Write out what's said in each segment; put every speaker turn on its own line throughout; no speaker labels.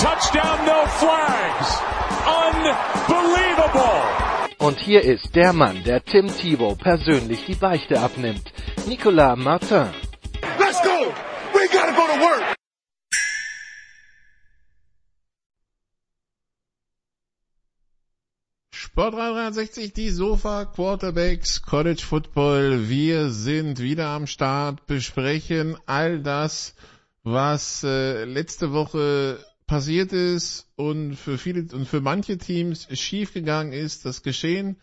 touchdown, no flags. Unbelievable.
Und hier ist der Mann, der Tim Thibault persönlich die Beichte abnimmt. Nicolas Martin.
Let's go. We gotta go to work.
Sport 360, die Sofa Quarterbacks, College Football. Wir sind wieder am Start, besprechen all das, was äh, letzte Woche passiert ist und für viele und für manche Teams schiefgegangen ist. Das Geschehen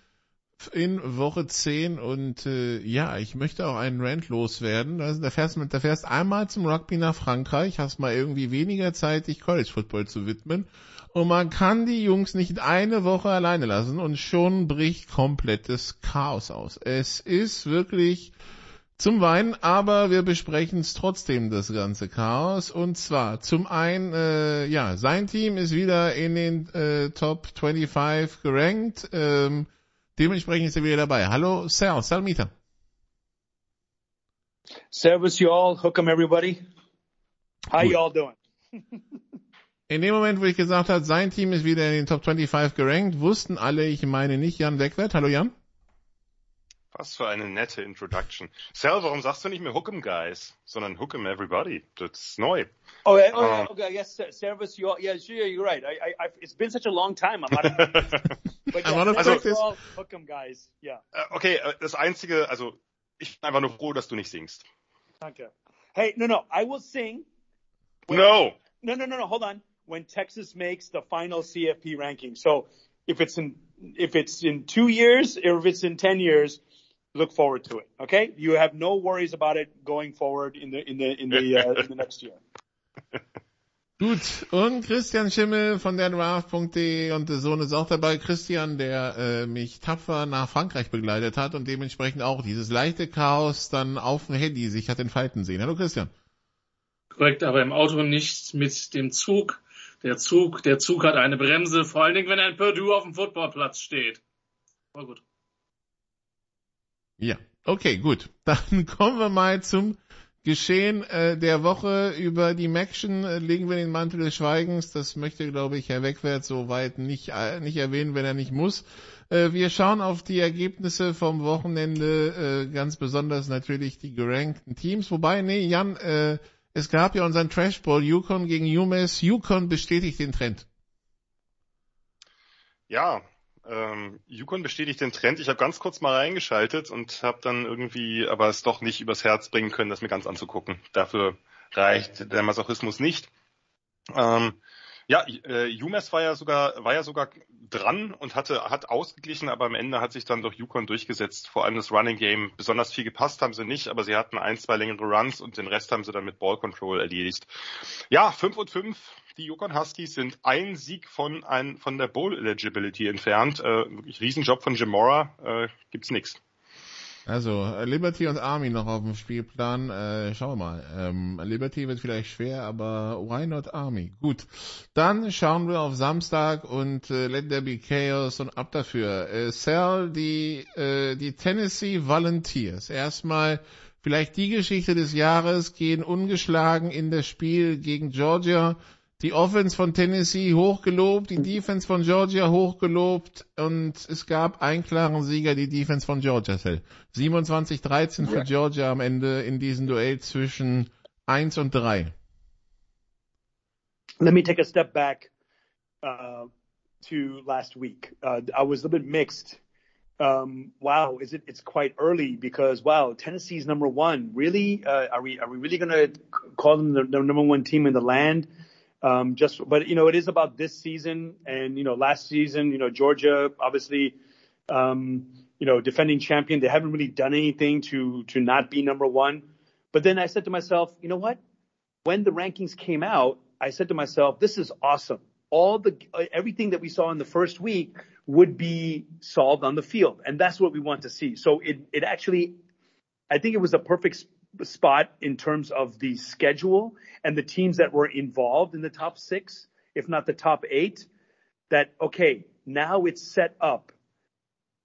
in Woche 10 und äh, ja, ich möchte auch einen Rant loswerden. Also, da, fährst, da fährst einmal zum Rugby nach Frankreich, hast mal irgendwie weniger Zeit, dich College Football zu widmen und man kann die Jungs nicht eine Woche alleine lassen und schon bricht komplettes Chaos aus. Es ist wirklich zum Weinen, aber wir besprechen es trotzdem, das ganze Chaos. Und zwar zum einen, äh, ja, sein Team ist wieder in den äh, Top 25 gerankt. Ähm, dementsprechend ist er wieder dabei. Hallo Sal, Salmita.
Servus you all, hook 'em everybody. How
Gut.
you all doing?
In dem Moment, wo ich gesagt habe, sein Team ist wieder in den Top 25 gerankt, wussten alle, ich meine nicht Jan Wegwert. Hallo Jan.
Was für eine nette Introduction. Sal, warum sagst du nicht mehr Hook'em Guys, sondern Hook'em Everybody? Das ist neu.
Oh, yeah, oh,
Um,
okay, yes, ser- Servus you all. Yeah, sure, you're right. I, I, it's been such a long time. I'm out of, but
I'm
yeah,
out of
Servus
practice.
you all, hook 'em guys. Yeah,
Äh, okay, äh, das Einzige, also ich bin einfach nur froh, dass du nicht singst.
okay. Hey, no, no, I will sing.
No!
No, no, no, no, hold on. When Texas makes the final CFP ranking. So if it's in, if it's in two years or if it's in 10 years, look forward to it. Okay? You have no worries about it going forward in the, in the, in the, uh, in the next year.
Gut, und Christian Schimmel von der Draft.de und der Sohn ist auch dabei. Christian, der äh, mich tapfer nach Frankreich begleitet hat und dementsprechend auch dieses leichte Chaos dann auf dem Handy sich hat entfalten sehen. Hallo Christian.
Korrekt, aber im Auto nicht mit dem Zug. Der Zug, der Zug hat eine Bremse, vor allen Dingen, wenn ein Purdue auf dem Footballplatz steht. Aber gut.
Ja, okay, gut. Dann kommen wir mal zum Geschehen äh, der Woche. Über die Maction äh, legen wir den Mantel des Schweigens. Das möchte, glaube ich, Herr Wegwert soweit nicht, äh, nicht erwähnen, wenn er nicht muss. Äh, wir schauen auf die Ergebnisse vom Wochenende, äh, ganz besonders natürlich die gerankten Teams. Wobei, nee, Jan, äh, es gab ja unseren Trash Ball, Yukon gegen UMass. Yukon bestätigt den Trend.
Ja, ähm, Yukon bestätigt den Trend. Ich habe ganz kurz mal reingeschaltet und habe dann irgendwie aber es doch nicht übers Herz bringen können, das mir ganz anzugucken. Dafür reicht der Masochismus nicht. Ähm, ja, äh, UMass war ja sogar war ja sogar dran und hatte hat ausgeglichen, aber am Ende hat sich dann doch Yukon durchgesetzt. Vor allem das Running Game. Besonders viel gepasst haben sie nicht, aber sie hatten ein, zwei längere Runs und den Rest haben sie dann mit Ball Control erledigt. Ja, 5 und 5. Die Yukon Huskies sind ein Sieg von ein, von der Bowl Eligibility entfernt. Äh, wirklich Riesenjob von Jamora. Äh, gibt's nix.
Also, äh, Liberty und Army noch auf dem Spielplan. Äh, schauen wir mal. Ähm, Liberty wird vielleicht schwer, aber why not Army? Gut. Dann schauen wir auf Samstag und äh, let there be chaos und ab dafür. Äh, Sal, die, äh, die Tennessee Volunteers. Erstmal vielleicht die Geschichte des Jahres, gehen ungeschlagen in das Spiel gegen Georgia. Die Offense von Tennessee hochgelobt, die Defense von Georgia hochgelobt und es gab einen klaren Sieger, die Defense von Georgia. Sal. 27-13 für Georgia am Ende in diesem Duell zwischen 1 und 3.
let me take a step back uh, to last week. Uh, I was a little bit mixed. Um, wow, is it? It's quite early because wow, Tennessee's number one. Really? Uh, are we? Are we really to call them the, the number one team in the land? Um, just, but you know, it is about this season, and you know, last season, you know, Georgia obviously, um, you know, defending champion. They haven't really done anything to to not be number one. But then I said to myself, you know what? When the rankings came out, I said to myself, this is awesome. All the, everything that we saw in the first week would be solved on the field. And that's what we want to see. So it, it actually, I think it was a perfect spot in terms of the schedule and the teams that were involved in the top six, if not the top eight, that, okay, now it's set up.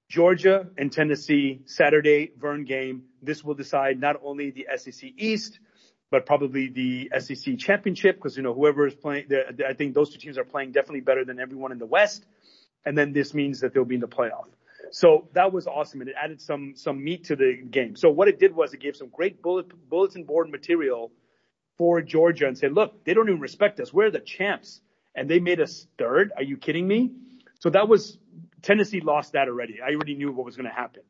Georgia and Tennessee, Saturday, Vern game. This will decide not only the SEC East, but probably the SEC championship because, you know, whoever is playing, I think those two teams are playing definitely better than everyone in the West. And then this means that they'll be in the playoff. So that was awesome and it added some, some meat to the game. So what it did was it gave some great bullet, bulletin board material for Georgia and said, look, they don't even respect us. We're the champs and they made us third. Are you kidding me? So that was Tennessee lost that already. I already knew what was going to happen.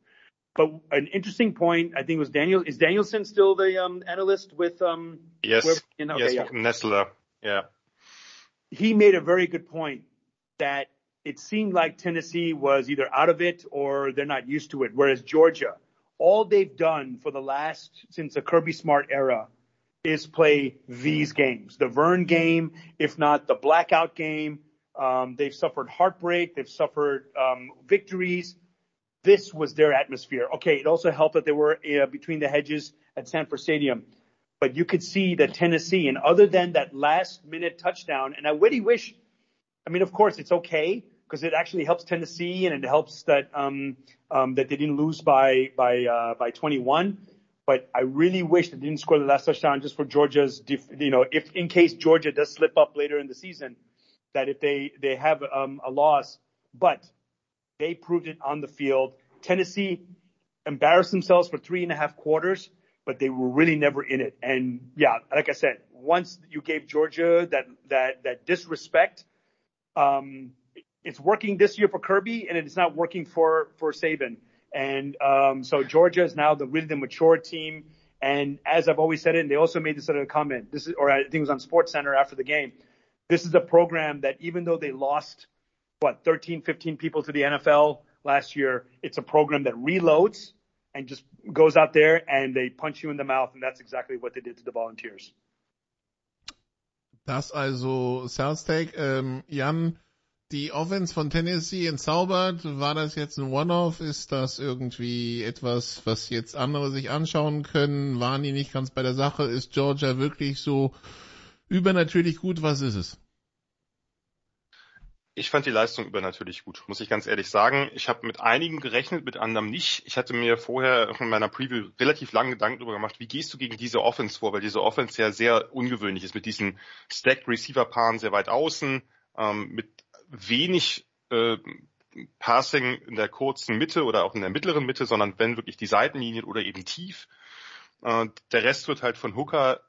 But an interesting point, I think was Daniel. Is Danielson still the um, analyst with? Um,
yes.
Whoever, you know,
yes.
okay, yeah.
Yeah.
He made a very good point that it seemed like Tennessee was either out of it or they're not used to it. Whereas Georgia, all they've done for the last since the Kirby Smart era is play these games, the Vern game, if not the blackout game. Um, they've suffered heartbreak. They've suffered um, victories. This was their atmosphere. Okay, it also helped that they were uh, between the hedges at Sanford Stadium. But you could see that Tennessee, and other than that last minute touchdown, and I really wish, I mean, of course, it's okay because it actually helps Tennessee and it helps that um, um, that they didn't lose by by uh, by 21. But I really wish they didn't score the last touchdown just for Georgia's, def- you know, if in case Georgia does slip up later in the season, that if they they have um, a loss, but they proved it on the field. Tennessee embarrassed themselves for three and a half quarters, but they were really never in it. And yeah, like I said, once you gave Georgia that that that disrespect, um, it's working this year for Kirby, and it's not working for for Saban. And um, so Georgia is now the really the mature team. And as I've always said it, and they also made this other comment. This is, or I think it was on Sports Center after the game. This is a program that even though they lost what 13, 15 people to the NFL last year, it's a program that reloads and just goes out there and they punch you in the mouth, and that's exactly what they did to the Volunteers.
Das also South Take. Ähm, Jan, die Offense von Tennessee entzaubert. War das jetzt ein One-Off? Ist das irgendwie etwas, was jetzt andere sich anschauen können? Waren die nicht ganz bei der Sache? Ist Georgia wirklich so übernatürlich gut? Was ist es?
Ich fand die Leistung übernatürlich gut, muss ich ganz ehrlich sagen. Ich habe mit einigen gerechnet, mit anderem nicht. Ich hatte mir vorher in meiner Preview relativ lange Gedanken darüber gemacht, wie gehst du gegen diese Offense vor, weil diese Offense ja sehr ungewöhnlich ist, mit diesen Stacked Receiver-Paaren sehr weit außen, ähm, mit wenig äh, Passing in der kurzen Mitte oder auch in der mittleren Mitte, sondern wenn wirklich die Seitenlinien oder eben tief. Äh, der Rest wird halt von Hooker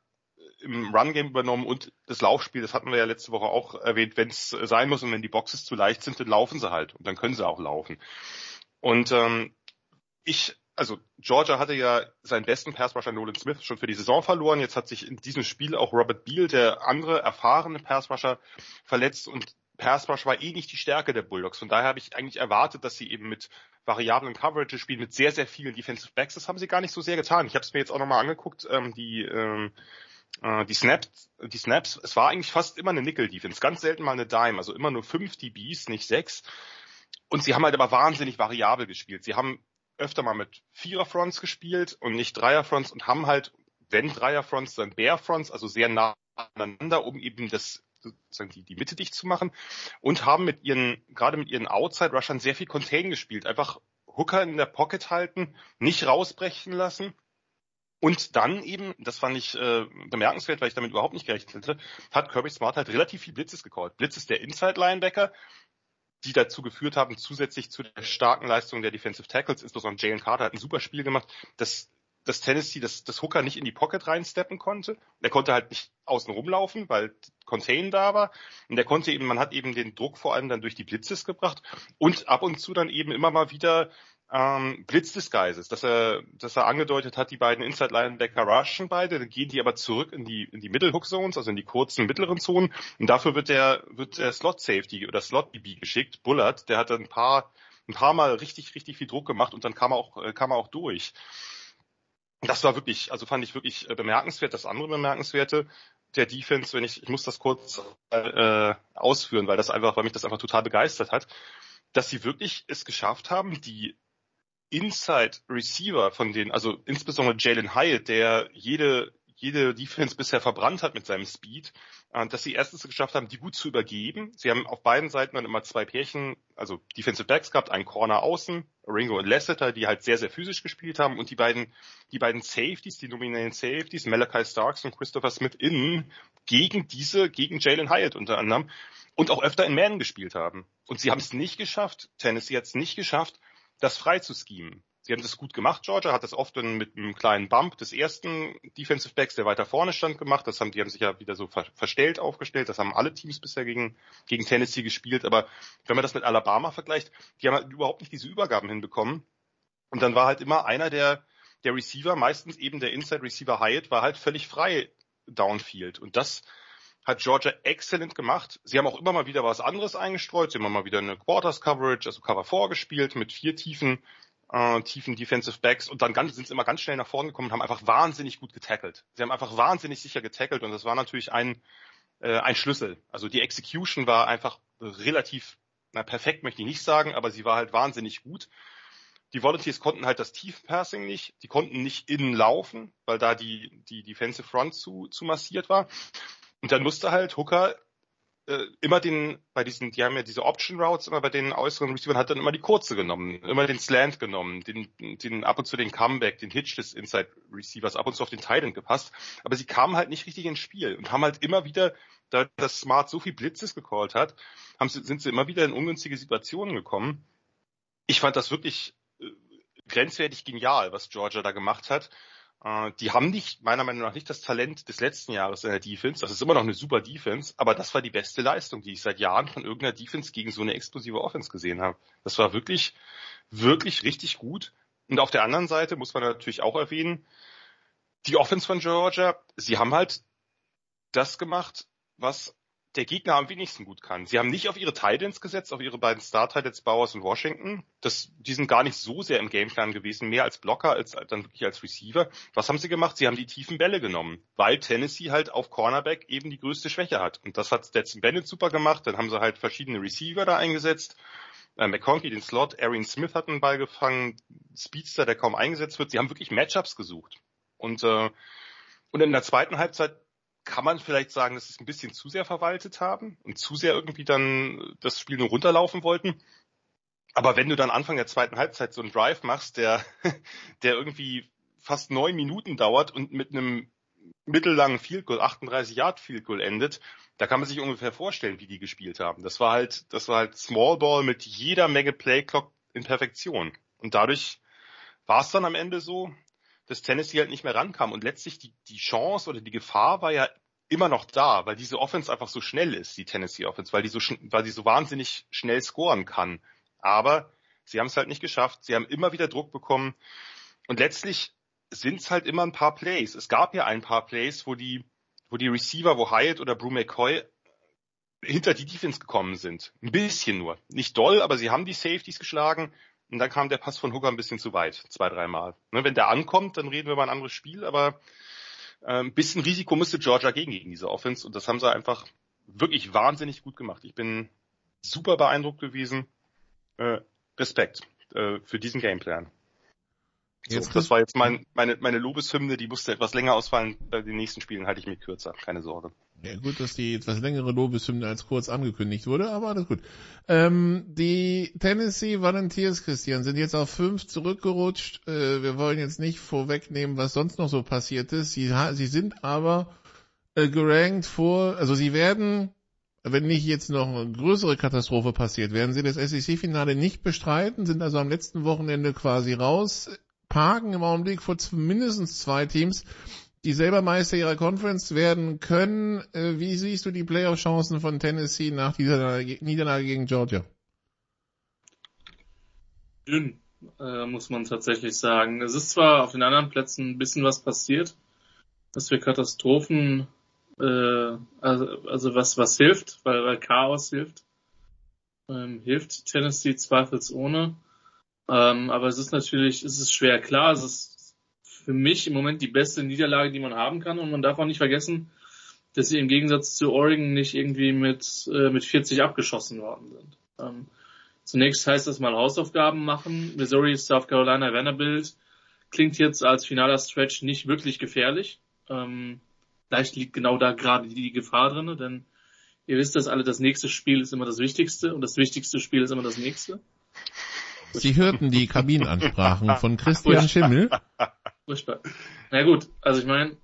im Run-Game übernommen und das Laufspiel, das hatten wir ja letzte Woche auch erwähnt, wenn es sein muss und wenn die Boxes zu leicht sind, dann laufen sie halt und dann können sie auch laufen. Und ähm, ich, also Georgia hatte ja seinen besten Passrusher Nolan Smith schon für die Saison verloren. Jetzt hat sich in diesem Spiel auch Robert Beal, der andere erfahrene Passrusher, verletzt und Passrush war eh nicht die Stärke der Bulldogs. Von daher habe ich eigentlich erwartet, dass sie eben mit variablen Coverage spielen, mit sehr, sehr vielen Defensive Backs. Das haben sie gar nicht so sehr getan. Ich habe es mir jetzt auch nochmal angeguckt, ähm, die ähm, äh, die Snaps, die Snaps, es war eigentlich fast immer eine Nickel-Defense, ganz selten mal eine Dime, also immer nur fünf DBs, nicht sechs. Und sie haben halt aber wahnsinnig variabel gespielt. Sie haben öfter mal mit Vierer-Fronts gespielt und nicht Dreier-Fronts und haben halt, wenn Dreier-Fronts, dann Bear-Fronts, also sehr nah aneinander, um eben das sozusagen die, die Mitte dicht zu machen und haben mit ihren, gerade mit ihren Outside-Rushern sehr viel Contain gespielt. Einfach Hooker in der Pocket halten, nicht rausbrechen lassen und dann eben, das fand ich äh, bemerkenswert, weil ich damit überhaupt nicht gerechnet hätte, hat Kirby Smart halt relativ viel Blitzes gecallt. Blitzes der Inside-Linebacker, die dazu geführt haben, zusätzlich zu der starken Leistung der Defensive Tackles, insbesondere Jalen Carter hat ein super Spiel gemacht, dass dass Tennessee, dass das Hooker nicht in die Pocket reinsteppen konnte. Er konnte halt nicht außen rumlaufen, weil Contain da war. Und er konnte eben, man hat eben den Druck vor allem dann durch die Blitzes gebracht und ab und zu dann eben immer mal wieder ähm, Blitzdisguises, dass er, dass er angedeutet hat, die beiden Inside Linebacker rushen beide, dann gehen die aber zurück in die in die Middle Hook Zones, also in die kurzen mittleren Zonen und dafür wird der wird der Slot Safety oder Slot DB geschickt, Bullard, der hat ein paar ein paar Mal richtig richtig viel Druck gemacht und dann kam er auch äh, kam er auch durch. Das war wirklich, also fand ich wirklich äh, bemerkenswert. Das andere bemerkenswerte, der Defense, wenn ich, ich muss das kurz äh, ausführen, weil das einfach, weil mich das einfach total begeistert hat, dass sie wirklich es geschafft haben, die Inside Receiver von denen, also insbesondere Jalen Hyatt, der jede jede Defense bisher verbrannt hat mit seinem Speed, äh, dass sie erstens geschafft haben, die gut zu übergeben. Sie haben auf beiden Seiten dann immer zwei Pärchen, also Defensive Backs gehabt, einen Corner außen, Ringo und Lasseter, die halt sehr, sehr physisch gespielt haben und die beiden, die beiden Safeties, die nominellen Safeties, Malachi Starks und Christopher Smith innen gegen diese, gegen Jalen Hyatt unter anderem und auch öfter in Man gespielt haben. Und sie haben es nicht geschafft, Tennessee hat es nicht geschafft, das frei zu schemen. Sie haben das gut gemacht, Georgia hat das oft mit einem kleinen Bump des ersten Defensive Backs, der weiter vorne stand, gemacht. Das haben, die haben sich ja wieder so ver verstellt aufgestellt. Das haben alle Teams bisher gegen, gegen Tennessee gespielt. Aber wenn man das mit Alabama vergleicht, die haben halt überhaupt nicht diese Übergaben hinbekommen. Und dann war halt immer einer der, der Receiver, meistens eben der Inside Receiver Hyatt, war halt völlig frei downfield. Und das hat Georgia exzellent gemacht. Sie haben auch immer mal wieder was anderes eingestreut. Sie haben mal wieder eine Quarters Coverage, also Cover 4 gespielt mit vier tiefen äh, tiefen Defensive Backs und dann sind sie immer ganz schnell nach vorne gekommen und haben einfach wahnsinnig gut getackelt. Sie haben einfach wahnsinnig sicher getackelt und das war natürlich ein, äh, ein Schlüssel. Also die Execution war einfach relativ, na perfekt möchte ich nicht sagen, aber sie war halt wahnsinnig gut. Die Volunteers konnten halt das Tiefpassing nicht, die konnten nicht innen laufen, weil da die, die Defensive Front zu, zu massiert war. Und dann musste halt Hooker äh, immer den, bei diesen, die haben ja diese Option Routes, immer bei den äußeren Receivern hat dann immer die kurze genommen, immer den Slant genommen, den, den ab und zu den Comeback, den Hitch des Inside Receivers, ab und zu auf den Titan gepasst. Aber sie kamen halt nicht richtig ins Spiel und haben halt immer wieder, da das Smart so viel Blitzes gecallt hat, haben sie, sind sie immer wieder in ungünstige Situationen gekommen. Ich fand das wirklich äh, grenzwertig genial, was Georgia da gemacht hat. Äh, die haben nicht, meiner Meinung nach, nicht das Talent des letzten Jahres in der Defense. Das ist immer noch eine super Defense, aber das war die beste Leistung, die ich seit Jahren von irgendeiner Defense gegen so eine explosive Offense gesehen habe. Das war wirklich, wirklich richtig gut. Und auf der anderen Seite muss man natürlich auch erwähnen, die Offense von Georgia, sie haben halt das gemacht, was der Gegner am wenigsten gut kann. Sie haben nicht auf ihre Titans gesetzt, auf ihre beiden Star-Titans Bowers und Washington. Das, die sind gar nicht so sehr im Gameplan gewesen, mehr als Blocker als dann wirklich als Receiver. Was haben sie gemacht? Sie haben die tiefen Bälle genommen, weil Tennessee halt auf Cornerback eben die größte Schwäche hat. Und das hat Stetson Bennett super gemacht. Dann haben sie halt verschiedene Receiver da eingesetzt. Äh, McConkey den Slot, Arian Smith hat einen Ball gefangen, Speedster, der kaum eingesetzt wird. Sie haben wirklich Matchups gesucht. Und, äh, und in der zweiten Halbzeit kann man vielleicht sagen, dass sie es ein bisschen zu sehr verwaltet haben und zu sehr irgendwie dann das Spiel nur runterlaufen wollten. Aber wenn du dann Anfang der zweiten Halbzeit so einen Drive machst, der, der irgendwie fast neun Minuten dauert und mit einem mittellangen Field Goal, 38 Yard Field Goal endet, da kann man sich ungefähr vorstellen, wie die gespielt haben. Das war halt, das war halt Small Ball mit jeder Menge Play Clock in Perfektion. Und dadurch war es dann am Ende so, dass Tennessee halt nicht mehr rankam. Und letztlich die, die Chance oder die Gefahr war ja immer noch da, weil diese Offense einfach so schnell ist, die Tennessee Offense, weil die so, weil die so wahnsinnig schnell scoren kann. Aber sie haben es halt nicht geschafft. Sie haben immer wieder Druck bekommen. Und letztlich sind es halt immer ein paar Plays. Es gab ja ein paar Plays, wo die, wo die Receiver, wo Hyatt oder Brew McCoy hinter die Defense gekommen sind. Ein bisschen nur. Nicht doll, aber sie haben die Safeties geschlagen. Und dann kam der Pass von Hooker ein bisschen zu weit, zwei, dreimal. Ne, wenn der ankommt, dann reden wir über ein anderes Spiel, aber äh, ein bisschen Risiko musste Georgia gegen, gegen diese Offense und das haben sie einfach wirklich wahnsinnig gut gemacht. Ich bin super beeindruckt gewesen. Äh, Respekt äh, für diesen Gameplan. So, das war jetzt mein, meine, meine Lobeshymne, die musste etwas länger ausfallen. Bei den nächsten Spielen halte ich mich kürzer, keine Sorge.
Ja, gut, dass die etwas längere Lobeshymne als kurz angekündigt wurde, aber alles gut. Ähm, die Tennessee Volunteers, Christian, sind jetzt auf fünf zurückgerutscht. Äh, wir wollen jetzt nicht vorwegnehmen, was sonst noch so passiert ist. Sie, sie sind aber äh, gerankt vor, also sie werden, wenn nicht jetzt noch eine größere Katastrophe passiert, werden sie das SEC-Finale nicht bestreiten, sind also am letzten Wochenende quasi raus parken im Augenblick vor mindestens zwei Teams, die selber Meister ihrer Conference werden können. Äh, wie siehst du die Playoff-Chancen von Tennessee nach dieser Niederlage gegen Georgia?
Dünn, äh, muss man tatsächlich sagen. Es ist zwar auf den anderen Plätzen ein bisschen was passiert, dass wir Katastrophen, äh, also, also was, was hilft, weil, weil Chaos hilft, ähm, hilft Tennessee zweifelsohne. Ähm, aber es ist natürlich, es ist schwer. Klar, es ist für mich im Moment die beste Niederlage, die man haben kann. Und man darf auch nicht vergessen, dass sie im Gegensatz zu Oregon nicht irgendwie mit, äh, mit 40 abgeschossen worden sind. Ähm, zunächst heißt das mal Hausaufgaben machen. Missouri, South Carolina, Vanderbilt klingt jetzt als finaler Stretch nicht wirklich gefährlich. Ähm, vielleicht liegt genau da gerade die Gefahr drin, denn ihr wisst das alle, das nächste Spiel ist immer das Wichtigste und das wichtigste Spiel ist immer das nächste.
Sie hörten die Kabinenansprachen von Christian Schimmel.
Furchtbar. Na gut, also ich meine,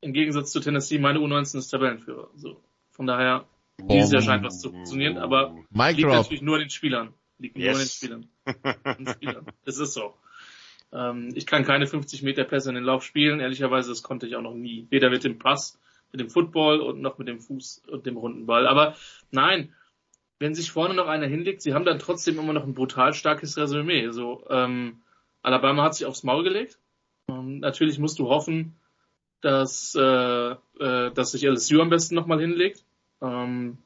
im Gegensatz zu Tennessee, meine U19 ist Tabellenführer. So. Von daher, dieses Jahr scheint was zu funktionieren, aber
Mic
liegt
drop.
natürlich nur an den Spielern. Liegt nur an den
Yes.
Spielern. An den Spielern. Es ist so. Ähm, ich kann keine 50 Meter Pässe in den Lauf spielen. Ehrlicherweise, das konnte ich auch noch nie. Weder mit dem Pass, mit dem Football und noch mit dem Fuß und dem runden Ball. Aber nein, wenn sich vorne noch einer hinlegt, sie haben dann trotzdem immer noch ein brutal starkes Resümee. So, ähm, Alabama hat sich aufs Maul gelegt. Ähm, natürlich musst du hoffen, dass, äh, äh, dass sich LSU am besten nochmal hinlegt. Ähm,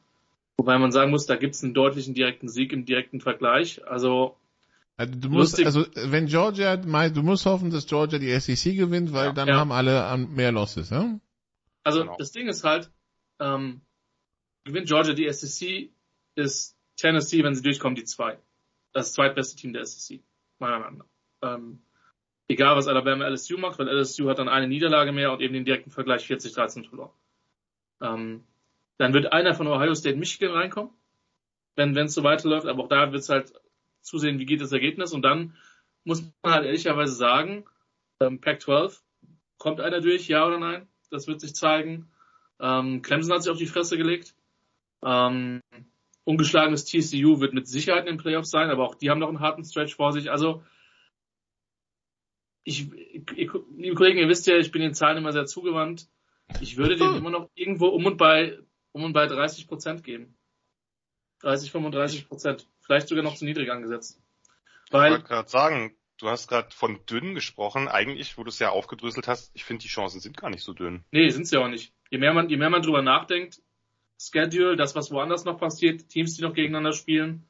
wobei man sagen muss, da gibt es einen deutlichen direkten Sieg im direkten Vergleich. Also
Also du musst,
Lustig.
also wenn Georgia, du musst hoffen, dass Georgia die SEC gewinnt, weil
Ja.
dann
Ja.
haben alle mehr Losses, ja?
Also
Genau.
das Ding ist halt, ähm, gewinnt Georgia die SEC, ist Tennessee, wenn sie durchkommen, die zwei. Das zweitbeste Team der SEC, meiner Meinung nach. Ähm, egal, was Alabama LSU macht, weil LSU hat dann eine Niederlage mehr und eben den direkten Vergleich 40-13 verloren. Ähm, dann wird einer von Ohio State Michigan reinkommen, wenn es so weiterläuft, aber auch da wird es halt zusehen, wie geht das Ergebnis und dann muss man halt ehrlicherweise sagen, ähm, Pac-12, kommt einer durch, ja oder nein? Das wird sich zeigen. Ähm, Clemson hat sich auf die Fresse gelegt. Ähm, ungeschlagenes TCU wird mit Sicherheit in den Playoffs sein, aber auch die haben noch einen harten Stretch vor sich. Also ich, ich, liebe Kollegen, ihr wisst ja, ich bin den Zahlen immer sehr zugewandt. Ich würde denen immer noch irgendwo um und bei um und bei 30 Prozent geben. 30, 35 Prozent. Vielleicht sogar noch zu niedrig angesetzt.
Ich
Weil
wollte gerade sagen, du hast gerade von dünn gesprochen. Eigentlich, wo du es ja aufgedröselt hast, ich finde, die Chancen sind gar nicht so dünn.
Nee, sind sie auch nicht. Je mehr man, je mehr man drüber nachdenkt, Schedule, das, was woanders noch passiert, Teams, die noch gegeneinander spielen.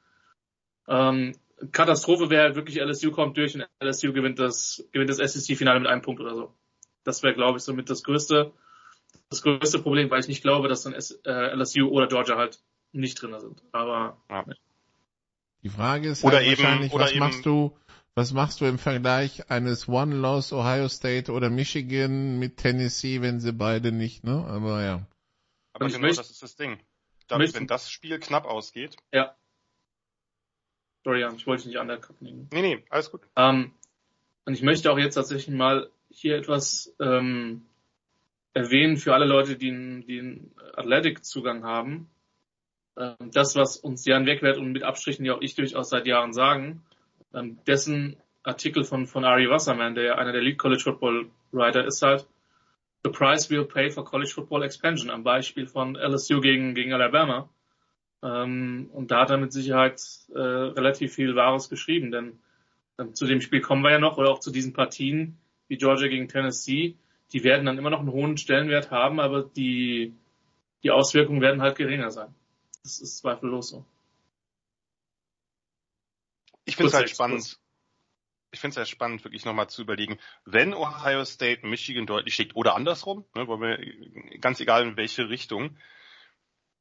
Ähm, Katastrophe wäre halt wirklich LSU kommt durch und LSU gewinnt das, gewinnt das SEC-Finale mit einem Punkt oder so. Das wäre, glaube ich, somit das größte, das größte Problem, weil ich nicht glaube, dass dann äh, LSU oder Georgia halt nicht drin sind. Aber
Ja.
Die Frage ist
Oder
halt
eben-
wahrscheinlich,
oder
was
eben-
machst du, was machst du im Vergleich eines One-Loss Ohio State oder Michigan mit Tennessee, wenn sie beide nicht, ne? Aber ja.
Aber
Und
genau
möcht-
das ist das Ding. Dadurch,
möchte-
wenn das Spiel knapp ausgeht.
ja. Sorry, ich wollte nicht undercut nehmen.
Nee, nee, alles gut.
Ähm, und ich möchte auch jetzt tatsächlich mal hier etwas ähm, erwähnen für alle Leute, die einen, die einen Athletic-Zugang haben. Ähm, das, was uns Jan Wegwert und mit Abstrichen ja auch ich durchaus seit Jahren sagen, ähm, dessen Artikel von, von Ari Wasserman, der ja einer der Lead College Football Writer ist halt, The Price We'll Pay for College Football Expansion am Beispiel von LSU gegen, gegen Alabama. Ähm, und da hat er mit Sicherheit äh, relativ viel Wahres geschrieben, denn ähm, zu dem Spiel kommen wir ja noch, oder auch zu diesen Partien wie Georgia gegen Tennessee, die werden dann immer noch einen hohen Stellenwert haben, aber die, die Auswirkungen werden halt geringer sein. Das ist zweifellos so.
Ich finde es halt spannend. Ich finde es halt spannend, wirklich nochmal zu überlegen, wenn Ohio State Michigan deutlich schlägt oder andersrum, ne, weil wir, ganz egal in welche Richtung,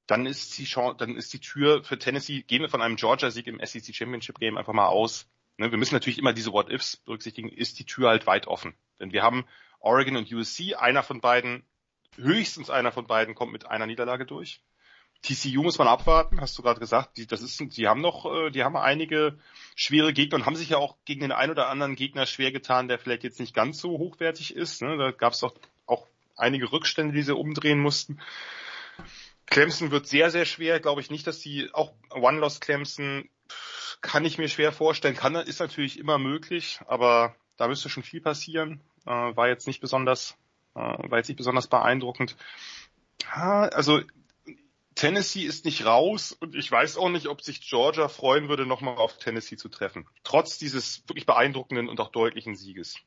dann ist die Chance, dann ist die Tür für Tennessee, gehen wir von einem Georgia-Sieg im SEC Championship Game einfach mal aus. Ne, wir müssen natürlich immer diese What-Ifs berücksichtigen, ist die Tür halt weit offen. Denn wir haben Oregon und USC, einer von beiden, höchstens einer von beiden kommt mit einer Niederlage durch. TCU muss man abwarten, hast du gerade gesagt. Die, das ist, die haben noch, äh, die haben einige schwere Gegner und haben sich ja auch gegen den einen oder anderen Gegner schwer getan, der vielleicht jetzt nicht ganz so hochwertig ist. Ne? Da gab es doch auch einige Rückstände, die sie umdrehen mussten. Clemson wird sehr, sehr schwer. Glaube ich nicht, dass die auch One-Loss Clemson kann ich mir schwer vorstellen. Kann, ist natürlich immer möglich, aber da müsste schon viel passieren. Äh, war jetzt nicht besonders, äh, war jetzt nicht besonders beeindruckend. Ha, also Tennessee ist nicht raus und ich weiß auch nicht, ob sich Georgia freuen würde, nochmal auf Tennessee zu treffen. Trotz dieses wirklich beeindruckenden und auch deutlichen Sieges.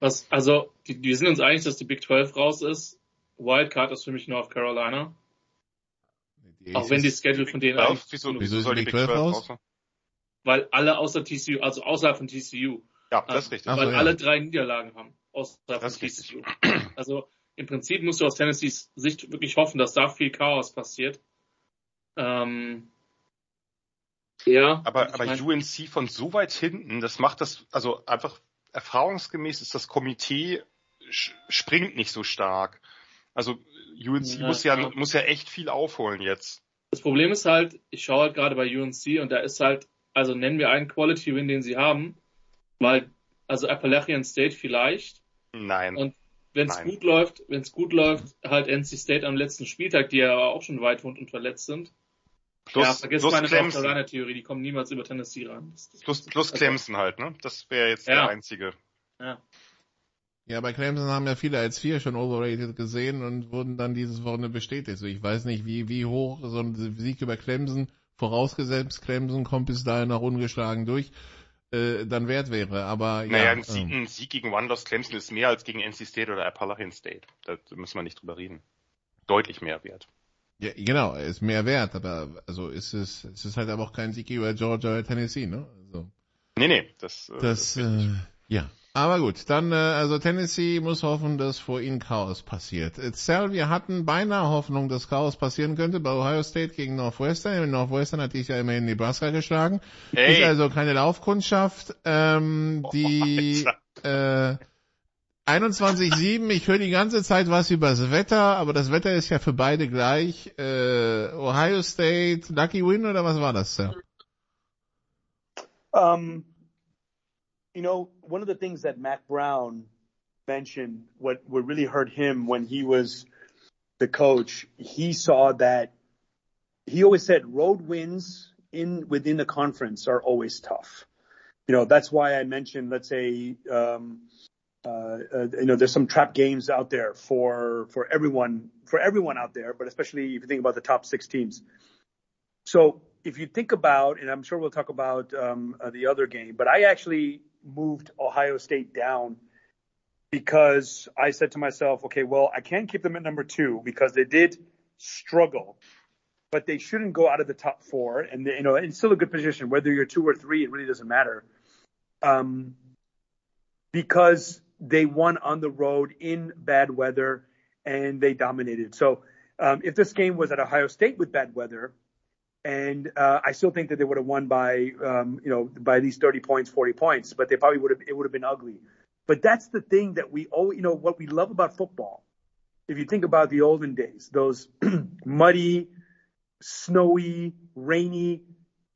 Was, also, die, wir sind uns einig, dass die Big 12 raus ist. Wildcard ist für mich North Carolina. Auch wenn die Schedule von denen eigentlich
wieso,
Wieso ist
soll
die
die
Big 12 raus?
sein?
weil alle außer TCU, also außerhalb von TCU,
Ja, das ist richtig.
Ach so,
weil
ja.
alle drei Niederlagen haben, außerhalb
Das
von TCU. Also im Prinzip musst du aus Tennessees Sicht wirklich hoffen, dass da viel Chaos passiert. Ähm, ja.
Aber, aber mein, UNC von so weit hinten, das macht das, also einfach erfahrungsgemäß ist das Komitee springt nicht so stark. Also UNC ja, muss ja, ja, muss ja echt viel aufholen jetzt.
Das Problem ist halt, ich schaue halt gerade bei UNC und da ist halt, also nennen wir einen Quality Win, den sie haben, weil, also Appalachian State vielleicht.
Nein.
Und wenn es gut läuft, wenn es gut läuft, halt NC State am letzten Spieltag, die ja auch schon weit und verletzt sind. Plus, ja, vergiss plus meine Clemson. Theorie, die kommen niemals über Tennessee ran. Das,
das plus, plus also, Clemson halt, ne? Das wäre jetzt ja. der einzige.
Ja. Ja, bei Clemson haben ja viele als vier schon overrated gesehen und wurden dann dieses Wochenende bestätigt. So, ich weiß nicht, wie, wie hoch so ein Sieg über Clemson, vorausgesetzt Clemson kommt bis dahin noch ungeschlagen durch, äh, dann wert wäre. Aber
naja,
ja,
ein, Sieg, ähm, ein Sieg gegen One Loss Clemson ist mehr als gegen NC State oder Appalachian State. Da müssen wir nicht drüber reden. Deutlich mehr wert.
Ja, genau, ist mehr wert, aber also ist es, ist es halt aber auch kein Sieg über Georgia oder Tennessee, ne? Also,
nee, nee, das,
äh, das, äh, ja. Aber gut, dann, äh, also Tennessee muss hoffen, dass vor ihnen Chaos passiert. Cell, wir hatten beinahe Hoffnung, dass Chaos passieren könnte bei Ohio State gegen Northwestern. Northwestern hatte ich ja immerhin Nebraska geschlagen. Hey. Ist also keine Laufkundschaft. Ähm, die, äh, 21,7, ich höre die ganze Zeit was über das Wetter, aber das Wetter ist ja für beide gleich. Äh, Ohio State, Lucky Win oder was war das, Sir?
Um, you know, one of the things that Mac Brown mentioned, what, what really hurt him when he was the coach, he saw that he always said road wins in within the conference are always tough. You know, that's why I mentioned, let's say, um, uh, uh, you know, there's some trap games out there for for everyone for everyone out there, but especially if you think about the top six teams. So if you think about, and I'm sure we'll talk about um, uh, the other game, but I actually moved Ohio State down because I said to myself, okay, well, I can't keep them at number two because they did struggle, but they shouldn't go out of the top four, and they, you know, it's still a good position whether you're two or three. It really doesn't matter. Um, because they won on the road in bad weather and they dominated. So um, if this game was at Ohio State with bad weather, and uh, I still think that they would have won by um, you know by these 30 points, 40 points, but they probably would have it would have been ugly. But that's the thing that we all you know what we love about football. If you think about the olden days, those muddy, snowy, rainy,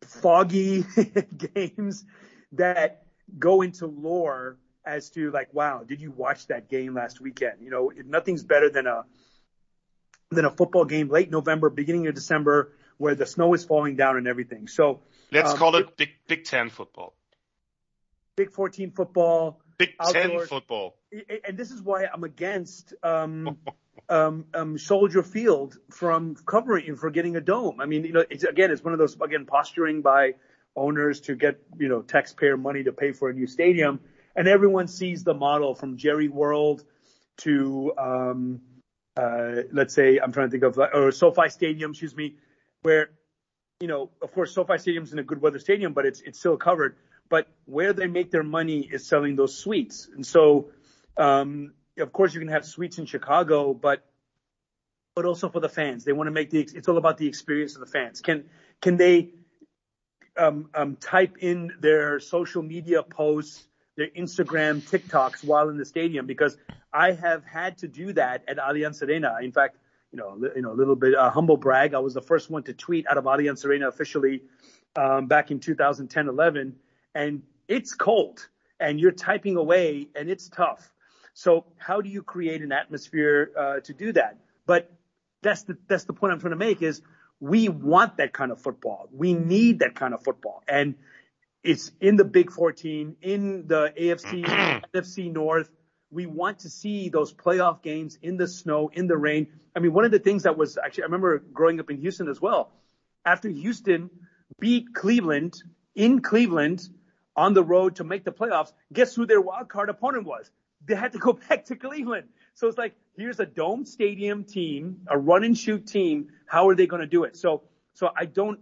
foggy games that go into lore as to like, wow, did you watch that game last weekend? You know, if nothing's better than a than a football game late November, beginning of December, where the snow is falling down and everything. So
let's um, call it, Big Big Ten football.
Big 14 football.
Big Ten football.
And this is why I'm against um, um, um, Soldier Field from covering for getting a dome. I mean, you know, it's again, it's one of those again posturing by owners to get you know taxpayer money to pay for a new stadium and everyone sees the model from Jerry World to, um, uh, let's say, I'm trying to think of, or SoFi Stadium, excuse me, where, you know, of course, SoFi Stadium's in a good weather stadium, but it's, it's still covered. But where they make their money is selling those suites. And so, um, of course, you can have suites in Chicago, but, but also for the fans. They want to make the, it's all about the experience of the fans. Can, can they, um, um, type in their social media posts their Instagram TikToks while in the stadium because I have had to do that at Allianz Arena. In fact, you know, you know, a little bit uh, humble brag. I was the first one to tweet out of Allianz Arena officially um, back in 2010, 11, and it's cold, and you're typing away, and it's tough. So how do you create an atmosphere uh, to do that? But that's the that's the point I'm trying to make is we want that kind of football. We need that kind of football, and it's in the Big 14, in the AFC, NFC North. We want to see those playoff games in the snow, in the rain. I mean, one of the things that was actually, I remember growing up in Houston as well. After Houston beat Cleveland in Cleveland on the road to make the playoffs, guess who their wild card opponent was? They had to go back to Cleveland. So it's like, here's a dome stadium team, a run and shoot team. How are they going to do it? So, so I don't,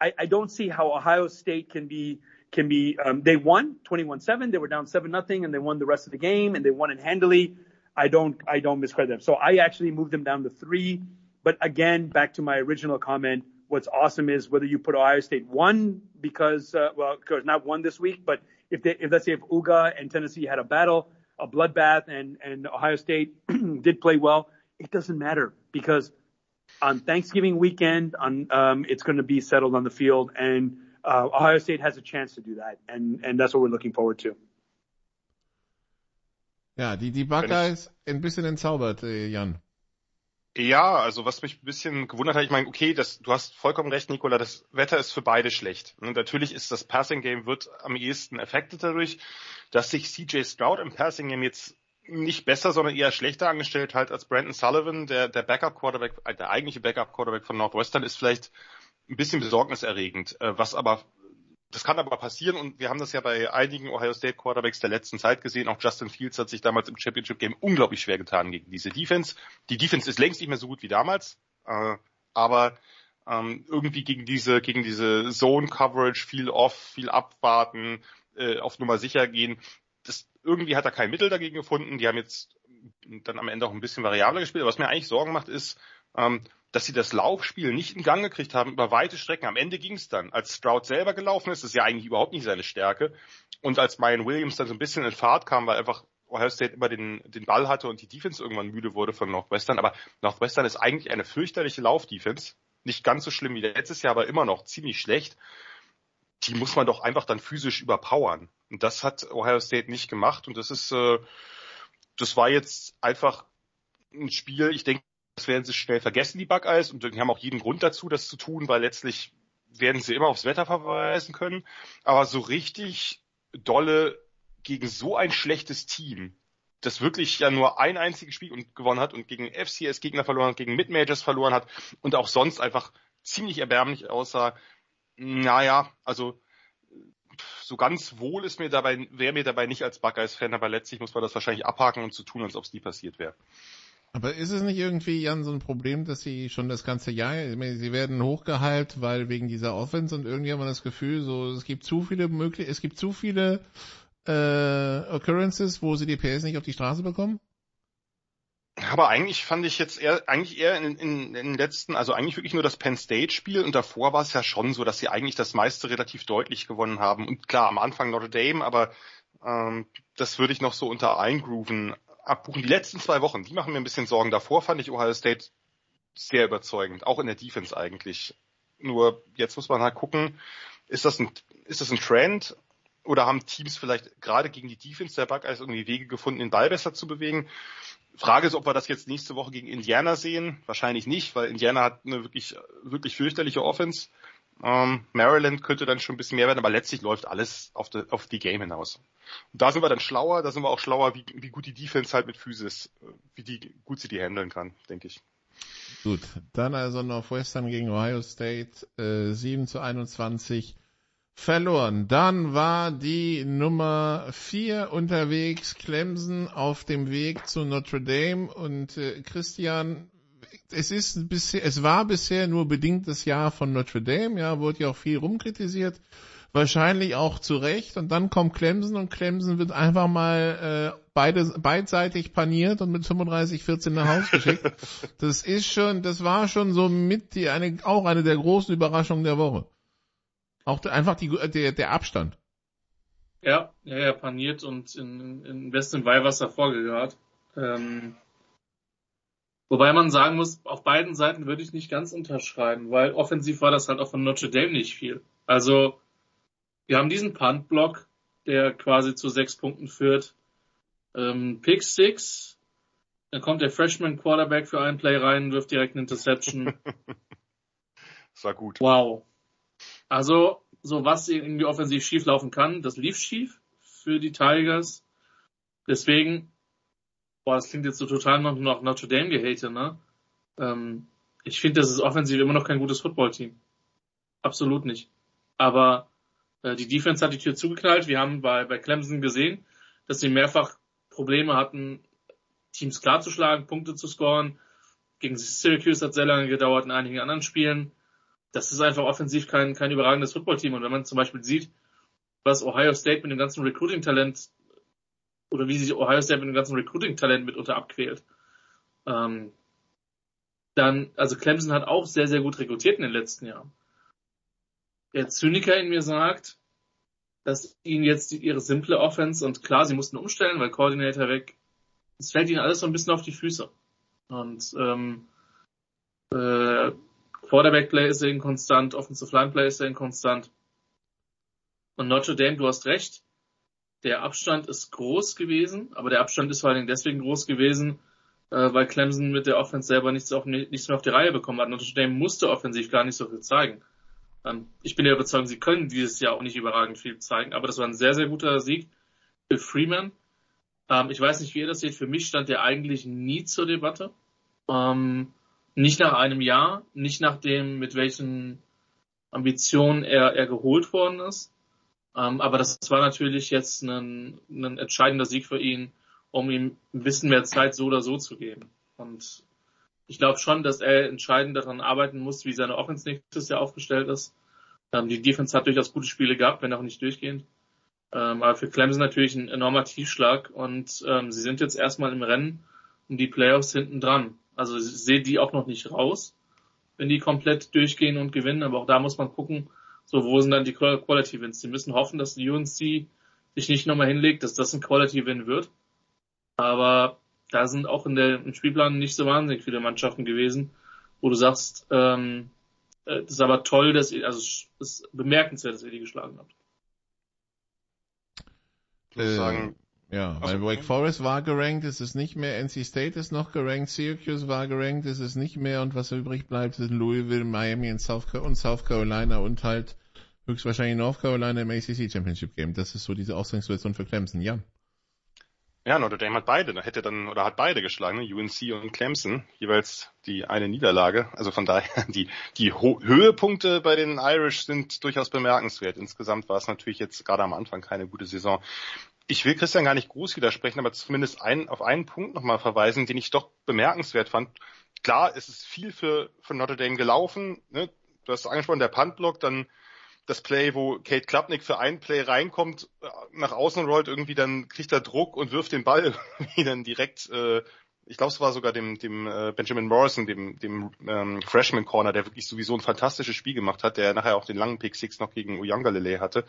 I, I don't see how Ohio State can be can be. Um, they won 21-7. They were down seven nothing, and they won the rest of the game, and they won it handily. I don't, I don't miscredit them. So I actually moved them down to three. But again, back to my original comment, what's awesome is whether you put Ohio State one because, uh, well, because not one this week, but if they, if let's say if Uga and Tennessee had a battle, a bloodbath and, and Ohio State did play well, it doesn't matter because on Thanksgiving weekend, on, um, it's going to be settled on the field and, uh, Ohio State has a chance to do that. And, and that's what we're looking forward to.
Ja, die, die Buckeyes ein bisschen entzaubert, äh, Jan.
Ja, also was mich ein bisschen gewundert hat, ich meine, okay, das, du hast vollkommen recht, Nikola, das Wetter ist für beide schlecht. Und natürlich ist das Passing Game wird am ehesten affected dadurch, dass sich CJ Stroud im Passing Game jetzt nicht besser, sondern eher schlechter angestellt hat als Brandon Sullivan, der, der Backup Quarterback, äh, der eigentliche Backup Quarterback von Northwestern ist vielleicht ein bisschen besorgniserregend, äh, was aber das kann aber passieren und wir haben das ja bei einigen Ohio State Quarterbacks der letzten Zeit gesehen. Auch Justin Fields hat sich damals im Championship Game unglaublich schwer getan gegen diese Defense. Die Defense ist längst nicht mehr so gut wie damals, äh, aber ähm, irgendwie gegen diese gegen diese Zone Coverage viel off, viel abwarten, äh, auf Nummer sicher gehen. Das irgendwie hat er kein Mittel dagegen gefunden. Die haben jetzt dann am Ende auch ein bisschen variabler gespielt. Aber was mir eigentlich Sorgen macht, ist, ähm, dass sie das Laufspiel nicht in Gang gekriegt haben über weite Strecken. Am Ende ging es dann. Als Stroud selber gelaufen ist, ist ja eigentlich überhaupt nicht seine Stärke. Und als Mayan Williams dann so ein bisschen in Fahrt kam, weil einfach Ohio State immer den, den Ball hatte und die Defense irgendwann müde wurde von Northwestern. Aber Northwestern ist eigentlich eine fürchterliche Laufdefense. Nicht ganz so schlimm wie letztes Jahr, aber immer noch ziemlich schlecht. Die muss man doch einfach dann physisch überpowern. Und das hat Ohio State nicht gemacht. Und das ist, äh, das war jetzt einfach ein Spiel, ich denke, das werden sie schnell vergessen, die Buckeyes, und die haben auch jeden Grund dazu, das zu tun, weil letztlich werden sie immer aufs Wetter verweisen können. Aber so richtig dolle gegen so ein schlechtes Team, das wirklich ja nur ein einziges Spiel gewonnen hat und gegen FCS-Gegner verloren hat, gegen Mid-Majors verloren hat und auch sonst einfach ziemlich erbärmlich aussah. Naja, also so ganz wohl ist mir dabei, wäre mir dabei nicht als Buckeyes-Fan, aber letztlich muss man das wahrscheinlich abhaken und zu so tun, als ob es nie passiert wäre.
Aber ist es nicht irgendwie, Jan, so ein Problem, dass sie schon das ganze Jahr, ich meine, sie werden hochgeheilt, weil wegen dieser Offense und irgendwie haben wir das Gefühl, so, es gibt zu viele mögliche, es gibt zu viele äh, Occurrences, wo sie die PS nicht auf die Straße bekommen?
Aber eigentlich fand ich jetzt eher, eigentlich eher in, in, in den letzten, also eigentlich wirklich nur das Penn State Spiel und davor war es ja schon so, dass sie eigentlich das meiste relativ deutlich gewonnen haben. Und klar, am Anfang Notre Dame, aber ähm, das würde ich noch so unter eingrooven abbuchen. Die letzten zwei Wochen, die machen mir ein bisschen Sorgen. Davor fand ich Ohio State sehr überzeugend, auch in der Defense eigentlich. Nur jetzt muss man halt gucken, ist das ein, ist das ein Trend oder haben Teams vielleicht gerade gegen die Defense der Buckeyes irgendwie Wege gefunden, den Ball besser zu bewegen? Frage ist, ob wir das jetzt nächste Woche gegen Indiana sehen. Wahrscheinlich nicht, weil Indiana hat eine wirklich, wirklich fürchterliche Offense. Ähm, Maryland könnte dann schon ein bisschen mehr werden, aber letztlich läuft alles auf die, auf die Game hinaus. Und da sind wir dann schlauer, da sind wir auch schlauer, wie, wie gut die Defense halt mit Physis, wie die, gut sie die handeln kann, denke ich.
Gut, dann also Northwestern gegen Ohio State, äh, 7 zu 21 verloren. Dann war die Nummer 4 unterwegs, Clemson auf dem Weg zu Notre Dame und äh, Christian, es ist bisher, es war bisher nur bedingt das Jahr von Notre Dame, ja, wurde ja auch viel rumkritisiert, wahrscheinlich auch zu Recht. Und dann kommt Clemson und Clemson wird einfach mal äh, beide beidseitig paniert und mit 35-14 nach Hause geschickt. das ist schon, das war schon so mit die eine, auch eine der großen Überraschungen der Woche. Auch einfach die, der, der Abstand.
Ja, ja, ja, paniert und in, in besten Weihwasser vorgegart. Ähm, Wobei man sagen muss, auf beiden Seiten würde ich nicht ganz unterschreiben, weil offensiv war das halt auch von Notre Dame nicht viel. Also, wir haben diesen Punt-Block, der quasi zu sechs Punkten führt. Ähm, Pick Six, dann kommt der Freshman Quarterback für einen Play rein, wirft direkt eine Interception.
das war gut.
Wow. Also, so was irgendwie offensiv schief laufen kann, das lief schief für die Tigers. Deswegen boah, das klingt jetzt so total noch nach Notre Dame gehatet, ne? Ähm, ich finde, das ist offensiv immer noch kein gutes Footballteam. Absolut nicht. Aber äh, die Defense hat die Tür zugeknallt. Wir haben bei, bei Clemson gesehen, dass sie mehrfach Probleme hatten, Teams klarzuschlagen, Punkte zu scoren. Gegen Syracuse hat sehr lange gedauert, in einigen anderen Spielen. Das ist einfach offensiv kein, kein überragendes Footballteam. Und wenn man zum Beispiel sieht, was Ohio State mit dem ganzen Recruiting-Talent oder wie sich Ohio State mit dem ganzen Recruiting-Talent mitunter abquält. Ähm, dann, also Clemson hat auch sehr, sehr gut rekrutiert in den letzten Jahren. Der Zyniker in mir sagt, dass ihnen jetzt ihre simple Offense und klar, sie mussten umstellen, weil Coordinator weg, es fällt ihnen alles so ein bisschen auf die Füße. Und ähm, äh, Quarterback Play ist inkonstant, Offensive Line Play ist inkonstant. Und Notre Dame, du hast recht, der Abstand ist groß gewesen, aber der Abstand ist vor allen Dingen deswegen groß gewesen, äh, weil Clemson mit der Offense selber nichts, auf, nichts mehr auf die Reihe bekommen hat. Notre Dame musste offensiv gar nicht so viel zeigen. Ähm, ich bin der Überzeugung, sie können dieses Jahr auch nicht überragend viel zeigen, aber das war ein sehr, sehr guter Sieg für Freeman. Ähm, ich weiß nicht, wie ihr das seht. Für mich stand der eigentlich nie zur Debatte. Ähm, nicht nach einem Jahr, nicht nach dem, mit welchen Ambitionen er, er geholt worden ist. Ähm, aber das war natürlich jetzt ein, ein entscheidender Sieg für ihn, um ihm ein bisschen mehr Zeit so oder so zu geben. Und ich glaube schon, dass er entscheidend daran arbeiten muss, wie seine Offense nächstes Jahr aufgestellt ist. Ähm, die Defense hat durchaus gute Spiele gehabt, wenn auch nicht durchgehend. Ähm, aber für Clemson natürlich ein enormer Tiefschlag und ähm, sie sind jetzt erstmal im Rennen um die Playoffs hinten dran. Also ich sehe die auch noch nicht raus, wenn die komplett durchgehen und gewinnen, aber auch da muss man gucken, so wo sind dann die Quality Wins. Sie müssen hoffen, dass die UNC sich nicht nochmal hinlegt, dass das ein Quality Win wird. Aber da sind auch in der, im Spielplan nicht so wahnsinnig viele Mannschaften gewesen, wo du sagst, ähm, äh, das ist aber toll, dass ihr, also es ist bemerkenswert, dass ihr die geschlagen habt.
Ich muss äh, sagen, ja, weil Wake Forest war gerankt, es ist nicht mehr, NC State ist noch gerankt, Syracuse war gerankt, es ist nicht mehr und was übrig bleibt sind Louisville, Miami und South, und South Carolina und halt höchstwahrscheinlich North Carolina im ACC Championship Game. Das ist so diese Ausgangssituation für Clemson, ja.
Ja, Notre Dame hat beide, hätte dann, oder hat beide geschlagen? UNC und Clemson, jeweils die eine Niederlage. Also von daher, die, die Ho Höhepunkte bei den Irish sind durchaus bemerkenswert. Insgesamt war es natürlich jetzt gerade am Anfang keine gute Saison. Ich will Christian gar nicht groß widersprechen, aber zumindest ein, auf einen Punkt nochmal verweisen, den ich doch bemerkenswert fand. Klar, es ist viel für, für Notre Dame gelaufen. Ne? Du hast angesprochen, der Puntblock, dann das Play, wo Kate Klapnick für ein Play reinkommt, äh, nach außen rollt, irgendwie dann kriegt er Druck und wirft den Ball dann direkt, äh, ich glaube es war sogar dem, dem äh, Benjamin Morrison, dem, dem ähm, Freshman Corner, der wirklich sowieso ein fantastisches Spiel gemacht hat, der nachher auch den langen Pick Six noch gegen Uyangalele hatte.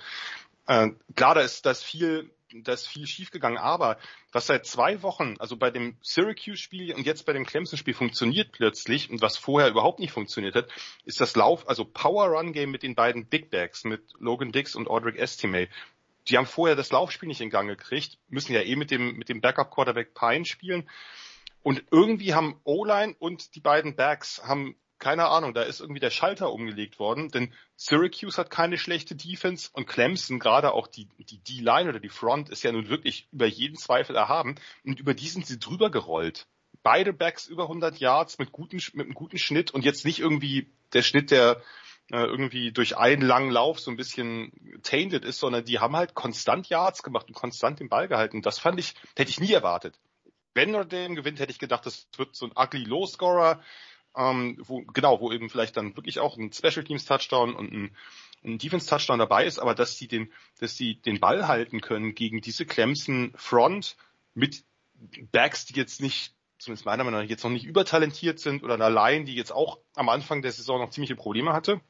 Äh, klar, da ist das viel da ist viel schiefgegangen, aber was seit zwei Wochen, also bei dem Syracuse-Spiel und jetzt bei dem Clemson-Spiel funktioniert plötzlich und was vorher überhaupt nicht funktioniert hat, ist das Lauf, also Power-Run-Game mit den beiden Big Bags, mit Logan Dix und Audric Estime. Die haben vorher das Laufspiel nicht in Gang gekriegt, müssen ja eh mit dem, mit dem Backup-Quarterback Pine spielen. Und irgendwie haben O-Line und die beiden Backs haben keine Ahnung, da ist irgendwie der Schalter umgelegt worden, denn Syracuse hat keine schlechte Defense und Clemson, gerade auch die, die D-Line oder die Front, ist ja nun wirklich über jeden Zweifel erhaben und über die sind sie drüber gerollt. Beide Backs über 100 Yards mit, guten, mit einem guten Schnitt und jetzt nicht irgendwie der Schnitt, der äh, irgendwie durch einen langen Lauf so ein bisschen tainted ist, sondern die haben halt konstant Yards gemacht und konstant den Ball gehalten. Das fand ich, hätte ich nie erwartet. Wenn Notre Dame gewinnt, hätte ich gedacht, das wird so ein ugly Low-Scorer, ähm, wo, genau, wo eben vielleicht dann wirklich auch ein Special Teams Touchdown und ein, ein Defense Touchdown dabei ist, aber dass sie den, dass sie den Ball halten können gegen diese Clemson Front mit Backs, die jetzt nicht, zumindest meiner Meinung nach, jetzt noch nicht übertalentiert sind oder eine Line, die jetzt auch am Anfang der Saison noch ziemliche Probleme hatte.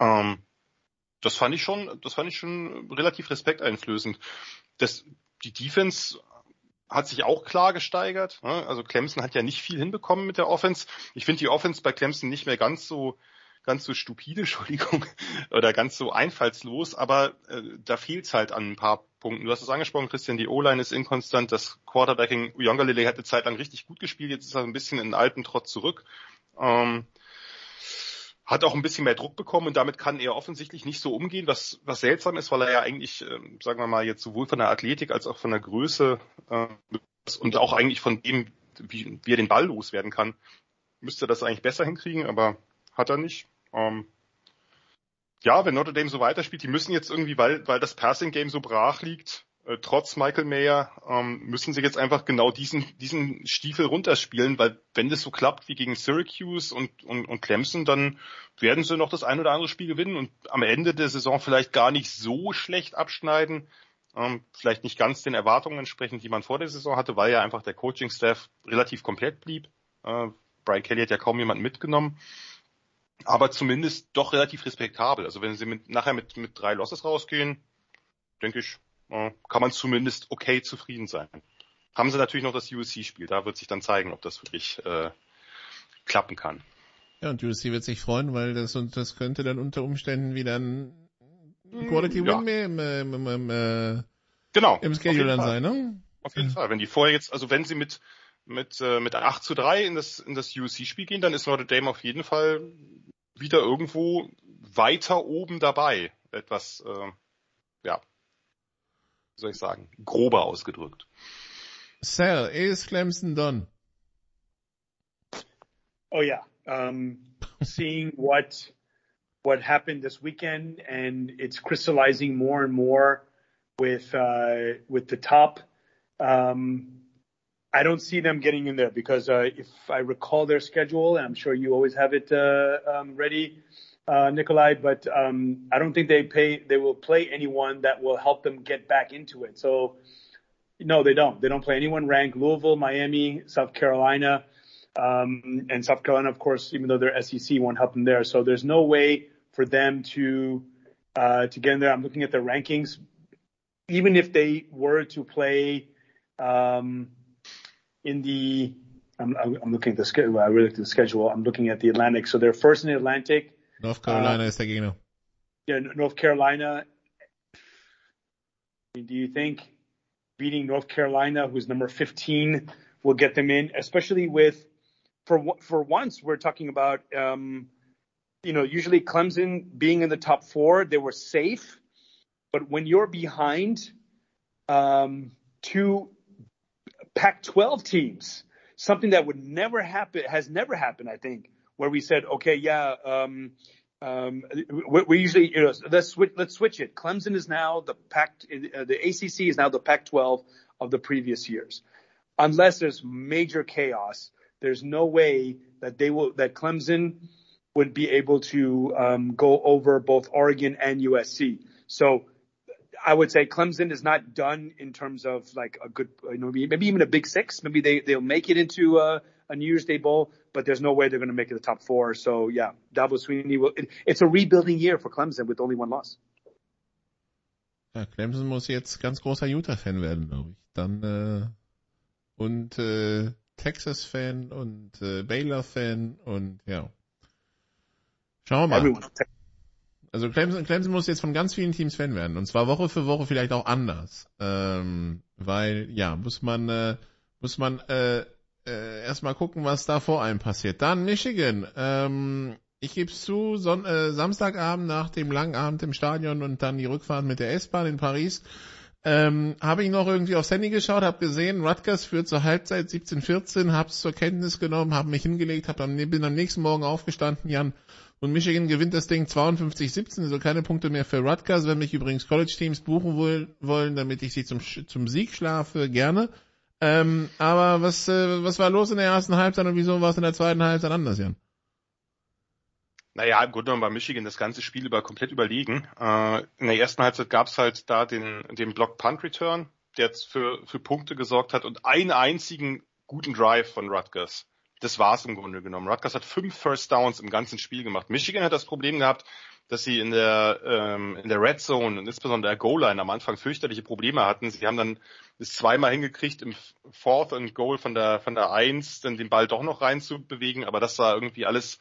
Ähm, das fand ich schon, das fand ich schon relativ respekteinflößend. Das, die Defense hat sich auch klar gesteigert. Ne? Also Clemson hat ja nicht viel hinbekommen mit der Offense. Ich finde die Offense bei Clemson nicht mehr ganz so ganz so stupide, Entschuldigung, oder ganz so einfallslos, aber äh, da fehlt's halt an ein paar Punkten. Du hast es angesprochen, Christian, die O-Line ist inkonstant, das Quarterbacking, Uyongalele hatte zeitlang richtig gut gespielt, jetzt ist er ein bisschen in alten Trott zurück. Ähm, hat auch ein bisschen mehr Druck bekommen und damit kann er offensichtlich nicht so umgehen, was, was seltsam ist, weil er ja eigentlich, äh, sagen wir mal, jetzt sowohl von der Athletik als auch von der Größe äh, und auch eigentlich von dem, wie, wie er den Ball loswerden kann, müsste das eigentlich besser hinkriegen, aber hat er nicht. Ähm, ja, wenn Notre Dame so weiterspielt, die müssen jetzt irgendwie, weil, weil das Passing Game so brach liegt, äh, trotz Michael Mayer ähm, müssen sie jetzt einfach genau diesen, diesen Stiefel runterspielen, weil wenn das so klappt wie gegen Syracuse und, und, und Clemson, dann werden sie noch das ein oder andere Spiel gewinnen und am Ende der Saison vielleicht gar nicht so schlecht abschneiden, Ähm, vielleicht nicht ganz den Erwartungen entsprechend, die man vor der Saison hatte, weil ja einfach der Coaching-Staff relativ komplett blieb. Äh, Brian Kelly hat ja kaum jemanden mitgenommen. Aber zumindest doch relativ respektabel. Also wenn sie mit, nachher mit, mit drei Losses rausgehen, denke ich, kann man zumindest okay zufrieden sein. Haben sie natürlich noch das USC-Spiel. Da wird sich dann zeigen, ob das wirklich äh, klappen kann.
Ja, und USC wird sich freuen, weil das, und das könnte dann unter Umständen wieder ein Quality Win ja. mehr im, im, im, im, äh,
genau,
im Schedule dann sein, ne?
Auf jeden Fall. Wenn die vorher jetzt, also wenn sie mit mit äh, mit 8 zu 3 in das in das USC-Spiel gehen, dann ist Notre Dame auf jeden Fall wieder irgendwo weiter oben dabei. Etwas, äh, ja, wie soll ich sagen, grober ausgedrückt.
Sal, is Clemson done?
Oh yeah. Um, seeing what what happened this weekend, and it's crystallizing more and more with uh, with the top. Um, I don't see them getting in there because uh, if I recall their schedule, and I'm sure you always have it uh, um, ready, uh, Nikolai, but um, I don't think they pay. They will play anyone that will help them get back into it. So, no, they don't. They don't play anyone ranked. Louisville, Miami, South Carolina, um, and South Carolina, of course, even though they're SEC, won't help them there. So there's no way for them to uh, to get in there. I'm looking at the rankings. Even if they were to play um, in the, I'm, I'm looking at the schedule. I really look at the schedule. I'm looking at the Atlantic. So they're first in the Atlantic.
North Carolina uh, is taking
Yeah, North Carolina. Do you think beating North Carolina, who's number 15, will get them in? Especially with, for for once, we're talking about um, you know, usually Clemson being in the top four, they were safe. But when you're behind um, two Pac-12 teams, something that would never happen has never happened, I think, where we said, okay, yeah, um, um, we, usually, you know, let's switch, let's switch it. Clemson is now the Pac, uh, the ACC is now the Pac-12 of the previous years. Unless there's major chaos, there's no way that they will, that Clemson would be able to um, go over both Oregon and USC. So I would say Clemson is not done in terms of like a good, you know, maybe even a Big Six. Maybe they they'll make it into a, a New Year's Day bowl, but there's no way they're going to make it the top four. So yeah, Dabo Sweeney will. It, it's a rebuilding year for Clemson with only one loss.
Ja, Clemson muss jetzt ganz großer Utah-Fan werden, glaube ich. Dann äh, und äh, Texas-Fan und äh, Baylor-Fan und ja. Schauen wir mal. Also Clemson, Clemson muss jetzt von ganz vielen Teams Fan werden. Und zwar Woche für Woche vielleicht auch anders. Ähm, weil, ja, muss man, äh, muss man äh, äh, erstmal gucken, was da vor einem passiert. Dann Michigan. Ähm, ich gebe zu, Son äh, Samstagabend nach dem langen Abend im Stadion und dann die Rückfahrt mit der S-Bahn in Paris. Ähm, habe ich noch irgendwie aufs Handy geschaut, habe gesehen, Rutgers führt zur Halbzeit 17-14, hab's zur Kenntnis genommen, habe mich hingelegt, hab am, bin am nächsten Morgen aufgestanden, Jan, und Michigan gewinnt das Ding 52-17, also keine Punkte mehr für Rutgers. Wenn mich übrigens College-Teams buchen wollen, damit ich sie zum, zum Sieg schlafe, gerne. Ähm, aber was, äh, was war los in der ersten Halbzeit und wieso war es in der zweiten Halbzeit anders, Jan?
Naja, im Grunde genommen war Michigan das ganze Spiel über komplett überlegen. Äh, in der ersten Halbzeit gab es halt da den, den Block Punt Return, der jetzt für, für Punkte gesorgt hat und einen einzigen guten Drive von Rutgers das war's im Grunde genommen. Rutgers hat fünf First Downs im ganzen Spiel gemacht. Michigan hat das Problem gehabt, dass sie in der ähm, in der Red Zone und insbesondere der Goal Line am Anfang fürchterliche Probleme hatten. Sie haben dann es zweimal hingekriegt im Fourth and Goal von der von der Eins, dann den Ball doch noch rein zu bewegen, aber das sah irgendwie alles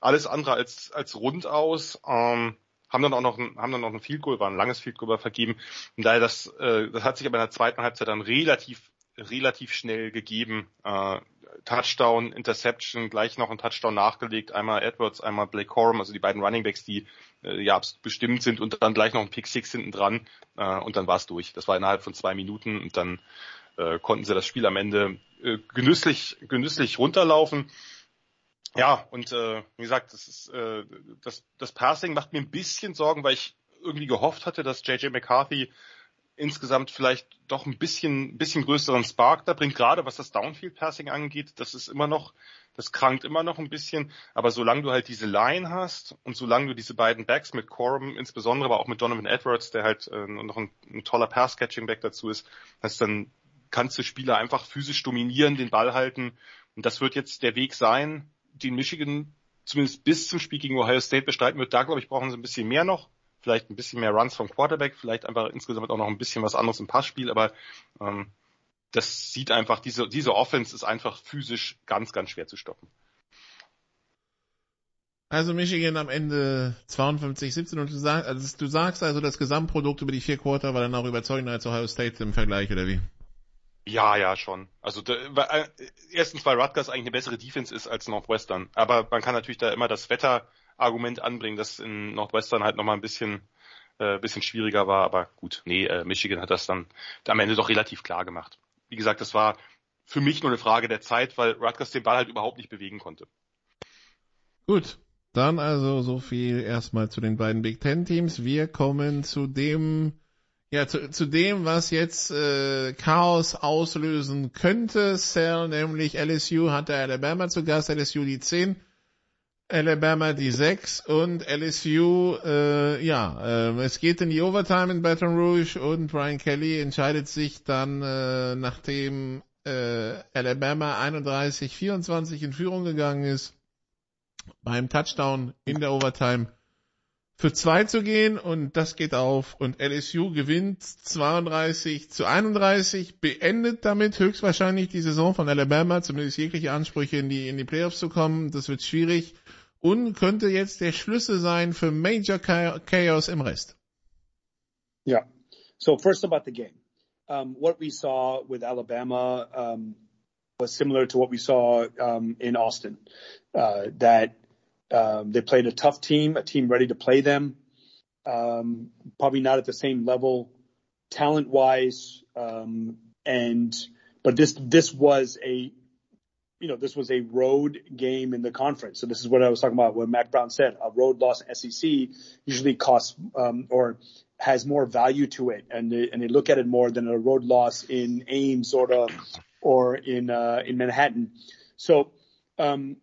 alles andere als als rund aus. Ähm, haben dann auch noch ein, haben dann noch ein Field Goal, war ein langes Field Goal vergeben. Und daher das äh, das hat sich aber in der zweiten Halbzeit dann relativ relativ schnell gegeben. Äh, Touchdown, Interception, gleich noch ein Touchdown nachgelegt, einmal Edwards, einmal Blake Corum, also die beiden Runningbacks, die äh, ja bestimmt sind und dann gleich noch ein Pick Six hinten dran äh, und dann war es durch. Das war innerhalb von zwei Minuten und dann äh, konnten sie das Spiel am Ende äh, genüsslich, genüsslich runterlaufen. Ja, und äh, wie gesagt, das ist äh, das, das Passing macht mir ein bisschen Sorgen, weil ich irgendwie gehofft hatte, dass JJ McCarthy insgesamt vielleicht doch ein bisschen, bisschen größeren Spark da bringt, gerade was das Downfield-Passing angeht. Das ist immer noch, das krankt immer noch ein bisschen. Aber solange du halt diese Line hast und solange du diese beiden Backs mit Corum, insbesondere aber auch mit Donovan Edwards, der halt äh, noch ein, ein toller Pass-Catching-Back dazu ist, dass dann kannst du Spieler einfach physisch dominieren, den Ball halten. Und das wird jetzt der Weg sein, den Michigan zumindest bis zum Spiel gegen Ohio State bestreiten wird. Da, glaube ich, brauchen sie ein bisschen mehr noch vielleicht ein bisschen mehr Runs vom Quarterback, vielleicht einfach insgesamt auch noch ein bisschen was anderes im Passspiel, aber ähm, das sieht einfach, diese, diese Offense ist einfach physisch ganz, ganz schwer zu stoppen.
Also Michigan am Ende 52-17 und du, sag, also du sagst also, das Gesamtprodukt über die vier Quarter war dann auch überzeugender als Ohio State im Vergleich, oder wie?
Ja, ja, schon. Also äh, erstens, weil Rutgers eigentlich eine bessere Defense ist als Northwestern. Aber man kann natürlich da immer das Wetter Argument anbringen, dass in Northwestern halt nochmal ein bisschen, äh, bisschen schwieriger war. Aber gut, nee, äh, Michigan hat das dann am Ende doch relativ klar gemacht. Wie gesagt, das war für mich nur eine Frage der Zeit, weil Rutgers den Ball halt überhaupt nicht bewegen konnte.
Gut, dann also so viel erstmal zu den beiden Big Ten Teams. Wir kommen zu dem, ja, zu, zu dem, was jetzt äh, Chaos auslösen könnte. Cell, nämlich LSU hatte Alabama zu Gast, LSU die 10. Alabama die 6 und LSU, äh, ja, äh, es geht in die Overtime in Baton Rouge und Brian Kelly entscheidet sich dann, äh, nachdem äh, Alabama 31-24 in Führung gegangen ist, beim Touchdown in der Overtime für zwei zu gehen und das geht auf und LSU gewinnt 32 zu 31, beendet damit höchstwahrscheinlich die Saison von Alabama, zumindest jegliche Ansprüche in die, in die Playoffs zu kommen. Das wird schwierig und könnte jetzt der Schlüssel sein für Major Chaos im Rest.
Yeah. So first about the game. Um, what we saw with Alabama um, was similar to what we saw um, in Austin. Uh, that um, they played a tough team, a team ready to play them. Um, probably not at the same level, talent wise, um, and but this this was a you know, this was a road game in the conference. So this is what I was talking about, when Mac Brown said. A road loss in SEC usually costs, um, or has more value to it. And they, and they look at it more than a road loss in Ames of, or in, uh, in Manhattan. So, um,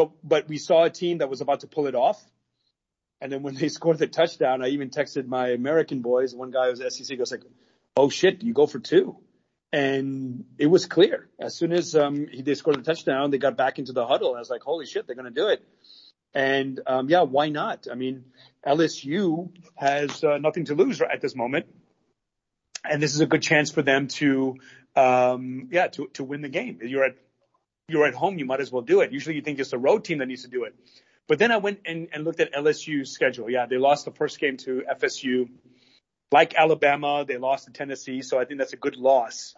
but, but we saw a team that was about to pull it off. And then when they scored the touchdown, I even texted my American boys. One guy was SEC goes like, Oh shit, you go for two and it was clear as soon as um, he, they scored the touchdown, they got back into the huddle. I was like, "Holy shit, they're going to do it!" And um, yeah, why not? I mean, LSU has uh, nothing to lose at this moment, and this is a good chance for them to, um, yeah, to to win the game. You're at you're at home, you might as well do it. Usually, you think it's the road team that needs to do it. But then I went and, and looked at LSU's schedule. Yeah, they lost the first game to FSU. Like Alabama, they lost to Tennessee, so I think that's a good loss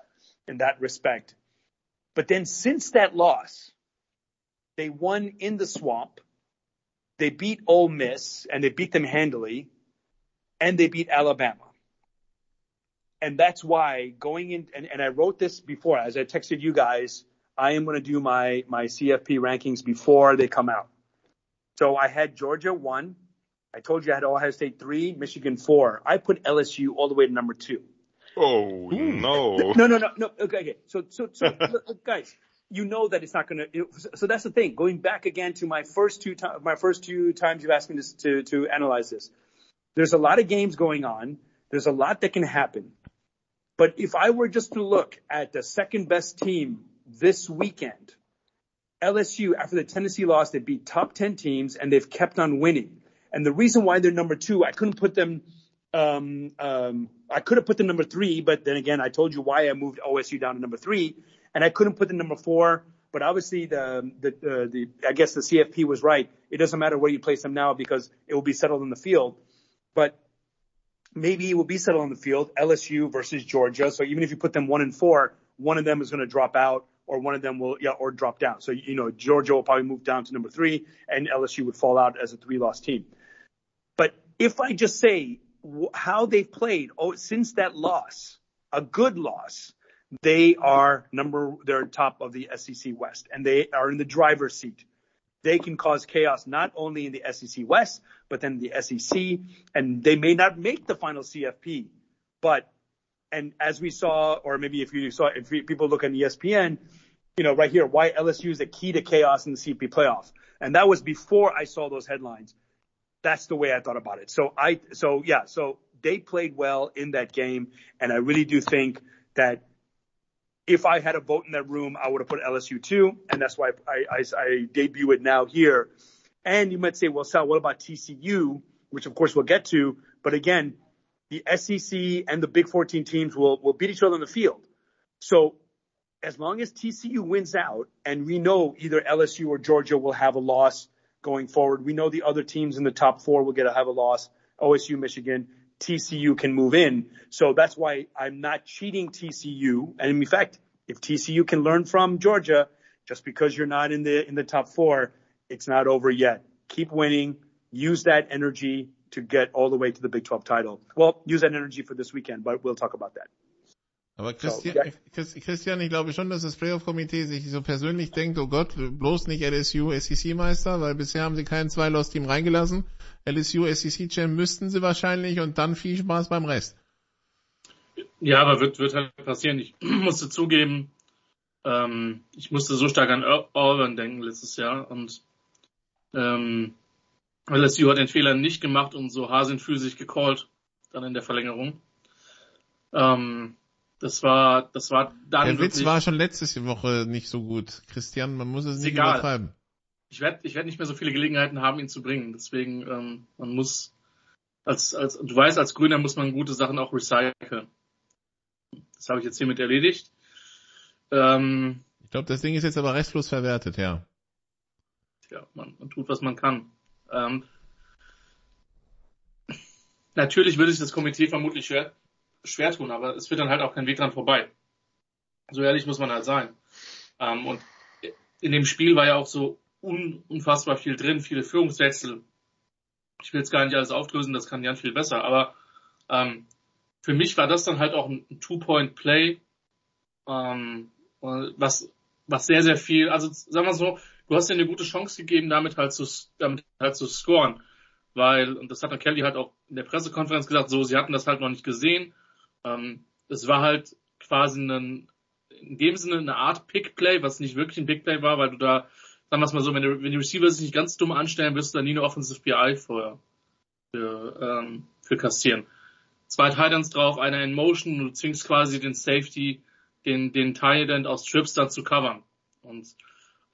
in that respect. But then since that loss, they won in the swamp. They beat Ole Miss and they beat them handily and they beat Alabama. And that's why going in, and, and I wrote this before, as I texted you guys, I am going to do my, my CFP rankings before they come out. So I had Georgia one. I told you I had Ohio State three, Michigan four. I put LSU all the way to number two.
Oh hmm. no!
No, no, no, no. Okay, okay. So, so, so, look, guys, you know that it's not going to. So that's the thing. Going back again to my first two times, my first two times you asked me to, to to analyze this. There's a lot of games going on. There's a lot that can happen. But if I were just to look at the second best team this weekend, LSU after the Tennessee loss, they beat top ten teams and they've kept on winning. And the reason why they're number two, I couldn't put them um, um, I could have put them number three, but then again, I told you why I moved OSU down to number three, and I couldn't put them number four. But obviously, the the uh, the I guess the CFP was right. It doesn't matter where you place them now because it will be settled in the field. But maybe it will be settled on the field. LSU versus Georgia. So even if you put them one and four, one of them is going to drop out, or one of them will yeah, or drop down. So you know Georgia will probably move down to number three, and LSU would fall out as a three-loss team. But if I just say how they've played oh, since that loss, a good loss, they are number, they're top of the SEC West and they are in the driver's seat. They can cause chaos not only in the SEC West, but then the SEC and they may not make the final CFP, but and as we saw, or maybe if you saw, if people look on ESPN, you know, right here, why LSU is a key to chaos in the CP playoff, and that was before I saw those headlines. That's the way I thought about it. So I, so yeah, so they played well in that game, and I really do think that if I had a vote in that room, I would have put LSU too, and that's why I, I, I debut it now here. And you might say, well, Sal, what about TCU? Which of course we'll get to, but again, the SEC and the Big 14 teams will, will beat each other on the field. So as long as TCU wins out, and we know either LSU or Georgia will have a loss going forward, we know the other teams in the top four will get a have a loss. OSU, Michigan, TCU can move in. So that's why I'm not cheating TCU. And in fact, if TCU can learn from Georgia, just because you're not in the in the top four, it's not over yet. Keep winning. Use that energy to get all the way to the Big 12 title. Well, use that energy for this weekend, but we'll talk about that.
Aber Christian, so, yeah. Christian, ich glaube schon, dass das Playoff-Komitee sich so persönlich denkt, oh Gott, bloß nicht LSU SEC-Meister, weil bisher haben sie kein Zwei-Loss-Team reingelassen. LSU SEC-Champ müssten sie wahrscheinlich und dann viel Spaß beim Rest.
Ja, aber wird, wird halt passieren. Ich musste zugeben, ähm, ich musste so stark an Auburn denken letztes Jahr und ähm, LSU hat den Fehler nicht gemacht und so hasenfüßig gecallt, dann in der Verlängerung. Ähm, das war, das war dann
Der Witz war schon letzte Woche nicht so gut. Christian, man muss es nicht egal. übertreiben.
Ich werde ich werd nicht mehr so viele Gelegenheiten haben, ihn zu bringen. Deswegen, ähm, man muss, als, als, du weißt, als Grüner muss man gute Sachen auch recyceln. Das habe ich jetzt hiermit erledigt. Ähm,
ich glaube, das Ding ist jetzt aber restlos verwertet, ja.
Ja, man, man tut, was man kann. Ähm, natürlich würde sich das Komitee vermutlich schwer, schwer tun, aber es wird dann halt auch kein Weg dran vorbei. So ehrlich muss man halt sein. Ähm, und in dem Spiel war ja auch so un, unfassbar viel drin, viele Führungswechsel. Ich will jetzt gar nicht alles auflösen, das kann Jan viel besser, aber ähm, für mich war das dann halt auch ein Two-Point-Play, ähm, was, was sehr, sehr viel, also sagen wir so, du hast dir eine gute Chance gegeben, damit halt zu, damit halt zu scoren. Weil, und das hat dann Kelly halt auch in der Pressekonferenz gesagt, so, sie hatten das halt noch nicht gesehen. Ähm, es war halt quasi ein, in dem Sinne eine Art Pick-Play, was nicht wirklich ein Pick-Play war, weil du da, sagen wir es mal so, wenn, du, wenn die Receiver sich nicht ganz dumm anstellen, wirst du da nie eine Offensive PI für, für, ähm, für kassieren. Zwei Titans drauf, einer in Motion, du zwingst quasi den Safety, den, den Titan aus Trips dann zu covern. Und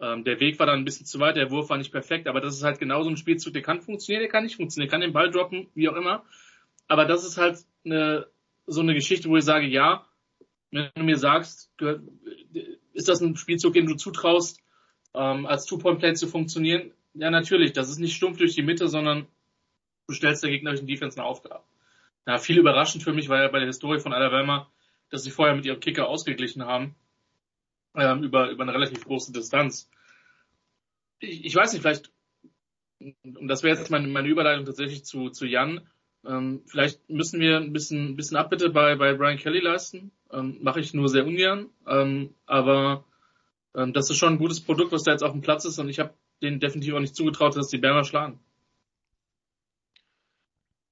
ähm, der Weg war dann ein bisschen zu weit, der Wurf war nicht perfekt, aber das ist halt genauso ein Spielzug, der kann funktionieren, der kann nicht funktionieren, der kann den Ball droppen, wie auch immer. Aber das ist halt eine, so eine Geschichte, wo ich sage, ja, wenn du mir sagst, ist das ein Spielzug, den du zutraust, ähm, als Two-Point-Play zu funktionieren? Ja, natürlich. Das ist nicht stumpf durch die Mitte, sondern du stellst der gegnerischen Defense eine Aufgabe. Ja, viel überraschend für mich war ja bei der Historie von Alabama, dass sie vorher mit ihrem Kicker ausgeglichen haben ähm, über, über eine relativ große Distanz. Ich, ich weiß nicht, vielleicht, und das wäre jetzt meine, meine Überleitung tatsächlich zu, zu Jan, ähm, vielleicht müssen wir ein bisschen, ein bisschen Abbitte bei, bei Brian Kelly leisten. Ähm, Mache ich nur sehr ungern. Ähm, aber ähm, das ist schon ein gutes Produkt, was da jetzt auf dem Platz ist und ich habe denen definitiv auch nicht zugetraut, dass die Berner schlagen.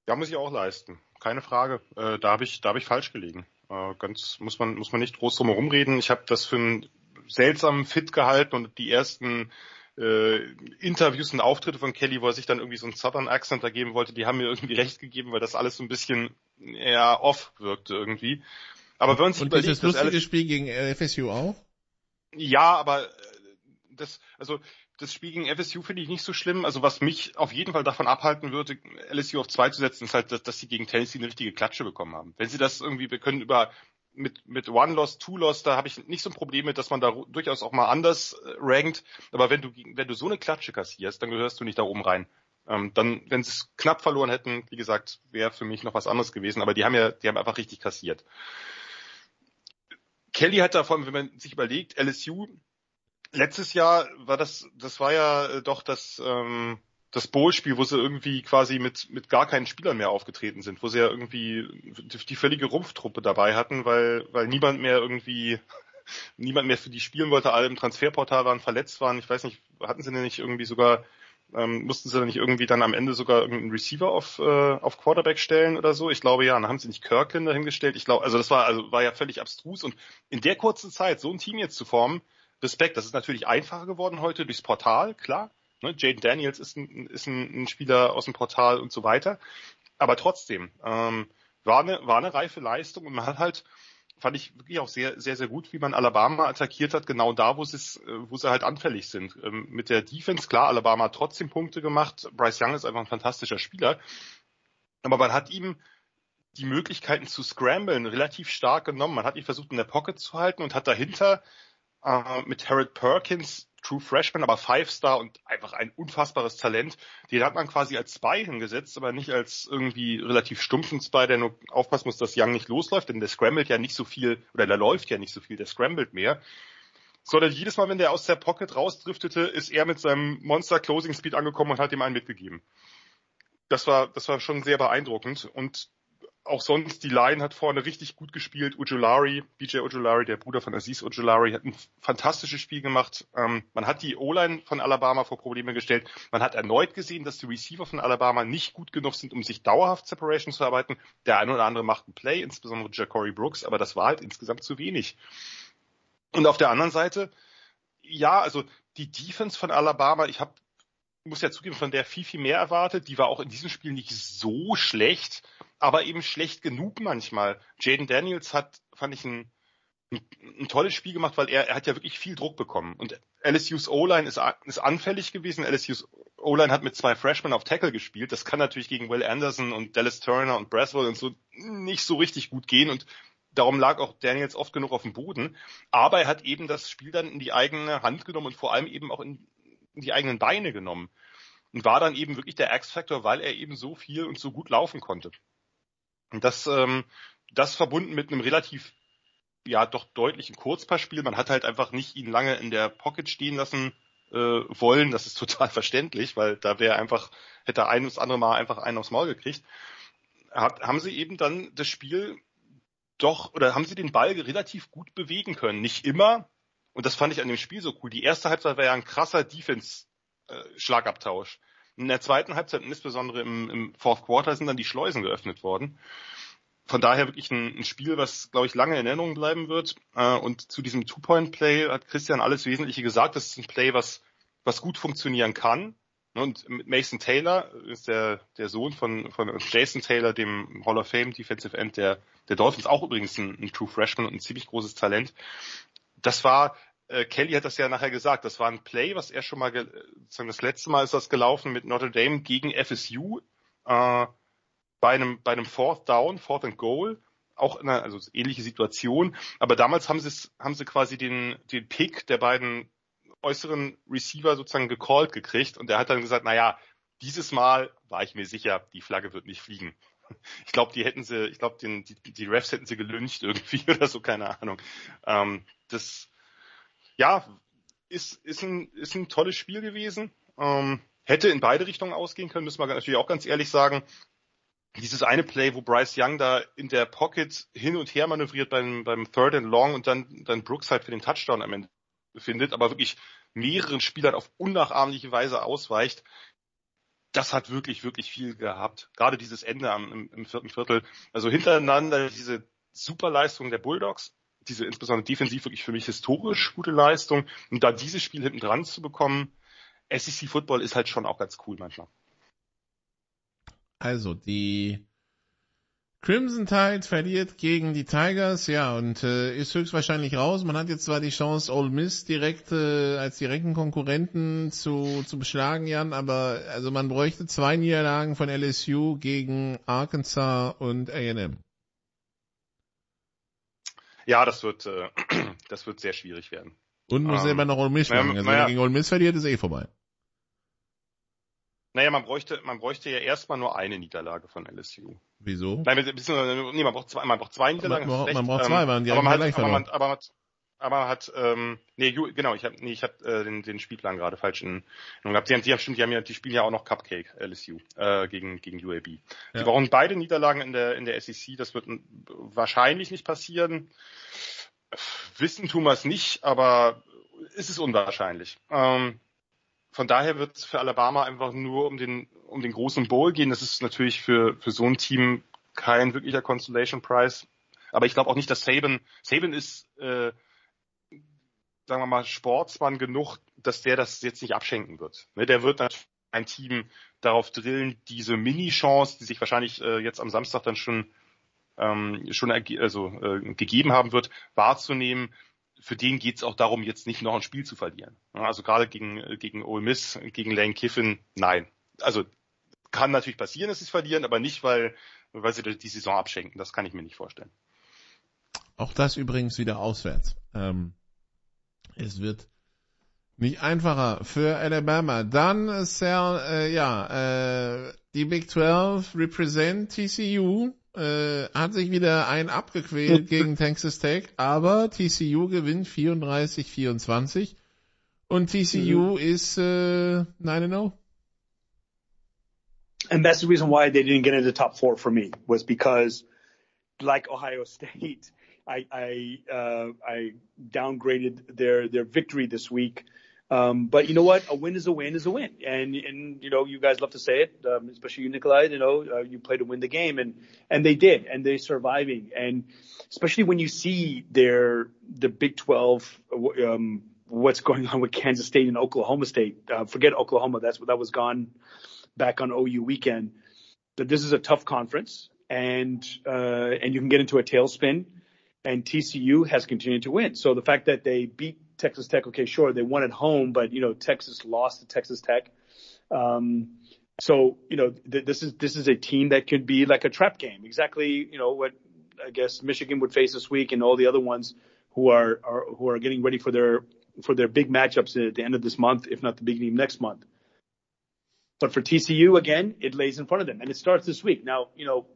Ja, muss ich auch leisten. Keine Frage. Äh, da habe ich, da habe ich falsch gelegen. Äh, ganz muss man muss man nicht groß drum herum reden. Ich habe das für einen seltsamen Fit gehalten und die ersten äh, Interviews und Auftritte von Kelly, wo er sich dann irgendwie so einen Southern Accent ergeben wollte, die haben mir irgendwie recht gegeben, weil das alles so ein bisschen eher off wirkte irgendwie. Aber wenn sich
und überlegt, dieses lustige Spiel gegen FSU auch?
Ja, aber äh, das, also das Spiel gegen FSU finde ich nicht so schlimm. Also was mich auf jeden Fall davon abhalten würde, LSU auf zwei zu setzen, ist halt, dass, dass sie gegen Tennessee eine richtige Klatsche bekommen haben. Wenn sie das irgendwie, wir können über mit, mit One Loss, Two Loss, da habe ich nicht so ein Problem mit, dass man da durchaus auch mal anders äh, rankt. Aber wenn du, wenn du so eine Klatsche kassierst, dann gehörst du nicht da oben rein. Ähm, dann, wenn sie es knapp verloren hätten, wie gesagt, wäre für mich noch was anderes gewesen. Aber die haben ja, die haben einfach richtig kassiert. Kelly hat da vor allem, wenn man sich überlegt, LSU letztes Jahr war das, das war ja äh, doch das, ähm, das Bowl-Spiel, wo sie irgendwie quasi mit, mit gar keinen Spielern mehr aufgetreten sind, wo sie ja irgendwie die, die völlige Rumpftruppe dabei hatten, weil, weil niemand mehr irgendwie, niemand mehr für die spielen wollte, alle im Transferportal waren, verletzt waren. Ich weiß nicht, hatten sie denn nicht irgendwie sogar Ähm, mussten sie dann nicht irgendwie dann am Ende sogar irgendeinen Receiver auf, äh, auf Quarterback stellen oder so? Ich glaube ja, dann haben sie nicht Kirkland dahingestellt. Ich glaube, also das war, also war ja völlig abstrus und in der kurzen Zeit so ein Team jetzt zu formen, Respekt, das ist natürlich einfacher geworden heute durchs Portal, klar. Ne? Jaden Daniels ist, ein, ist ein, ein Spieler aus dem Portal und so weiter. Aber trotzdem, ähm, war eine, war eine reife Leistung und man hat halt, fand ich wirklich auch sehr, sehr, sehr gut, wie man Alabama attackiert hat, genau da, wo sie, wo sie halt anfällig sind. Ähm, mit der Defense, klar, Alabama hat trotzdem Punkte gemacht. Bryce Young ist einfach ein fantastischer Spieler. Aber man hat ihm die Möglichkeiten zu scramblen relativ stark genommen. Man hat ihn versucht, in der Pocket zu halten und hat dahinter äh, mit Harold Perkins True Freshman, aber Five Star und einfach ein unfassbares Talent. Den hat man quasi als Spy hingesetzt, aber nicht als irgendwie relativ stumpfen Spy, der nur aufpassen muss, dass Young nicht losläuft, denn der scrambled ja nicht so viel, oder der läuft ja nicht so viel, der scrambled mehr. Sondern jedes Mal, wenn der aus der Pocket rausdriftete, ist er mit seinem Monster Closing Speed angekommen und hat ihm einen mitgegeben. Das war, das war schon sehr beeindruckend und auch sonst, die Line hat vorne richtig gut gespielt. Ujulari, BJ Ujulari, der Bruder von Aziz Ujulari, hat ein fantastisches Spiel gemacht. Ähm, man hat die O-Line von Alabama vor Probleme gestellt. Man hat erneut gesehen, dass die Receiver von Alabama nicht gut genug sind, um sich dauerhaft Separation zu arbeiten. Der eine oder andere macht ein Play, insbesondere Ja'Cory Brooks, aber das war halt insgesamt zu wenig. Und auf der anderen Seite, ja, also die Defense von Alabama, ich habe muss ja zugeben, von der viel, viel mehr erwartet. Die war auch in diesem Spiel nicht so schlecht aber eben schlecht genug manchmal. Jaden Daniels hat, fand ich, ein, ein, ein tolles Spiel gemacht, weil er, er hat ja wirklich viel Druck bekommen. Und LSU's O-Line ist, ist anfällig gewesen. LSU's O-Line hat mit zwei Freshmen auf Tackle gespielt. Das kann natürlich gegen Will Anderson und Dallas Turner und Braswell und so nicht so richtig gut gehen. Und darum lag auch Daniels oft genug auf dem Boden. Aber er hat eben das Spiel dann in die eigene Hand genommen und vor allem eben auch in, in die eigenen Beine genommen. Und war dann eben wirklich der X-Factor, weil er eben so viel und so gut laufen konnte. Und das, ähm, das verbunden mit einem relativ, ja, doch deutlichen Kurzpassspiel. Man hat halt einfach nicht ihn lange in der Pocket stehen lassen äh, wollen. Das ist total verständlich, weil da wäre einfach, hätte ein das andere Mal einfach einen aufs Maul gekriegt. Hat, haben sie eben dann das Spiel doch, oder haben sie den Ball relativ gut bewegen können. Nicht immer, und das fand ich an dem Spiel so cool. Die erste Halbzeit war ja ein krasser Defense-Schlagabtausch. Äh, in der zweiten Halbzeit, insbesondere im, im Fourth Quarter, sind dann die Schleusen geöffnet worden. Von daher wirklich ein, ein Spiel, was, glaube ich, lange in Erinnerung bleiben wird. Äh, und zu diesem Two-Point-Play hat Christian alles Wesentliche gesagt. Das ist ein Play, was, was gut funktionieren kann. Und mit Mason Taylor ist der, der Sohn von, von Jason Taylor, dem Hall of Fame Defensive End der, der Dolphins, auch übrigens ein, ein True Freshman und ein ziemlich großes Talent. Das war äh, Kelly hat das ja nachher gesagt, das war ein Play, was er schon mal, sozusagen das letzte Mal ist das gelaufen mit Notre Dame gegen FSU äh, bei einem bei einem Fourth Down, Fourth and Goal, auch in einer also ähnliche Situation, aber damals haben sie haben sie quasi den den Pick der beiden äußeren Receiver sozusagen gecallt gekriegt und er hat dann gesagt, na ja, dieses Mal war ich mir sicher, die Flagge wird nicht fliegen. Ich glaube, die hätten sie, ich glaube, die, die Refs hätten sie gelüncht irgendwie oder so, keine Ahnung. Ähm, das ja, ist, ist, ein, ist ein tolles Spiel gewesen. Ähm, hätte in beide Richtungen ausgehen können, müssen wir natürlich auch ganz ehrlich sagen. Dieses eine Play, wo Bryce Young da in der Pocket hin und her manövriert beim, beim Third and Long und dann, dann Brooks halt für den Touchdown am Ende findet, aber wirklich mehreren Spielern auf unnachahmliche Weise ausweicht. Das hat wirklich, wirklich viel gehabt. Gerade dieses Ende am, im, im vierten Viertel. Also hintereinander diese Superleistung der Bulldogs, diese insbesondere defensiv wirklich für mich historisch gute Leistung. Und da dieses Spiel hinten dran zu bekommen, SEC Football ist halt schon auch ganz cool manchmal.
Also die Crimson Tide verliert gegen die Tigers, ja, und äh, ist höchstwahrscheinlich raus. Man hat jetzt zwar die Chance, Ole Miss direkt äh, als direkten Konkurrenten zu, zu beschlagen, Jan, aber also man bräuchte zwei Niederlagen von LSU gegen Arkansas und A&M.
Ja, das wird, äh, das wird sehr schwierig werden.
Und muss ähm, selber noch Ole Miss machen. Also wenn er gegen Ole Miss verliert, ist eh vorbei.
Naja, man bräuchte, man bräuchte ja erstmal nur eine Niederlage von LSU.
Wieso?
Nein, nee, man braucht zwei, man braucht zwei Niederlagen.
Man, man braucht zwei, weil die
aber man, hat, aber, man, aber, man, aber hat, ähm, nee, genau, ich habe nee, ich hab, äh, den, den Spielplan gerade falsch in, in gehabt. Die haben, die haben, stimmt, die haben ja, die spielen ja auch noch Cupcake, LSU, äh, gegen, gegen UAB. Ja. Die brauchen beide Niederlagen in der, in der SEC, das wird wahrscheinlich nicht passieren. Wissen tun wir es nicht, aber es ist unwahrscheinlich. Ähm, von daher wird es für Alabama einfach nur um den, um den großen Bowl gehen. Das ist natürlich für, für so ein Team kein wirklicher Consolation Prize. Aber ich glaube auch nicht, dass Saban, Saban ist, äh, sagen wir mal, Sportsmann genug, dass der das jetzt nicht abschenken wird. Ne, der wird natürlich ein Team darauf drillen, diese Mini-Chance, die sich wahrscheinlich äh, jetzt am Samstag dann schon ähm, schon also, äh, gegeben haben wird, wahrzunehmen. Für den geht es auch darum, jetzt nicht noch ein Spiel zu verlieren. Also gerade gegen, gegen Ole Miss, gegen Lane Kiffin, nein. Also kann natürlich passieren, dass sie es verlieren, aber nicht, weil, weil sie die Saison abschenken. Das kann ich mir nicht vorstellen.
Auch das übrigens wieder auswärts. Ähm, es wird nicht einfacher für Alabama. Dann, Sal, äh, ja, äh, die Big 12 represent TCU äh, hat sich wieder ein abgequält gegen Texas Tech, aber TCU gewinnt 34-24 und TCU mhm. ist äh, 9-0.
And that's the reason why they didn't get into the top four for me was because, like Ohio State, I I uh, I downgraded their victory this week um, but you know what? A win is a win is a win. And, and, you know, you guys love to say it, um, especially you, Nikolai, you know, uh, you play to win the game and, and they did, and they're surviving. And especially when you see their, the Big 12, um, what's going on with Kansas State and Oklahoma State. Uh, forget Oklahoma. That's that was gone back on OU weekend. That this is a tough conference and, uh, and you can get into a tailspin and TCU has continued to win. So the fact that they beat Texas Tech, okay, sure, they won at home, but you know, Texas lost to Texas Tech. Um, so, you know, th- this is, this is a team that could be like a trap game. Exactly, you know, what I guess Michigan would face this week and all the other ones who are, are, who are getting ready for their, for their big matchups at the end of this month, if not the beginning of next month. But for TCU, again, it lays in front of them and it starts this week. Now, you know,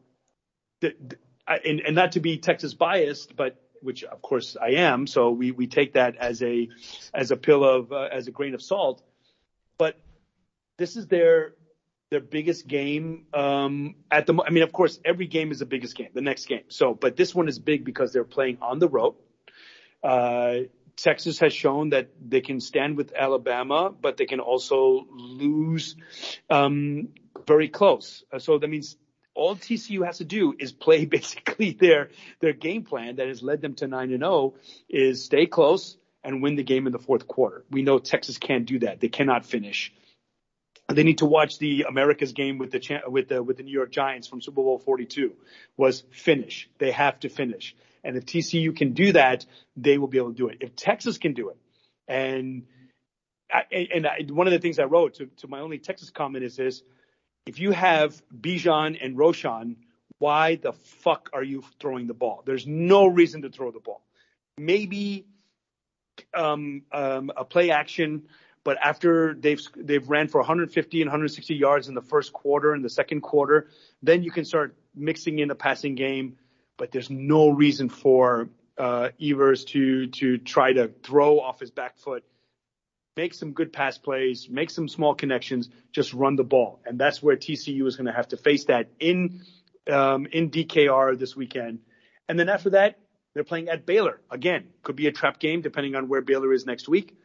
the, the, and, and not to be Texas biased, but which of course I am. So we, we take that as a, as a pill of, uh, as a grain of salt. But this is their, their biggest game, um, at the, I mean, of course, every game is the biggest game, the next game. So, but this one is big because they're playing on the road. Uh, Texas has shown that they can stand with Alabama, but they can also lose um, very close. Uh, so that means all TCU has to do is play basically their their game plan that has led them to nine and zero oh, is stay close and win the game in the fourth quarter. We know Texas can't do that; they cannot finish. They need to watch the America's game with the with the with the New York Giants from Super Bowl 42 was finish. They have to finish, and if TCU can do that, they will be able to do it. If Texas can do it, and I, and I, one of the things I wrote to, to my only Texas comment is this if you have Bijan and Roshan, why the fuck are you throwing the ball? There's no reason to throw the ball. Maybe um, um, a play action, but after they've they've ran for 150 and 160 yards in the first quarter and the second quarter, then you can start mixing in a passing game. But there's no reason for uh, Evers to to try to throw off his back foot make some good pass plays, make some small connections, just run the ball. And that's where TCU is going to have to face that in, um, in DKR this weekend. And then after that, they're playing at Baylor. Again, could be a trap game depending on where Baylor is next week.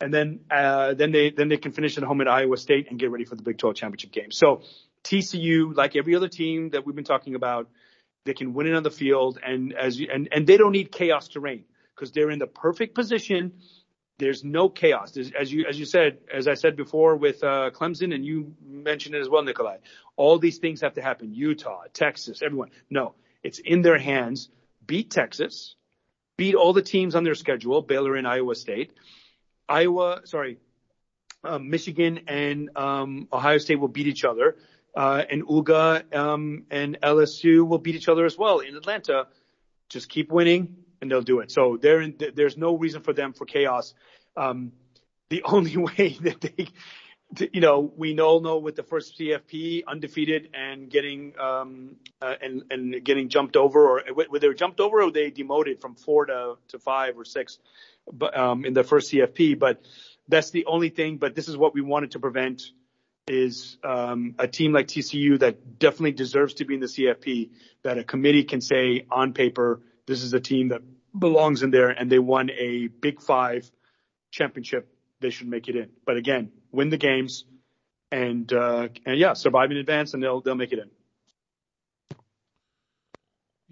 And then, uh, then they, then they can finish at home at Iowa State and get ready for the Big 12 championship game. So TCU, like every other team that we've been talking about, they can win it on the field and as you, and, and they don't need chaos to reign because they're in the perfect position there's no chaos. There's, as you as you said, as I said before with uh, Clemson, and you mentioned it as well, Nikolai. All these things have to happen. Utah, Texas, everyone. No, it's in their hands. Beat Texas, beat all the teams on their schedule, Baylor and Iowa State. Iowa, sorry, uh, Michigan and um, Ohio State will beat each other, uh, and UGA um, and LSU will beat each other as well in Atlanta. Just keep winning, and they'll do it. So there's no reason for them for chaos. Um, the only way that they, you know, we all know with the first CFP undefeated and getting um, uh, and and getting jumped over, or whether they were jumped over or they demoted from four to to five or six, but um, in the first CFP. But that's the only thing. But this is what we wanted to prevent is um, a team like TCU that definitely deserves to be in the CFP. That a committee can say on paper, this is a team that belongs in there and they won a Big Five championship. They should make it in. But again, win the games, and uh, and yeah, survive in advance, and they'll they'll make it in.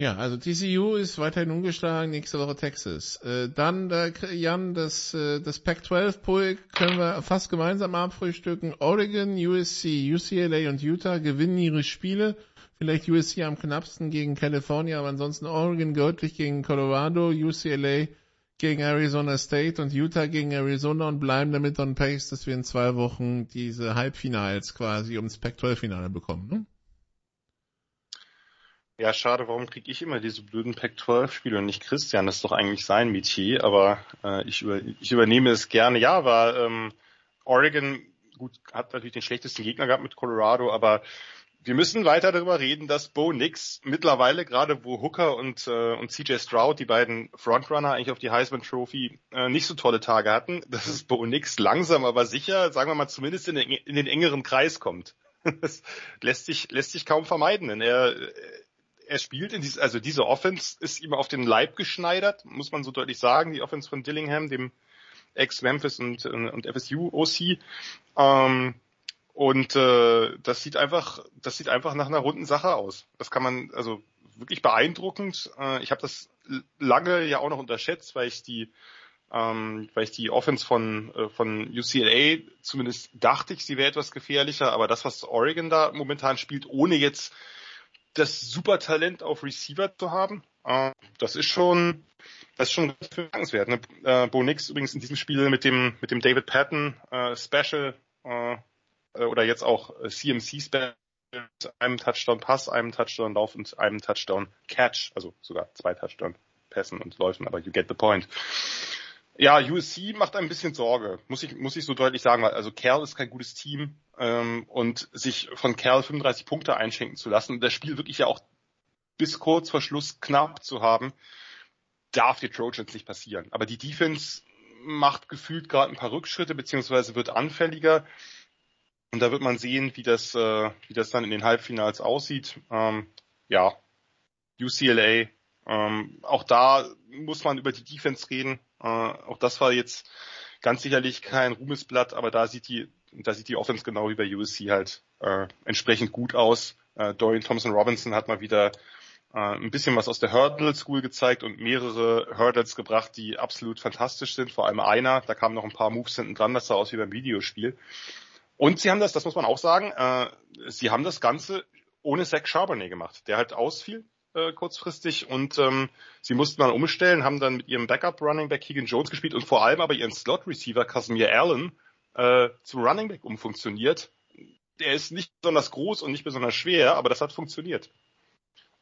Ja, also TCU ist weiterhin ungeschlagen, nächste Woche Texas. Äh, dann, äh, Jan, das, äh, das Pac-12-Pulk können wir fast gemeinsam abfrühstücken. Oregon, USC, UCLA und Utah gewinnen ihre Spiele. Vielleicht USC am knappsten gegen California, aber ansonsten Oregon deutlich gegen Colorado, UCLA gegen Arizona State und Utah gegen Arizona und bleiben damit on pace, dass wir in zwei Wochen diese Halbfinals quasi ums Pac-12-Finale bekommen. Ne?
Ja, schade, warum kriege ich immer diese blöden Pac-12-Spiele und nicht Christian? Das ist doch eigentlich sein Metier, aber äh, ich, über, ich übernehme es gerne. Ja, war ähm, Oregon, gut, hat natürlich den schlechtesten Gegner gehabt mit Colorado, aber wir müssen weiter darüber reden, dass Bo Nix mittlerweile, gerade wo Hooker und, äh, und CJ Stroud, die beiden Frontrunner eigentlich auf die Heisman Trophy, äh, nicht so tolle Tage hatten, dass es Bo Nix langsam aber sicher, sagen wir mal, zumindest in den, in den engeren Kreis kommt. Das lässt sich, lässt sich kaum vermeiden, denn er, er spielt in dieses, also diese Offense ist ihm auf den Leib geschneidert, muss man so deutlich sagen, die Offense von Dillingham, dem Ex-Memphis und, und FSU-OC. Ähm, und äh, das sieht einfach, das sieht einfach nach einer runden Sache aus. Das kann man, also wirklich beeindruckend. Äh, ich habe das lange ja auch noch unterschätzt, weil ich die, ähm, weil ich die Offense von äh, von UCLA zumindest dachte ich, sie wäre etwas gefährlicher, aber das, was Oregon da momentan spielt, ohne jetzt das Supertalent auf Receiver zu haben, äh, das ist schon, das ist schon bemerkenswert. Ne? Äh, Bo Nix übrigens in diesem Spiel mit dem mit dem David Patton äh, Special äh, äh, oder jetzt auch CMC Special mit einem Touchdown Pass, einem Touchdown Lauf und einem Touchdown Catch, also sogar zwei Touchdown Pässen und Läufen, aber you get the point. Ja, USC macht ein bisschen Sorge, muss ich, muss ich so deutlich sagen, weil also Kerl ist kein gutes Team ähm, und sich von Kerl 35 Punkte einschenken zu lassen das Spiel wirklich ja auch bis kurz vor Schluss knapp zu haben, darf die Trojans nicht passieren. Aber die Defense macht gefühlt gerade ein paar Rückschritte, beziehungsweise wird anfälliger. Und da wird man sehen, wie das, äh, wie das dann in den Halbfinals aussieht. Ähm, ja, UCLA. Ähm, auch da muss man über die Defense reden. Äh, auch das war jetzt ganz sicherlich kein Ruhmesblatt, aber da sieht die, da sieht die Offense genau wie bei USC halt äh, entsprechend gut aus. Äh, Dorian Thompson Robinson hat mal wieder äh, ein bisschen was aus der Hurdle School gezeigt und mehrere Hurdles gebracht, die absolut fantastisch sind. Vor allem einer, da kamen noch ein paar Moves hinten dran, das sah aus wie beim Videospiel. Und sie haben das, das muss man auch sagen, äh, sie haben das Ganze ohne Zach Charbonnet gemacht, der halt ausfiel äh, kurzfristig und ähm, sie mussten dann umstellen, haben dann mit ihrem Backup Running Back Keegan Jones gespielt und vor allem aber ihren Slot Receiver Casimir Allen äh, zum Running Back umfunktioniert. Der ist nicht besonders groß und nicht besonders schwer, aber das hat funktioniert.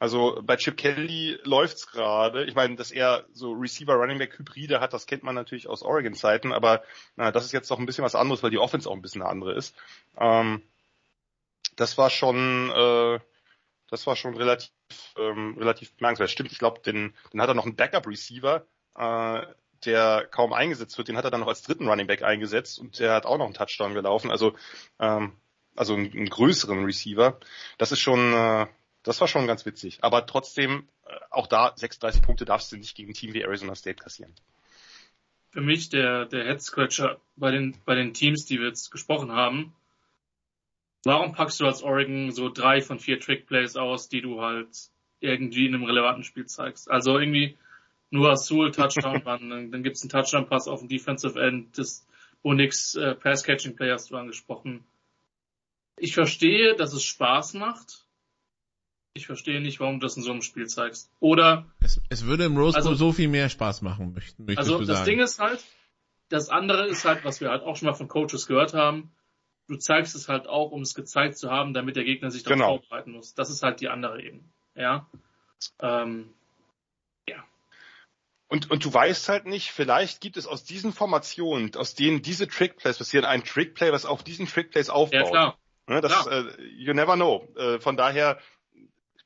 Also bei Chip Kelly läuft's gerade. Ich meine, dass er so Receiver Running Back Hybride hat, das kennt man natürlich aus Oregon Zeiten, aber na, das ist jetzt doch ein bisschen was anderes, weil die Offense auch ein bisschen eine andere ist. Ähm, das war schon, äh, das war schon relativ, ähm, relativ bemerkenswert. Stimmt, ich glaube, den, den hat er noch einen Backup Receiver, äh, der kaum eingesetzt wird. Den hat er dann noch als dritten Running Back eingesetzt und der hat auch noch einen Touchdown gelaufen. Also ähm, also einen, einen größeren Receiver. Das ist schon, äh, das war schon ganz witzig. Aber trotzdem, äh, auch da 36 Punkte darfst du nicht gegen ein Team wie Arizona State kassieren.
Für mich der, der Head Scratcher bei den, bei den Teams, die wir jetzt gesprochen haben. Warum packst du als Oregon so drei von vier Trick Plays aus, die du halt irgendwie in einem relevanten Spiel zeigst? Also irgendwie nur Azul Touchdown Run, dann, dann gibt's einen Touchdown Pass auf dem Defensive End, das Bonix äh, Pass Catching Play hast du angesprochen. Ich verstehe, dass es Spaß macht, ich verstehe nicht, warum du das in so einem Spiel zeigst. Oder
es, es würde im Rose Bowl also, so viel mehr Spaß machen, möchte, möchtest
also
sagen.
Also das Ding ist halt, das andere ist halt, was wir halt auch schon mal von Coaches gehört haben. Du zeigst es halt auch, um es gezeigt zu haben, damit der Gegner sich darauf genau. vorbereiten muss. Das ist halt die andere Ebene. Ja. Ähm,
ja. Und, und du weißt halt nicht, vielleicht gibt es aus diesen Formationen, aus denen diese Trickplays passieren, ein Trickplay, was auf diesen Trickplays aufbaut. Ja, klar. Ne, das, äh, you never know. Äh, von daher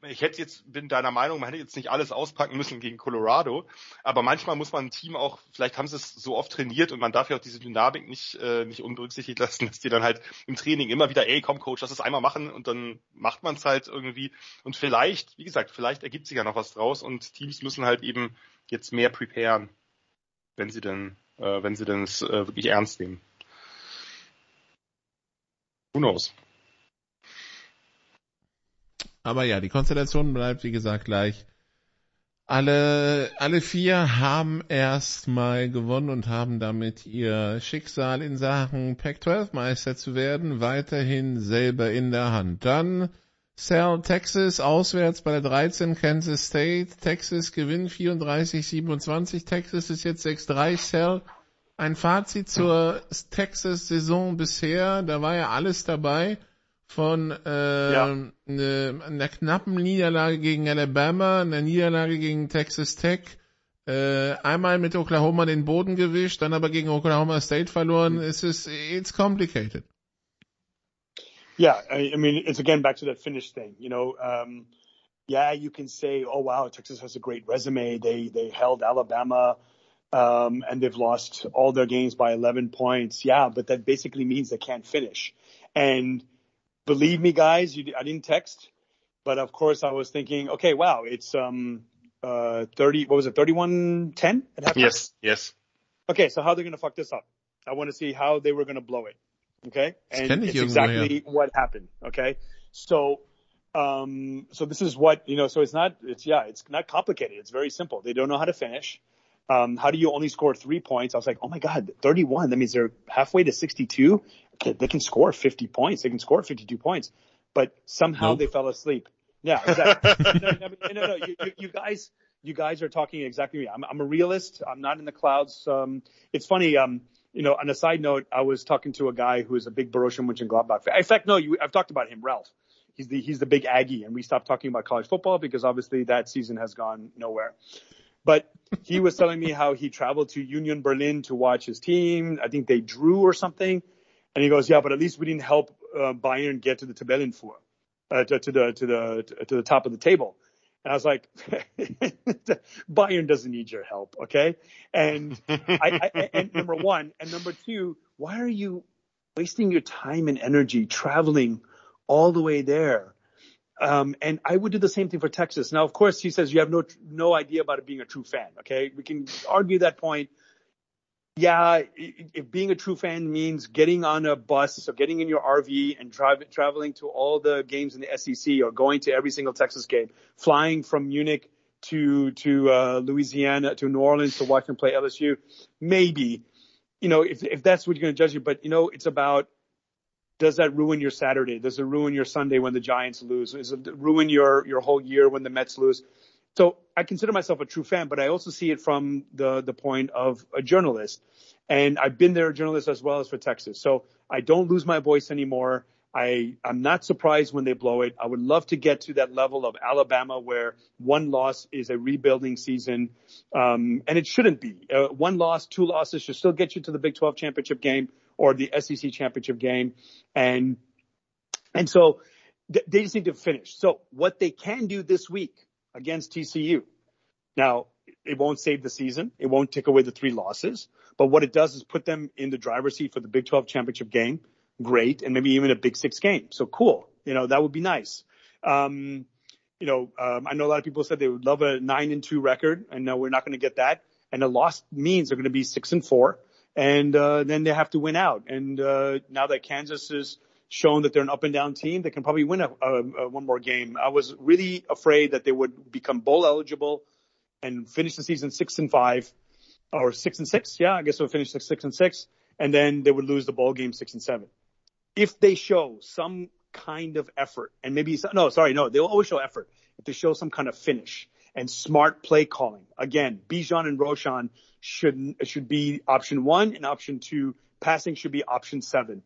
ich hätte jetzt, bin deiner Meinung, man hätte jetzt nicht alles auspacken müssen gegen Colorado, aber manchmal muss man ein Team auch, vielleicht haben sie es so oft trainiert und man darf ja auch diese Dynamik nicht, äh, nicht unberücksichtigt lassen, dass die dann halt im Training immer wieder, ey, komm Coach, lass es einmal machen und dann macht man es halt irgendwie und vielleicht, wie gesagt, vielleicht ergibt sich ja noch was draus und Teams müssen halt eben jetzt mehr preparen, wenn sie denn, äh, wenn sie denn es äh, wirklich ernst nehmen. Who knows?
Aber ja, die Konstellation bleibt wie gesagt gleich. Alle, alle vier haben erstmal gewonnen und haben damit ihr Schicksal in Sachen Pac-12 Meister zu werden weiterhin selber in der Hand. Dann Sal Texas auswärts bei der 13 Kansas State. Texas gewinnt 34-27. Texas ist jetzt 6-3. Sal ein Fazit zur Texas Saison bisher. Da war ja alles dabei von äh, ja. ne, einer knappen Niederlage gegen Alabama, einer Niederlage gegen Texas Tech, äh, einmal mit Oklahoma den Boden gewischt, dann aber gegen Oklahoma State verloren. Es ist it's complicated.
Yeah, I mean it's again back to that finish thing. You know, um, yeah, you can say, oh wow, Texas has a great resume. They they held Alabama. Um, and they've lost all their games by 11 points. Yeah, but that basically means they can't finish. And believe me, guys, you, I didn't text, but of course I was thinking, okay, wow, it's um uh 30. What was it? 31-10
Yes, yes.
Okay, so how they're gonna fuck this up? I want to see how they were gonna blow it. Okay, and it's exactly what happened. Okay, so um so this is what you know. So it's not. It's yeah. It's not complicated. It's very simple. They don't know how to finish. Um, how do you only score three points? I was like, oh my God, 31. That means they're halfway to 62 they can score 50 points. They can score 52 points, but somehow nope. they fell asleep. Yeah, exactly. no, no, no, no, you, you, guys, you guys are talking exactly me. I'm, I'm a realist. I'm not in the clouds. Um, it's funny. Um, you know, on a side note, I was talking to a guy who is a big Borussia Mönchengladbach fan. In fact, no, you, I've talked about him, Ralph. He's the, he's the big Aggie and we stopped talking about college football because obviously that season has gone nowhere. But he was telling me how he traveled to Union Berlin to watch his team. I think they drew or something and he goes, yeah, but at least we didn't help uh, Bayern get to the Tabellenführer, uh, to, to the to the to the top of the table. And I was like, Bayern doesn't need your help, okay? And I, I and number one, and number two, why are you wasting your time and energy traveling all the way there? Um, and I would do the same thing for Texas. Now, of course, he says you have no no idea about it being a true fan. Okay, we can argue that point yeah, being a true fan means getting on a bus, so getting in your RV and drive, traveling to all the games in the SEC or going to every single Texas game, flying from Munich to to uh, Louisiana to New Orleans to watch them play LSU, maybe, you know, if if that's what you're going to judge you, but you know, it's about does that ruin your Saturday? Does it ruin your Sunday when the Giants lose? Does it ruin your your whole year when the Mets lose? So I consider myself a true fan, but I also see it from the the point of a journalist. And I've been there a journalist as well as for Texas. So I don't lose my voice anymore. I, I'm not surprised when they blow it. I would love to get to that level of Alabama where one loss is a rebuilding season. Um, and it shouldn't be. Uh, one loss, two losses should still get you to the Big 12 championship game or the SEC championship game. And, and so th- they just need to finish. So what they can do this week against TCU. Now, it won't save the season. It won't take away the three losses. But what it does is put them in the driver's seat for the Big 12 championship game. Great. And maybe even a Big Six game. So cool. You know, that would be nice. Um, you know, um, I know a lot of people said they would love a nine and two record. and no, we're not going to get that. And a loss means they're going to be six and four. And, uh, then they have to win out. And, uh, now that Kansas is, shown that they're an up and down team, they can probably win a, a, a one more game. I was really afraid that they would become bowl eligible and finish the season six and five or six and six. Yeah, I guess they'll finish six, six and six and then they would lose the bowl game six and seven. If they show some kind of effort and maybe, no, sorry, no, they'll always show effort. If they show some kind of finish and smart play calling, again, Bijan and Roshan should, should be option one and option two. Passing should be option seven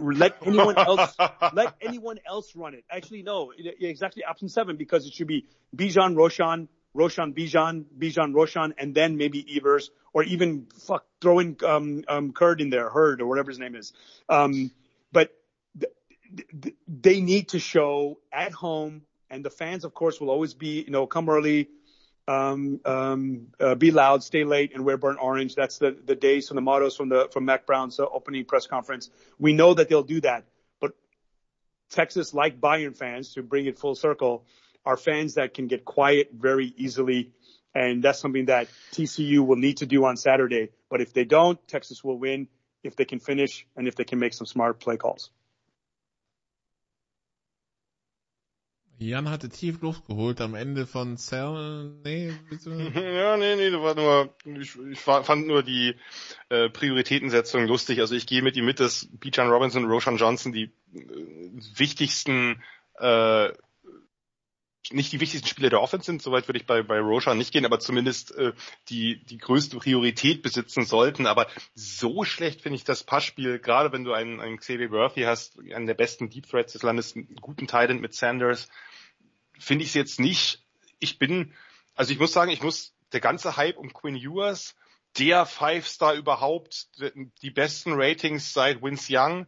let anyone else let anyone else run it. Actually, no, exactly option seven because it should be Bijan Roshan, Roshan Bijan, Bijan Roshan, and then maybe Evers or even fuck throwing um, um, Kurd in there, Hurd or whatever his name is. Um, but th- th- they need to show at home, and the fans, of course, will always be you know come early um, um, uh, be loud, stay late, and wear burnt orange. That's the, the days from the mottos from the from Mac Brown's uh, opening press conference. We know that they'll do that, but Texas, like Bayern fans, to bring it full circle, are fans that can get quiet very easily, and that's something that TCU will need to do on Saturday. But if they don't, Texas will win if they can finish and if they can make some smart play calls.
Jan hatte tief Luft geholt am Ende von Cell. Nee, bitte.
Ja, nee, nee, das war nur, ich, ich fand nur die äh, Prioritätensetzung lustig. Also ich gehe mit ihm mit, dass Bijan Robinson und Roshan Johnson die äh, wichtigsten äh, nicht die wichtigsten Spieler der Offense sind, soweit würde ich bei, bei Roshan nicht gehen, aber zumindest äh, die, die größte Priorität besitzen sollten. Aber so schlecht finde ich das Passspiel, gerade wenn du einen, einen Xavier Worthy hast, einen der besten Deep Threats des Landes, einen guten Titan mit Sanders, finde ich es jetzt nicht. Ich bin, also ich muss sagen, ich muss, der ganze Hype um Quinn Ewers, der Five-Star überhaupt, die besten Ratings seit Vince Young,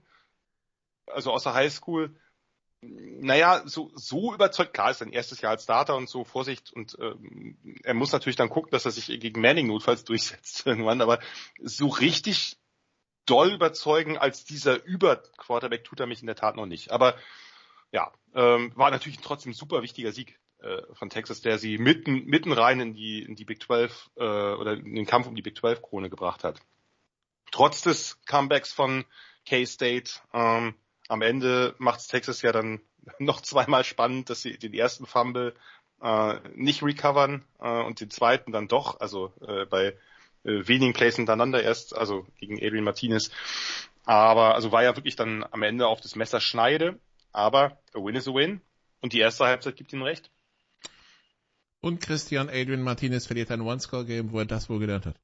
also außer High School, naja, so, so überzeugt, klar ist sein erstes Jahr als Starter und so, Vorsicht, und ähm, er muss natürlich dann gucken, dass er sich gegen Manning notfalls durchsetzt irgendwann, aber so richtig doll überzeugen als dieser Über-Quarterback tut er mich in der Tat noch nicht. Aber ja, ähm, war natürlich trotzdem ein super wichtiger Sieg äh, von Texas, der sie mitten, mitten rein in die, in die Big 12 äh, oder in den Kampf um die Big 12 Krone gebracht hat. Trotz des Comebacks von K-State, ähm, am Ende macht Texas ja dann noch zweimal spannend, dass sie den ersten Fumble äh, nicht recovern äh, und den zweiten dann doch, also äh, bei äh, wenigen Plays hintereinander erst, also gegen Adrian Martinez. Aber also war ja wirklich dann am Ende auf das Messer schneide, aber a win is a win und die erste Halbzeit gibt ihm recht.
Und Christian Adrian Martinez verliert ein One-Score-Game, wo er das wohl gelernt hat.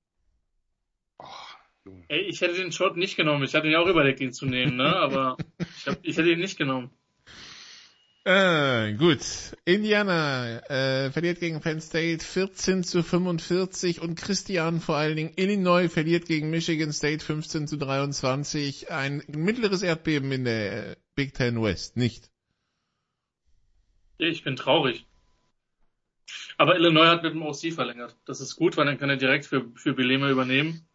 Ey, ich hätte den Shot nicht genommen. Ich hatte ihn auch überlegt, ihn zu nehmen, ne? Aber ich, hab, ich hätte ihn nicht genommen.
Äh, gut. Indiana äh, verliert gegen Penn State 14 zu 45 und Christian vor allen Dingen Illinois verliert gegen Michigan State 15 zu 23. Ein mittleres Erdbeben in der äh, Big Ten West, nicht?
Ich bin traurig. Aber Illinois hat mit dem OC verlängert. Das ist gut, weil dann kann er direkt für, für Belema übernehmen.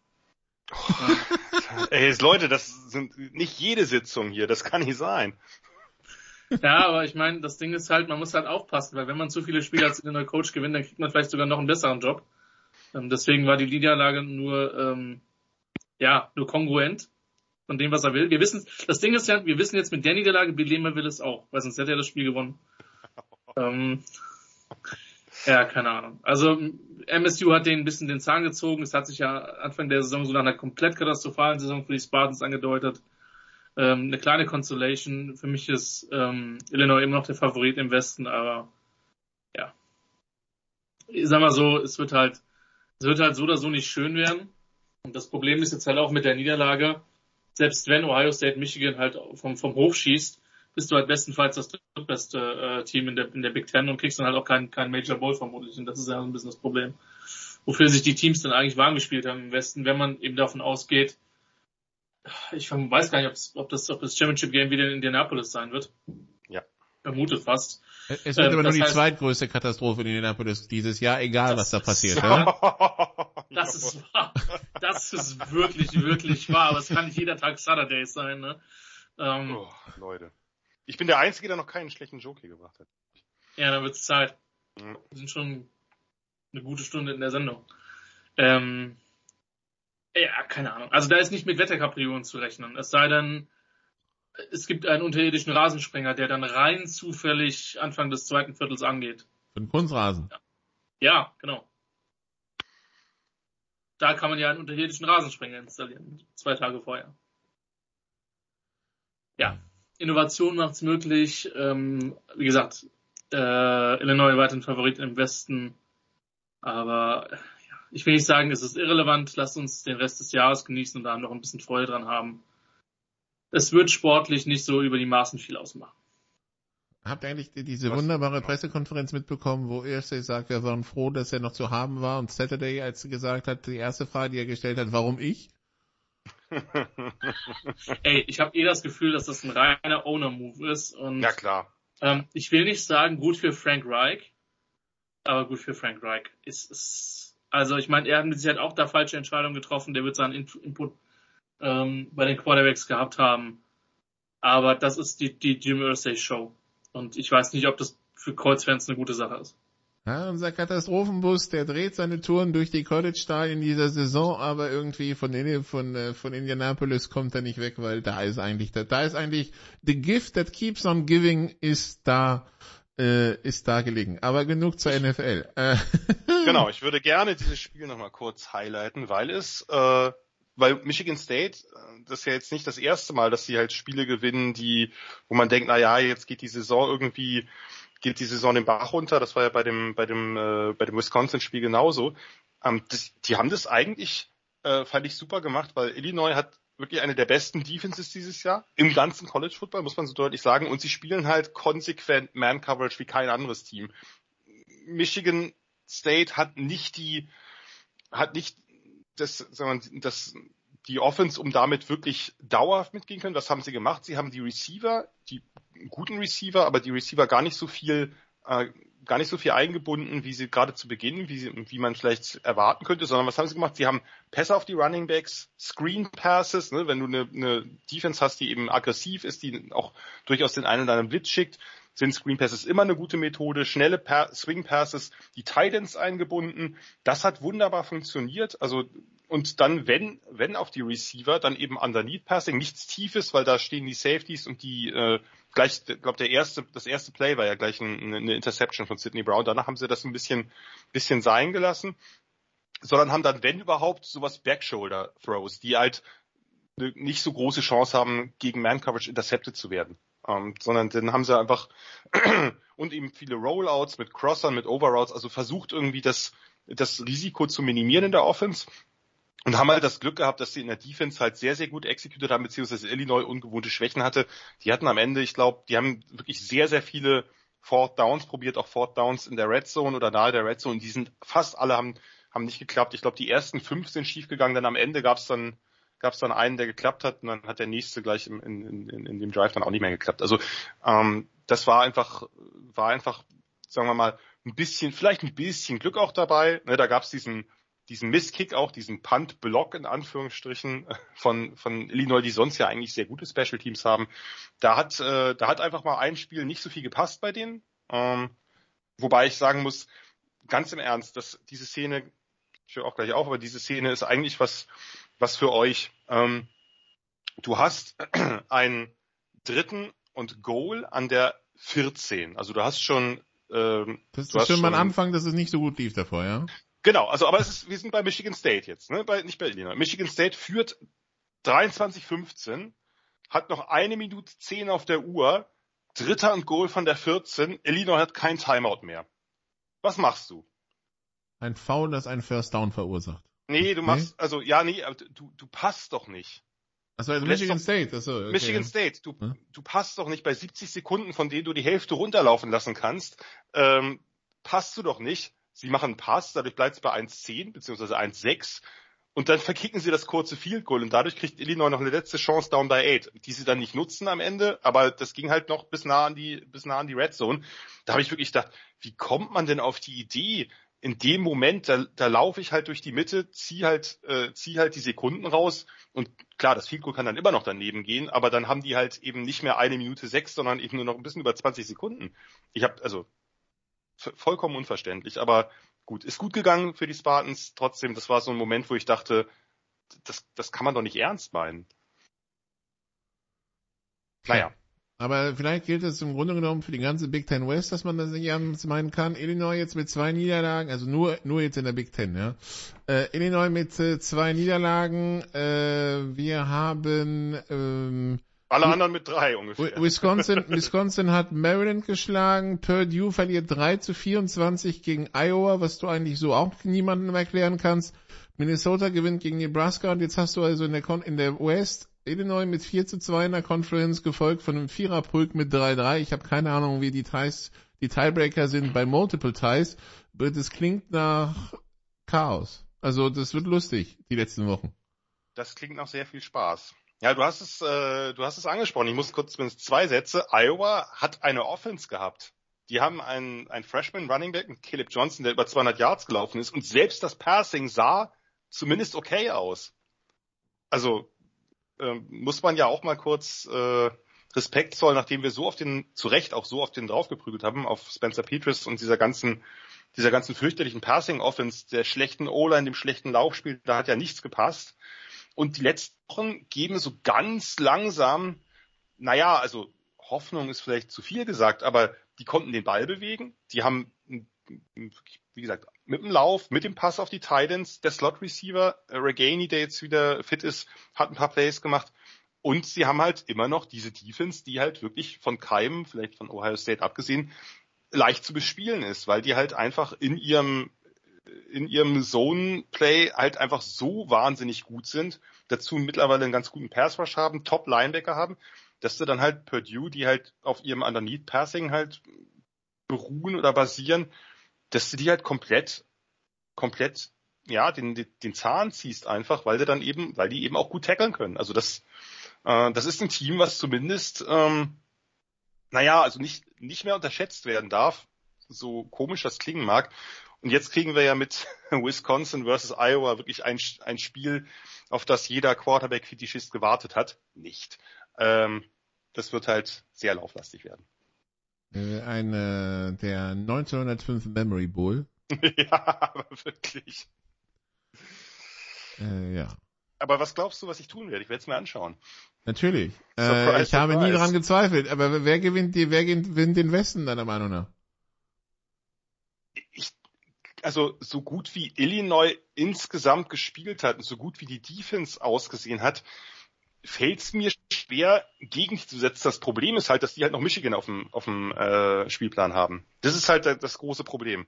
Ey, jetzt Leute, das sind nicht jede Sitzung hier, das kann nicht sein.
Ja, aber ich meine, das Ding ist halt, man muss halt aufpassen, weil wenn man zu viele Spiele als neue Coach gewinnt, dann kriegt man vielleicht sogar noch einen besseren Job. Ähm, deswegen war die Niederlage nur, ähm, ja, nur kongruent von dem, was er will. Wir wissen, das Ding ist ja, wir wissen jetzt mit der Niederlage, Belema will es auch, weil sonst hätte er das Spiel gewonnen. ähm, ja, keine Ahnung. Also MSU hat den ein bisschen den Zahn gezogen. Es hat sich ja Anfang der Saison so nach einer komplett katastrophalen Saison für die Spartans angedeutet. Ähm, eine kleine Consolation. Für mich ist ähm, Illinois immer noch der Favorit im Westen, aber ja. Ich sag mal so, es wird halt, es wird halt so oder so nicht schön werden. Und das Problem ist jetzt halt auch mit der Niederlage, selbst wenn Ohio State Michigan halt vom, vom Hof schießt, bist du halt bestenfalls das drittbeste äh, Team in der, in der Big Ten und kriegst dann halt auch keinen kein Major Bowl vermutlich. Und das ist ja ein bisschen das Problem. Wofür sich die Teams dann eigentlich warm gespielt haben im Westen, wenn man eben davon ausgeht, ich weiß gar nicht, ob das, ob das Championship Game wieder in Indianapolis sein wird.
Ja.
Vermute fast.
Es wird ähm, aber nur die heißt, zweitgrößte Katastrophe in Indianapolis dieses Jahr, egal was da passiert. Ja?
Das ist wahr. Das ist wirklich, wirklich wahr. Aber es kann nicht jeder Tag Saturday sein. Ne?
Ähm, oh, Leute. Ich bin der Einzige, der noch keinen schlechten Joke hier gebracht hat.
Ja, dann wird's Zeit. Mhm. Wir sind schon eine gute Stunde in der Sendung. Ähm, ja, keine Ahnung. Also da ist nicht mit Wetterkapriolen zu rechnen. Es sei denn, es gibt einen unterirdischen Rasensprenger, der dann rein zufällig Anfang des zweiten Viertels angeht.
Für den Kunstrasen.
Ja. ja, genau. Da kann man ja einen unterirdischen Rasensprenger installieren, zwei Tage vorher. Ja. Innovation macht es möglich. Ähm, wie gesagt, äh, Illinois weiterhin Favorit im Westen. Aber ich will nicht sagen, es ist irrelevant. Lasst uns den Rest des Jahres genießen und da noch ein bisschen Freude dran haben. Es wird sportlich nicht so über die Maßen viel ausmachen.
Habt ihr eigentlich diese Was? wunderbare Pressekonferenz mitbekommen, wo Irsay sagt, wir waren froh, dass er noch zu haben war und Saturday, als er gesagt hat, die erste Frage, die er gestellt hat, warum ich?
Ey, ich habe eh das Gefühl, dass das ein reiner Owner-Move ist. Und,
ja, klar.
Ähm, ich will nicht sagen, gut für Frank Reich, aber gut für Frank Reich. Ist, ist, also ich meine, er hat mit Sicherheit auch da falsche Entscheidungen getroffen. Der wird seinen Input ähm, bei den Quarterbacks gehabt haben. Aber das ist die, die Jim Irsay Show. Und ich weiß nicht, ob das für Colts-Fans eine gute Sache ist.
Ja, unser Katastrophenbus, der dreht seine Touren durch die College-Stadien dieser Saison, aber irgendwie von, von, äh, von Indianapolis kommt er nicht weg, weil da ist eigentlich, da ist eigentlich, the gift that keeps on giving ist da. Äh, ist da gelegen. Aber genug zur NFL. Äh,
genau, ich würde gerne dieses Spiel nochmal kurz highlighten, weil es, äh, weil Michigan State, äh, das ist ja jetzt nicht das erste Mal, dass sie halt Spiele gewinnen, die, wo man denkt, na ja, jetzt geht die Saison irgendwie, geht die Saison den Bach runter. Das war ja bei dem, bei dem, äh, bei dem Wisconsin-Spiel genauso. Ähm, das, die haben das eigentlich, äh, fand ich super gemacht, weil Illinois hat wirklich eine der besten Defenses dieses Jahr im ganzen College Football, muss man so deutlich sagen. Und sie spielen halt konsequent Man Coverage wie kein anderes Team. Michigan State hat nicht die, hat nicht das, sagen wir, das, die Offense, um damit wirklich dauerhaft mitgehen können. Das haben sie gemacht. Sie haben die Receiver, die guten Receiver, aber die Receiver gar nicht so viel äh, gar nicht so viel eingebunden, wie sie gerade zu Beginn, wie, sie, wie man vielleicht erwarten könnte, sondern was haben sie gemacht? Sie haben Pässe auf die Running Backs, Screen Passes, ne, wenn du eine, eine Defense hast, die eben aggressiv ist, die auch durchaus den einen oder anderen Blitz schickt, sind Screen Passes immer eine gute Methode, schnelle pa Swing Passes, die Titans eingebunden. Das hat wunderbar funktioniert. Also und dann, wenn, wenn auf die Receiver, dann eben Underneath Passing, nichts Tiefes, weil da stehen die Safeties und die äh, gleich, glaube der erste, das erste Play war ja gleich ein, eine Interception von Sidney Brown. Danach haben sie das ein bisschen, bisschen sein gelassen, sondern haben dann, wenn überhaupt, sowas Backshoulder Throws, die halt nicht so große Chance haben, gegen Man Coverage intercepted zu werden. Ähm, sondern dann haben sie einfach und eben viele Rollouts mit Crossern, mit Overroutes, also versucht irgendwie das, das Risiko zu minimieren in der Offense und haben halt das Glück gehabt, dass sie in der Defense halt sehr, sehr gut executed haben, beziehungsweise Illinois ungewohnte Schwächen hatte. Die hatten am Ende, ich glaube, die haben wirklich sehr, sehr viele Fourth Downs probiert, auch Fourth Downs in der Red Zone oder nahe der Red Zone. Die sind fast alle haben, haben nicht geklappt. Ich glaube, die ersten fünf sind schiefgegangen, dann am Ende gab es dann gab es dann einen, der geklappt hat und dann hat der nächste gleich in, in, in, in dem Drive dann auch nicht mehr geklappt. Also ähm, das war einfach, war einfach, sagen wir mal, ein bisschen, vielleicht ein bisschen Glück auch dabei. Ne, da gab es diesen diesen Misskick auch, diesen Punt-Block in Anführungsstrichen von, von Illinois, die sonst ja eigentlich sehr gute Special Teams haben. Da hat, äh, da hat einfach mal ein Spiel nicht so viel gepasst bei denen. Ähm, wobei ich sagen muss, ganz im Ernst, dass diese Szene, ich höre auch gleich auf, aber diese Szene ist eigentlich was, was für euch. Ähm, du hast einen dritten und Goal an der 14. Also du hast schon
ähm, das ist schon mal ein Anfang, dass es nicht so gut lief davor, ja?
Genau, also aber es ist, wir sind bei Michigan State jetzt, ne? bei, nicht bei Illinois. Michigan State führt 23-15, hat noch eine Minute zehn auf der Uhr, Dritter und Goal von der 14, Illinois hat kein Timeout mehr. Was machst du?
Ein Foul, das einen First Down verursacht.
Nee, du machst, nee? also ja, nee, du, du passt doch nicht.
Achso, also Michigan doch, State. Achso,
okay. Michigan State. Du, hm? du passt doch nicht bei 70 Sekunden, von denen du die Hälfte runterlaufen lassen kannst. Ähm, passt du doch nicht. Sie machen einen Pass, dadurch bleibt es bei 1,10 bzw. 1,6 und dann verkicken sie das kurze Field Goal und dadurch kriegt Illinois noch eine letzte Chance down by 8, die sie dann nicht nutzen am Ende, aber das ging halt noch bis nah an die, bis nah an die Red Zone. Da habe ich wirklich gedacht, wie kommt man denn auf die Idee, in dem Moment, da, da laufe ich halt durch die Mitte, zieh halt, äh, zieh halt die Sekunden raus und klar, das Field Goal kann dann immer noch daneben gehen, aber dann haben die halt eben nicht mehr eine Minute sechs, sondern eben nur noch ein bisschen über 20 Sekunden. Ich habe also vollkommen unverständlich. Aber gut, ist gut gegangen für die Spartans. Trotzdem, das war so ein Moment, wo ich dachte, das, das kann man doch nicht ernst meinen.
Naja. Aber vielleicht gilt es im Grunde genommen für die ganze Big Ten West, dass man das nicht ernst meinen kann. Illinois jetzt mit zwei Niederlagen, also nur nur jetzt in der Big Ten, ja. Äh, Illinois mit äh, zwei Niederlagen. Äh, wir haben ähm,
alle anderen mit drei ungefähr.
Wisconsin, Wisconsin hat Maryland geschlagen, Purdue verliert 3 zu 24 gegen Iowa, was du eigentlich so auch niemandem erklären kannst. Minnesota gewinnt gegen Nebraska und jetzt hast du also in der, Con in der West Illinois mit 4 zu 2 in der Conference gefolgt von einem Viererpulk mit 3-3. Ich habe keine Ahnung, wie die Ties, die Tiebreaker sind bei Multiple Ties, das klingt nach Chaos. Also das wird lustig, die letzten Wochen.
Das klingt nach sehr viel Spaß. Ja, du hast es, äh, du hast es angesprochen. Ich muss kurz zumindest zwei Sätze. Iowa hat eine Offense gehabt. Die haben einen, einen Freshman Running Back mit Caleb Johnson, der über 200 Yards gelaufen ist und selbst das Passing sah zumindest okay aus. Also äh, muss man ja auch mal kurz äh, Respekt zollen, nachdem wir so auf den, zu Recht auch so auf den draufgeprügelt haben, auf Spencer Petras und dieser ganzen, dieser ganzen fürchterlichen Passing Offense, der schlechten O-Line, dem schlechten Laufspiel, da hat ja nichts gepasst. Und die letzten Wochen geben so ganz langsam, naja, also Hoffnung ist vielleicht zu viel gesagt, aber die konnten den Ball bewegen, die haben, wie gesagt, mit dem Lauf, mit dem Pass auf die Titans, der Slot Receiver, äh, Regainy, der jetzt wieder fit ist, hat ein paar Plays gemacht. Und sie haben halt immer noch diese Defense, die halt wirklich von Keim, vielleicht von Ohio State abgesehen, leicht zu bespielen ist, weil die halt einfach in ihrem in ihrem Zone-Play halt einfach so wahnsinnig gut sind, dazu mittlerweile einen ganz guten Pass-Rush haben, Top-Linebacker haben, dass du dann halt Purdue, die halt auf ihrem Underneath-Passing halt beruhen oder basieren, dass du die halt komplett, komplett, ja, den, den Zahn ziehst einfach, weil du dann eben, weil die eben auch gut tackeln können. Also das, äh, das ist ein Team, was zumindest, ähm, naja, also nicht, nicht mehr unterschätzt werden darf, so komisch das klingen mag. Und jetzt kriegen wir ja mit Wisconsin versus Iowa wirklich ein, ein Spiel, auf das jeder Quarterback-Fetischist gewartet hat. Nicht. Ähm, das wird halt sehr lauflastig werden.
Äh, eine, der 1905 Memory Bowl.
ja, aber wirklich.
Äh, ja.
Aber was glaubst du, was ich tun werde? Ich werde es mir anschauen.
Natürlich. Surprise, äh, ich habe nie daran gezweifelt. Aber wer gewinnt die, wer gewinnt den Westen deiner Meinung nach?
Ich, also so gut wie Illinois insgesamt gespielt hat und so gut wie die Defense ausgesehen hat, fällt es mir schwer, gegen zu setzen. Das Problem ist halt, dass die halt noch Michigan auf dem, auf dem äh, Spielplan haben. Das ist halt das große Problem.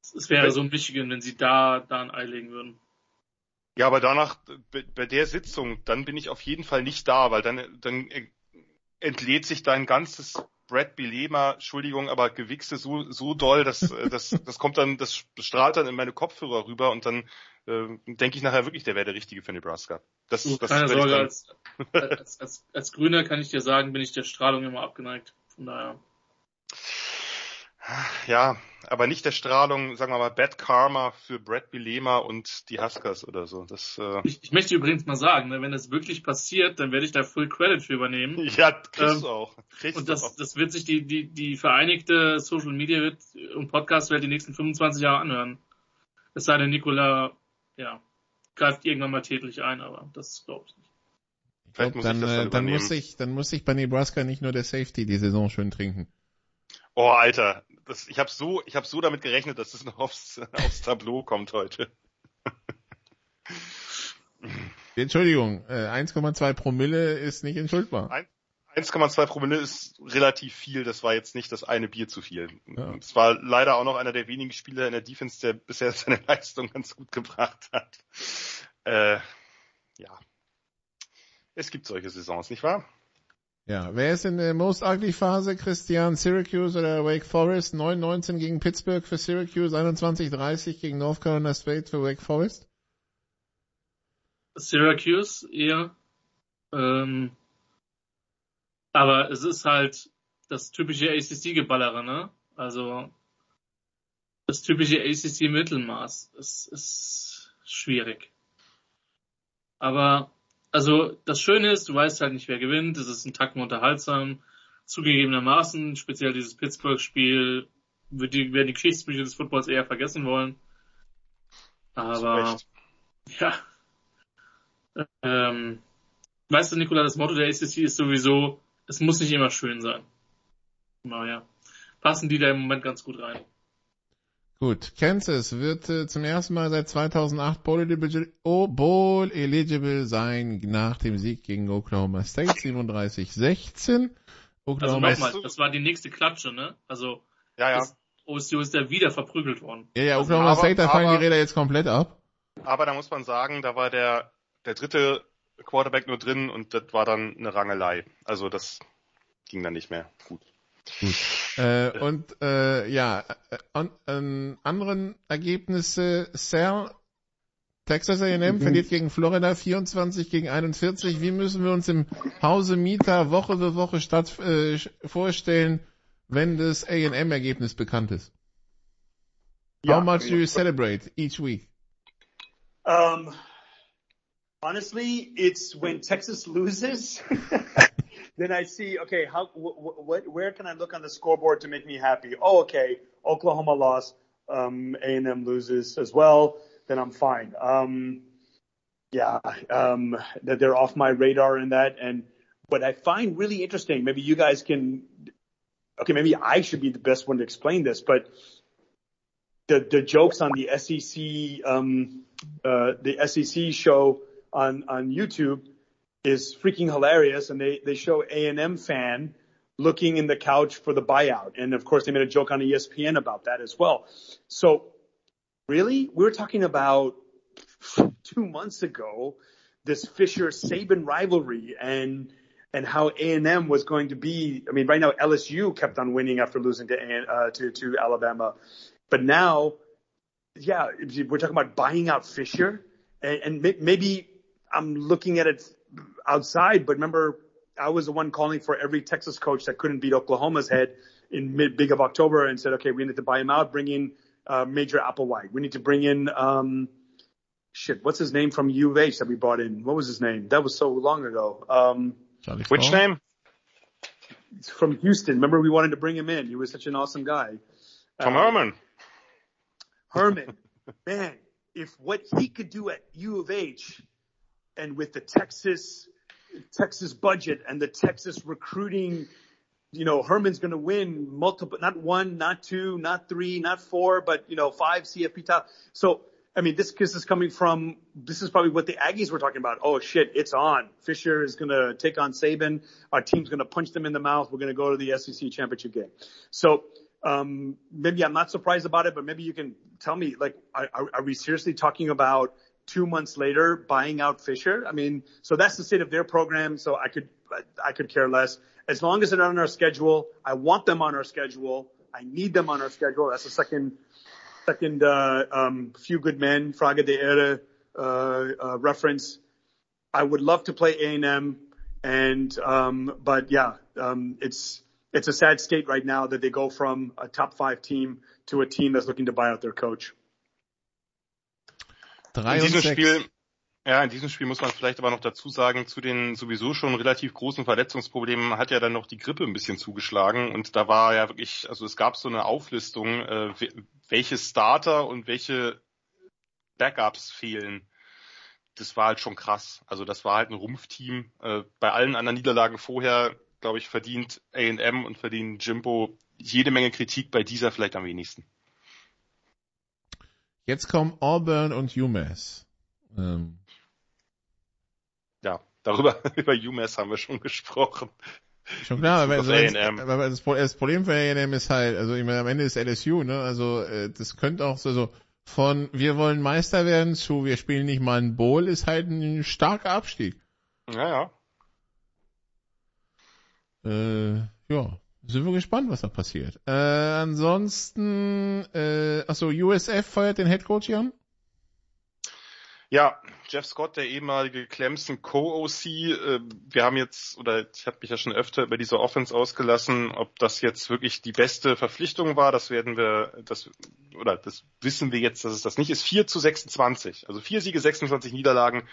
Es wäre so Michigan, wenn sie da, da ein Ei legen würden.
Ja, aber danach, bei der Sitzung, dann bin ich auf jeden Fall nicht da, weil dann, dann entlädt sich dein ganzes Brad Bilema, Entschuldigung, aber Gewichse so, so doll, dass das, das kommt dann, das strahlt dann in meine Kopfhörer rüber und dann äh, denke ich nachher wirklich, der wäre der Richtige für Nebraska. Das,
du,
das
keine Sorge, als, als, als, als Grüner kann ich dir sagen, bin ich der Strahlung immer abgeneigt. Von daher.
Ja, aber nicht der Strahlung, sagen wir mal, Bad Karma für Brad Bilema und die Huskers oder so. Das, äh
ich, ich möchte übrigens mal sagen, ne, wenn das wirklich passiert, dann werde ich da Full Credit für übernehmen.
Ja, kriegst ähm, du auch.
Kriegst und das, auch. das wird sich die, die, die vereinigte Social Media und Podcast-Welt die nächsten 25 Jahre anhören. Es sei denn, Nikola, ja, greift irgendwann mal tätlich ein, aber das glaube ich nicht.
Vielleicht muss dann, ich das dann, äh, dann muss ich, dann muss ich bei Nebraska nicht nur der Safety die Saison schön trinken.
Oh, Alter, das, ich habe so, ich habe so damit gerechnet, dass es das noch aufs, aufs Tableau kommt heute.
Entschuldigung, äh, 1,2 Promille ist nicht entschuldbar.
1,2 Promille ist relativ viel. Das war jetzt nicht das eine Bier zu viel. Es ja. war leider auch noch einer der wenigen Spieler in der Defense, der bisher seine Leistung ganz gut gebracht hat. Äh, ja, es gibt solche Saisons, nicht wahr?
Ja, wer ist in der Most Ugly Phase? Christian Syracuse oder Wake Forest? 9-19 gegen Pittsburgh für Syracuse, 21-30 gegen North Carolina State für Wake Forest?
Syracuse eher. Ähm, aber es ist halt das typische ACC-Geballere, ne? Also das typische ACC-Mittelmaß. Es ist schwierig. Aber also das Schöne ist, du weißt halt nicht, wer gewinnt. Es ist ein Tacken unterhaltsam. Zugegebenermaßen, speziell dieses Pittsburgh-Spiel, wird die, werden die Geschichtsbücher des Footballs eher vergessen wollen. Aber ja. Ähm, weißt du, Nikola, das Motto der ACC ist sowieso, es muss nicht immer schön sein. Naja. Passen die da im Moment ganz gut rein.
Gut, Kansas wird äh, zum ersten Mal seit 2008 Bowl eligible, oh, Bowl eligible sein nach dem Sieg gegen Oklahoma State 37-16.
Oklahoma also nochmal, das war die nächste Klatsche, ne? Also
ja, ja.
OSU ist ja wieder verprügelt worden.
Ja, ja, Oklahoma aber, State, da fallen aber, die Räder jetzt komplett ab.
Aber da muss man sagen, da war der, der dritte Quarterback nur drin und das war dann eine Rangelei. Also das ging dann nicht mehr gut.
Äh, und äh, ja, an, äh, an anderen Ergebnisse, Sal, Texas A&M mhm. verliert gegen Florida 24 gegen 41. Wie müssen wir uns im Hause Mieter Woche für Woche statt äh, vorstellen, wenn das A&M-Ergebnis bekannt ist? Ja, How much do you celebrate each week?
Um, honestly, it's when Texas loses. then I see, okay, how, wh- what, where can I look on the scoreboard to make me happy? Oh, okay, Oklahoma lost, um, A&M loses as well, then I'm fine. Um, yeah, um, that they're off my radar in that. And what I find really interesting, maybe you guys can okay, maybe I should be the best one to explain this, but the the jokes on the SEC um, uh, the SEC show on on YouTube is freaking hilarious, and they they show A and M fan looking in the couch for the buyout, and of course they made a joke on ESPN about that as well. So really, we were talking about two months ago this Fisher Saban rivalry and and how A&M was going to be. I mean, right now LSU kept on winning after losing to uh, to to Alabama, but now, yeah, we're talking about buying out Fisher, and, and maybe I'm looking at it outside, but remember, I was the one calling for every Texas coach that couldn't beat Oklahoma's head in mid big of October and said, okay, we need to buy him out, bring in uh, Major Applewhite. We need to bring in um, shit. What's his name from U of H that we brought in? What was his name? That was so long ago. Um,
which name?
From Houston. Remember we wanted to bring him in. He was such an awesome guy.
Tom um, Herman.
Herman. Man, if what he could do at U of H and with the Texas, Texas budget and the Texas recruiting, you know, Herman's going to win multiple, not one, not two, not three, not four, but, you know, five CFP top. So, I mean, this kiss is coming from, this is probably what the Aggies were talking about. Oh shit, it's on. Fisher is going to take on Saban. Our team's going to punch them in the mouth. We're going to go to the SEC championship game. So, um, maybe I'm not surprised about it, but maybe you can tell me, like, are, are we seriously talking about two months later buying out Fisher? I mean, so that's the state of their program. So I could, I could care less. As long as they're on our schedule, I want them on our schedule. I need them on our schedule. That's the second second uh, um, Few Good Men, Fraga de Era, uh, uh, reference. I would love to play A&M, and um, but yeah, um, it's it's a sad state right now that they go from a top five team to a team that's looking to buy out their coach.
In diesem Spiel Ja, in diesem Spiel muss man vielleicht aber noch dazu sagen, zu den sowieso schon relativ großen Verletzungsproblemen hat ja dann noch die Grippe ein bisschen zugeschlagen und da war ja wirklich, also es gab so eine Auflistung, äh, welche Starter und welche Backups fehlen. Das war halt schon krass. Also das war halt ein Rumpfteam. Äh, bei allen anderen Niederlagen vorher, glaube ich, verdient A&M und verdient Jimbo jede Menge Kritik, bei dieser vielleicht am wenigsten.
Jetzt kommen Auburn und UMass. Ähm,
ja, darüber, über UMass haben wir schon gesprochen.
Schon klar, aber, also aber das, das, Problem für A&M ist halt, also ich meine, am Ende ist LSU, ne, also äh, das könnte auch so, so von wir wollen Meister werden zu wir spielen nicht mal ein Bowl ist halt ein starker Abstieg.
Ja,
ja. Äh, ja, sind wir gespannt, was da passiert. Äh, ansonsten, äh, achso, USF feuert den Headcoach an?
Ja, Jeff Scott, der ehemalige Clemson Co-OC. Äh, wir haben jetzt, oder ich habe mich ja schon öfter über diese Offense ausgelassen, ob das jetzt wirklich die beste Verpflichtung war, das werden wir, das, oder das wissen wir jetzt, dass es das nicht ist. 4 zu 26, also vier Siege, 26 Niederlagen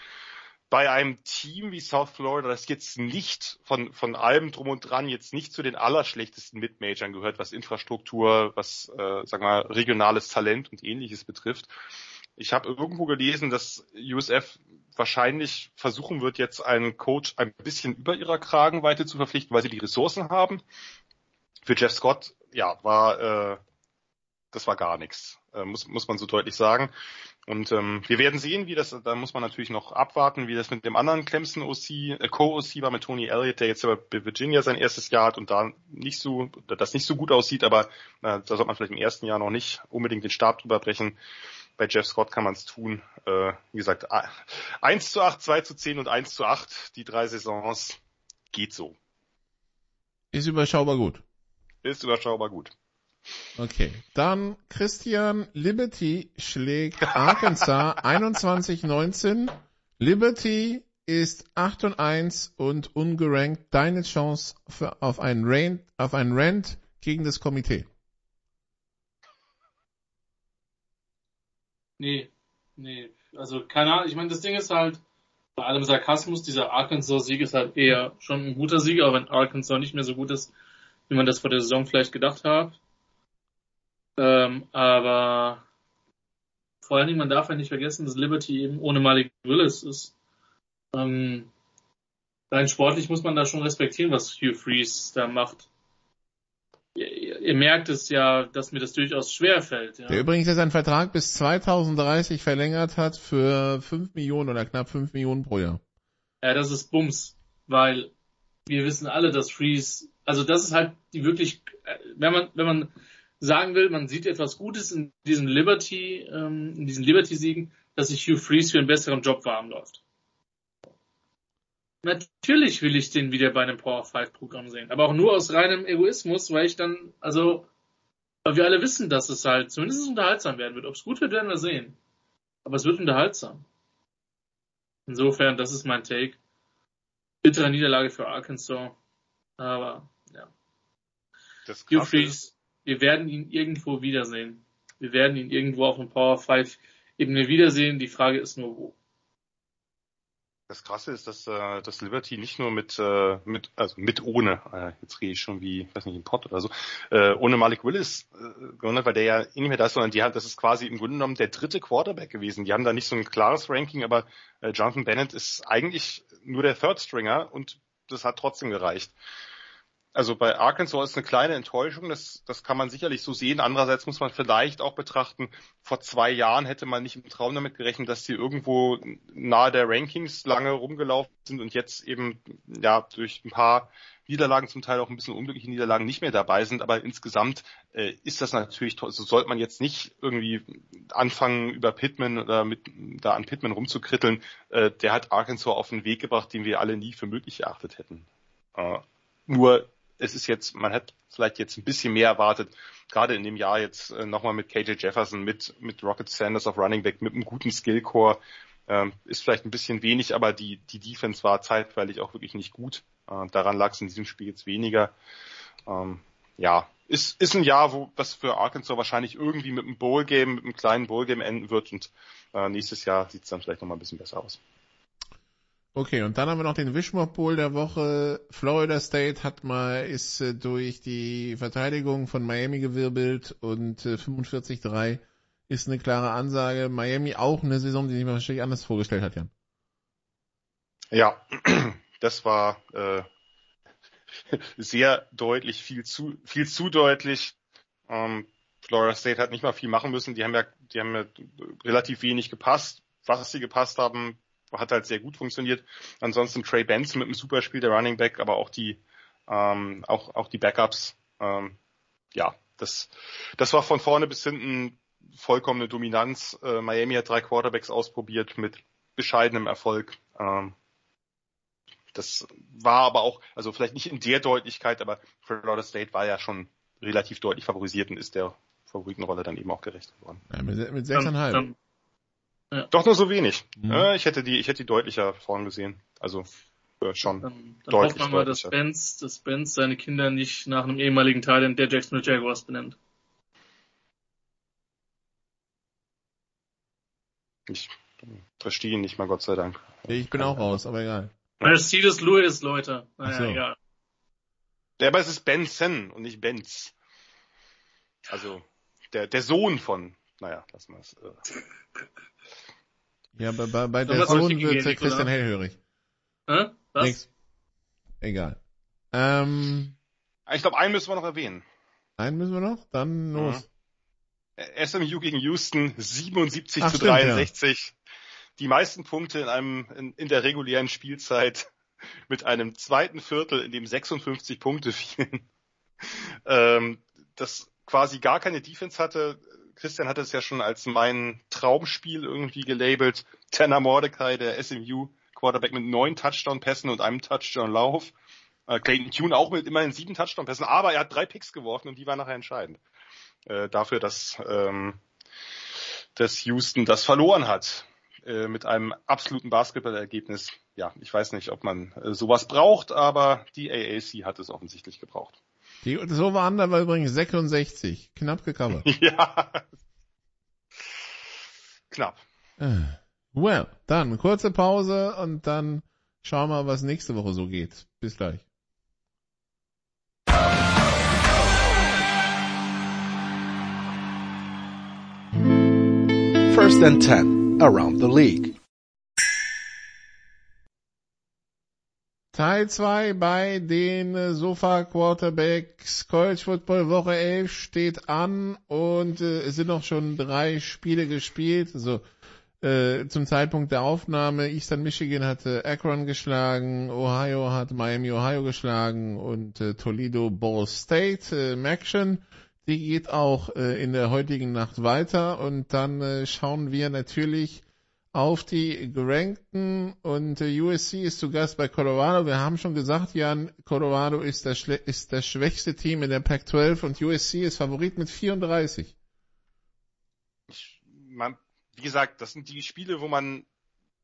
bei einem Team wie South Florida, das jetzt nicht von, von allem drum und dran jetzt nicht zu den allerschlechtesten Mid-Majors gehört, was Infrastruktur, was, äh, sag mal, regionales Talent und ähnliches betrifft. Ich habe irgendwo gelesen, dass USF wahrscheinlich versuchen wird, jetzt einen Coach ein bisschen über ihrer Kragenweite zu verpflichten, weil sie die Ressourcen haben. Für Jeff Scott, ja, war äh, das war gar nichts, äh, muss, muss man so deutlich sagen. Und ähm, wir werden sehen, wie das, da muss man natürlich noch abwarten, wie das mit dem anderen Clemson OC, äh, Co-OC war mit Tony Elliott, der jetzt aber bei Virginia sein erstes Jahr hat und da nicht so, das nicht so gut aussieht, aber äh, da sollte man vielleicht im ersten Jahr noch nicht unbedingt den Stab drüber brechen bei Jeff Scott kann man es tun. Äh, wie gesagt, 1 zu 8, 2 zu 10 und 1 zu 8, die drei Saisons, geht so.
Ist überschaubar gut.
Ist überschaubar gut.
Okay, dann Christian Liberty schlägt Arkansas 21-19. Liberty ist 8 und 1 und ungerankt. Deine Chance für, auf einen Rant, auf einen Rant gegen das Komitee.
Nee, nee. Also keine Ahnung, ich meine, das Ding ist halt, bei allem Sarkasmus, dieser Arkansas-Sieg ist halt eher schon ein guter Sieg, auch wenn Arkansas nicht mehr so gut ist, wie man das vor der Saison vielleicht gedacht hat. Ähm, aber vor allen Dingen, man darf ja nicht vergessen, dass Liberty eben ohne Malik Willis ist. Ähm, rein sportlich muss man da schon respektieren, was Hugh Freeze da macht. ihr merkt es ja, dass mir das durchaus schwer fällt. Ja.
Der übrigens ja seinen Vertrag bis 2030 verlängert hat für 5 Millionen oder knapp 5 Millionen pro Jahr.
Ja, das ist Bums, weil wir wissen alle, dass Freeze, also das ist halt die wirklich, äh, wenn man, wenn man sagen will, man sieht etwas Gutes in diesem Liberty, ähm, in diesen Liberty-Siegen, dass sich Hugh Freeze für einen besseren Job warm läuft. Natürlich will ich den wieder bei einem Power 5 Programm sehen, aber auch nur aus reinem Egoismus, weil ich dann, also, weil wir alle wissen, dass es halt zumindest unterhaltsam werden wird. Ob es gut wird, werden wir sehen. Aber es wird unterhaltsam. Insofern, das ist mein Take. Bittere Niederlage für Arkansas. Aber, ja.
Das
Hugh Freeze, wir werden ihn irgendwo wiedersehen. Wir werden ihn irgendwo auf dem Power 5 Ebene wiedersehen. Die Frage ist nur wo.
das Krasse ist, dass, äh, dass Liberty nicht nur mit, äh, mit, also mit ohne, äh, jetzt rede ich schon wie, weiß nicht, ein Pott oder so, äh, ohne Malik Willis äh, gewonnen hat, weil der ja eh nicht mehr da ist, sondern die haben, das ist quasi im Grunde genommen der dritte Quarterback gewesen. Die haben da nicht so ein klares Ranking, aber äh, Jonathan Bennett ist eigentlich nur der Third Stringer und das hat trotzdem gereicht. Also bei Arkansas ist eine kleine Enttäuschung, das, das kann man sicherlich so sehen. Andererseits muss man vielleicht auch betrachten, vor zwei Jahren hätte man nicht im Traum damit gerechnet, dass die irgendwo nahe der Rankings lange rumgelaufen sind und jetzt eben ja durch ein paar Niederlagen, zum Teil auch ein bisschen unglückliche Niederlagen nicht mehr dabei sind. Aber insgesamt äh, ist das natürlich toll. So sollte man jetzt nicht irgendwie anfangen, über Pittman oder mit da an Pittman rumzukritteln. Äh, der hat Arkansas auf einen Weg gebracht, den wir alle nie für möglich erachtet hätten. Äh, nur es ist jetzt, man hat vielleicht jetzt ein bisschen mehr erwartet, gerade in dem Jahr jetzt äh, nochmal mit KJ Jefferson, mit, mit Rocket Sanders auf Running Back, mit einem guten Skillcore, ähm, ist vielleicht ein bisschen wenig, aber die, die Defense war zeitweilig auch wirklich nicht gut. Äh, daran lag es in diesem Spiel jetzt weniger. Ähm, ja, ist, ist ein Jahr, wo was für Arkansas wahrscheinlich irgendwie mit einem Bowl-Game, mit einem kleinen Bowl-Game enden wird und äh, nächstes Jahr sieht es dann vielleicht nochmal ein bisschen besser aus.
Okay, und dann haben wir noch den Wishmop Bowl der Woche. Florida State hat mal, ist äh, durch die Verteidigung von Miami gewirbelt und äh, 45-3 ist eine klare Ansage. Miami auch eine Saison, die sich wahrscheinlich anders vorgestellt hat, Jan.
Ja, das war äh, sehr deutlich, viel zu, viel zu deutlich. Ähm, Florida State hat nicht mal viel machen müssen. Die haben ja, die haben ja relativ wenig gepasst. Was sie gepasst haben, hat halt sehr gut funktioniert. Ansonsten Trey Benson mit einem Superspiel, der Running Back, aber auch die, ähm, auch, auch die Backups. Ähm, ja, das, das war von vorne bis hinten vollkommene Dominanz. Äh, Miami hat drei Quarterbacks ausprobiert mit bescheidenem Erfolg. Ähm, das war aber auch, also vielleicht nicht in der Deutlichkeit, aber Florida State war ja schon relativ deutlich favorisiert und ist der Favoritenrolle dann eben auch gerecht geworden.
Ja, mit, mit 6,5.
Dann, Ja.
Doch nur so wenig.
Mhm.
Äh, ich hätte die, ich hätte die deutlicher vorn gesehen. Also äh, schon.
dann, dann
Deutlich,
hoffen wir mal, dass. Benz, dass Benz seine Kinder nicht nach einem ehemaligen Talent der Jacksonville Jaguars benennt.
Ich verstehe ihn nicht mal, Gott sei Dank.
Ich bin auch raus, aber egal.
Mercedes Lewis, Leute. Naja,
Ach so.
egal.
Ja, aber es ist Benson und nicht Benz. Also der, der Sohn von, naja, lassen wir es. Äh.
Ja, bei, bei, bei
So,
der Sohn wird Christian
Nicola?
hellhörig.
Hä? Was?
Nix. Egal. Ähm,
Ich glaube, einen müssen wir noch erwähnen.
einen müssen wir noch? Dann los.
Äh, SMU gegen Houston 77
Ach,
zu
stimmt, ja.
63. Die meisten Punkte in einem in, in der regulären Spielzeit mit einem zweiten Viertel, in dem 56 Punkte fielen. ähm, das quasi gar keine Defense hatte. Christian hatte es ja schon als mein Traumspiel irgendwie gelabelt. Tanner Mordecai, der SMU Quarterback mit neun Touchdown-Pässen und einem Touchdown-Lauf. Äh, Clayton Tune auch mit immerhin sieben Touchdown-Pässen, aber er hat drei Picks geworfen und die waren nachher entscheidend. Äh, dafür, dass, ähm, dass Houston das verloren hat. Äh, mit einem absoluten Basketballergebnis. Ja, ich weiß nicht, ob man äh, sowas braucht, aber die AAC hat es offensichtlich gebraucht.
Die, das Over-Under war übrigens 66. Knapp gecovert.
ja. Knapp.
Äh, well, dann kurze Pause und dann schauen wir, was nächste Woche so geht. Bis gleich.
First and 10 around the league.
Teil 2 bei den äh, Sofa Quarterbacks. College Football Woche 11 steht an und äh, es sind noch schon drei Spiele gespielt. Also äh, zum Zeitpunkt der Aufnahme, Eastern Michigan hatte Akron geschlagen, Ohio hat Miami Ohio geschlagen und äh, Toledo Ball State. Äh, Maction, die geht auch äh, in der heutigen Nacht weiter und dann äh, schauen wir natürlich auf die Gerankten und äh, USC ist zu Gast bei Colorado. Wir haben schon gesagt, Jan, Colorado ist das, ist das schwächste Team in der Pac-12 und USC ist Favorit mit 34.
Ich, man, wie gesagt, das sind die Spiele, wo man,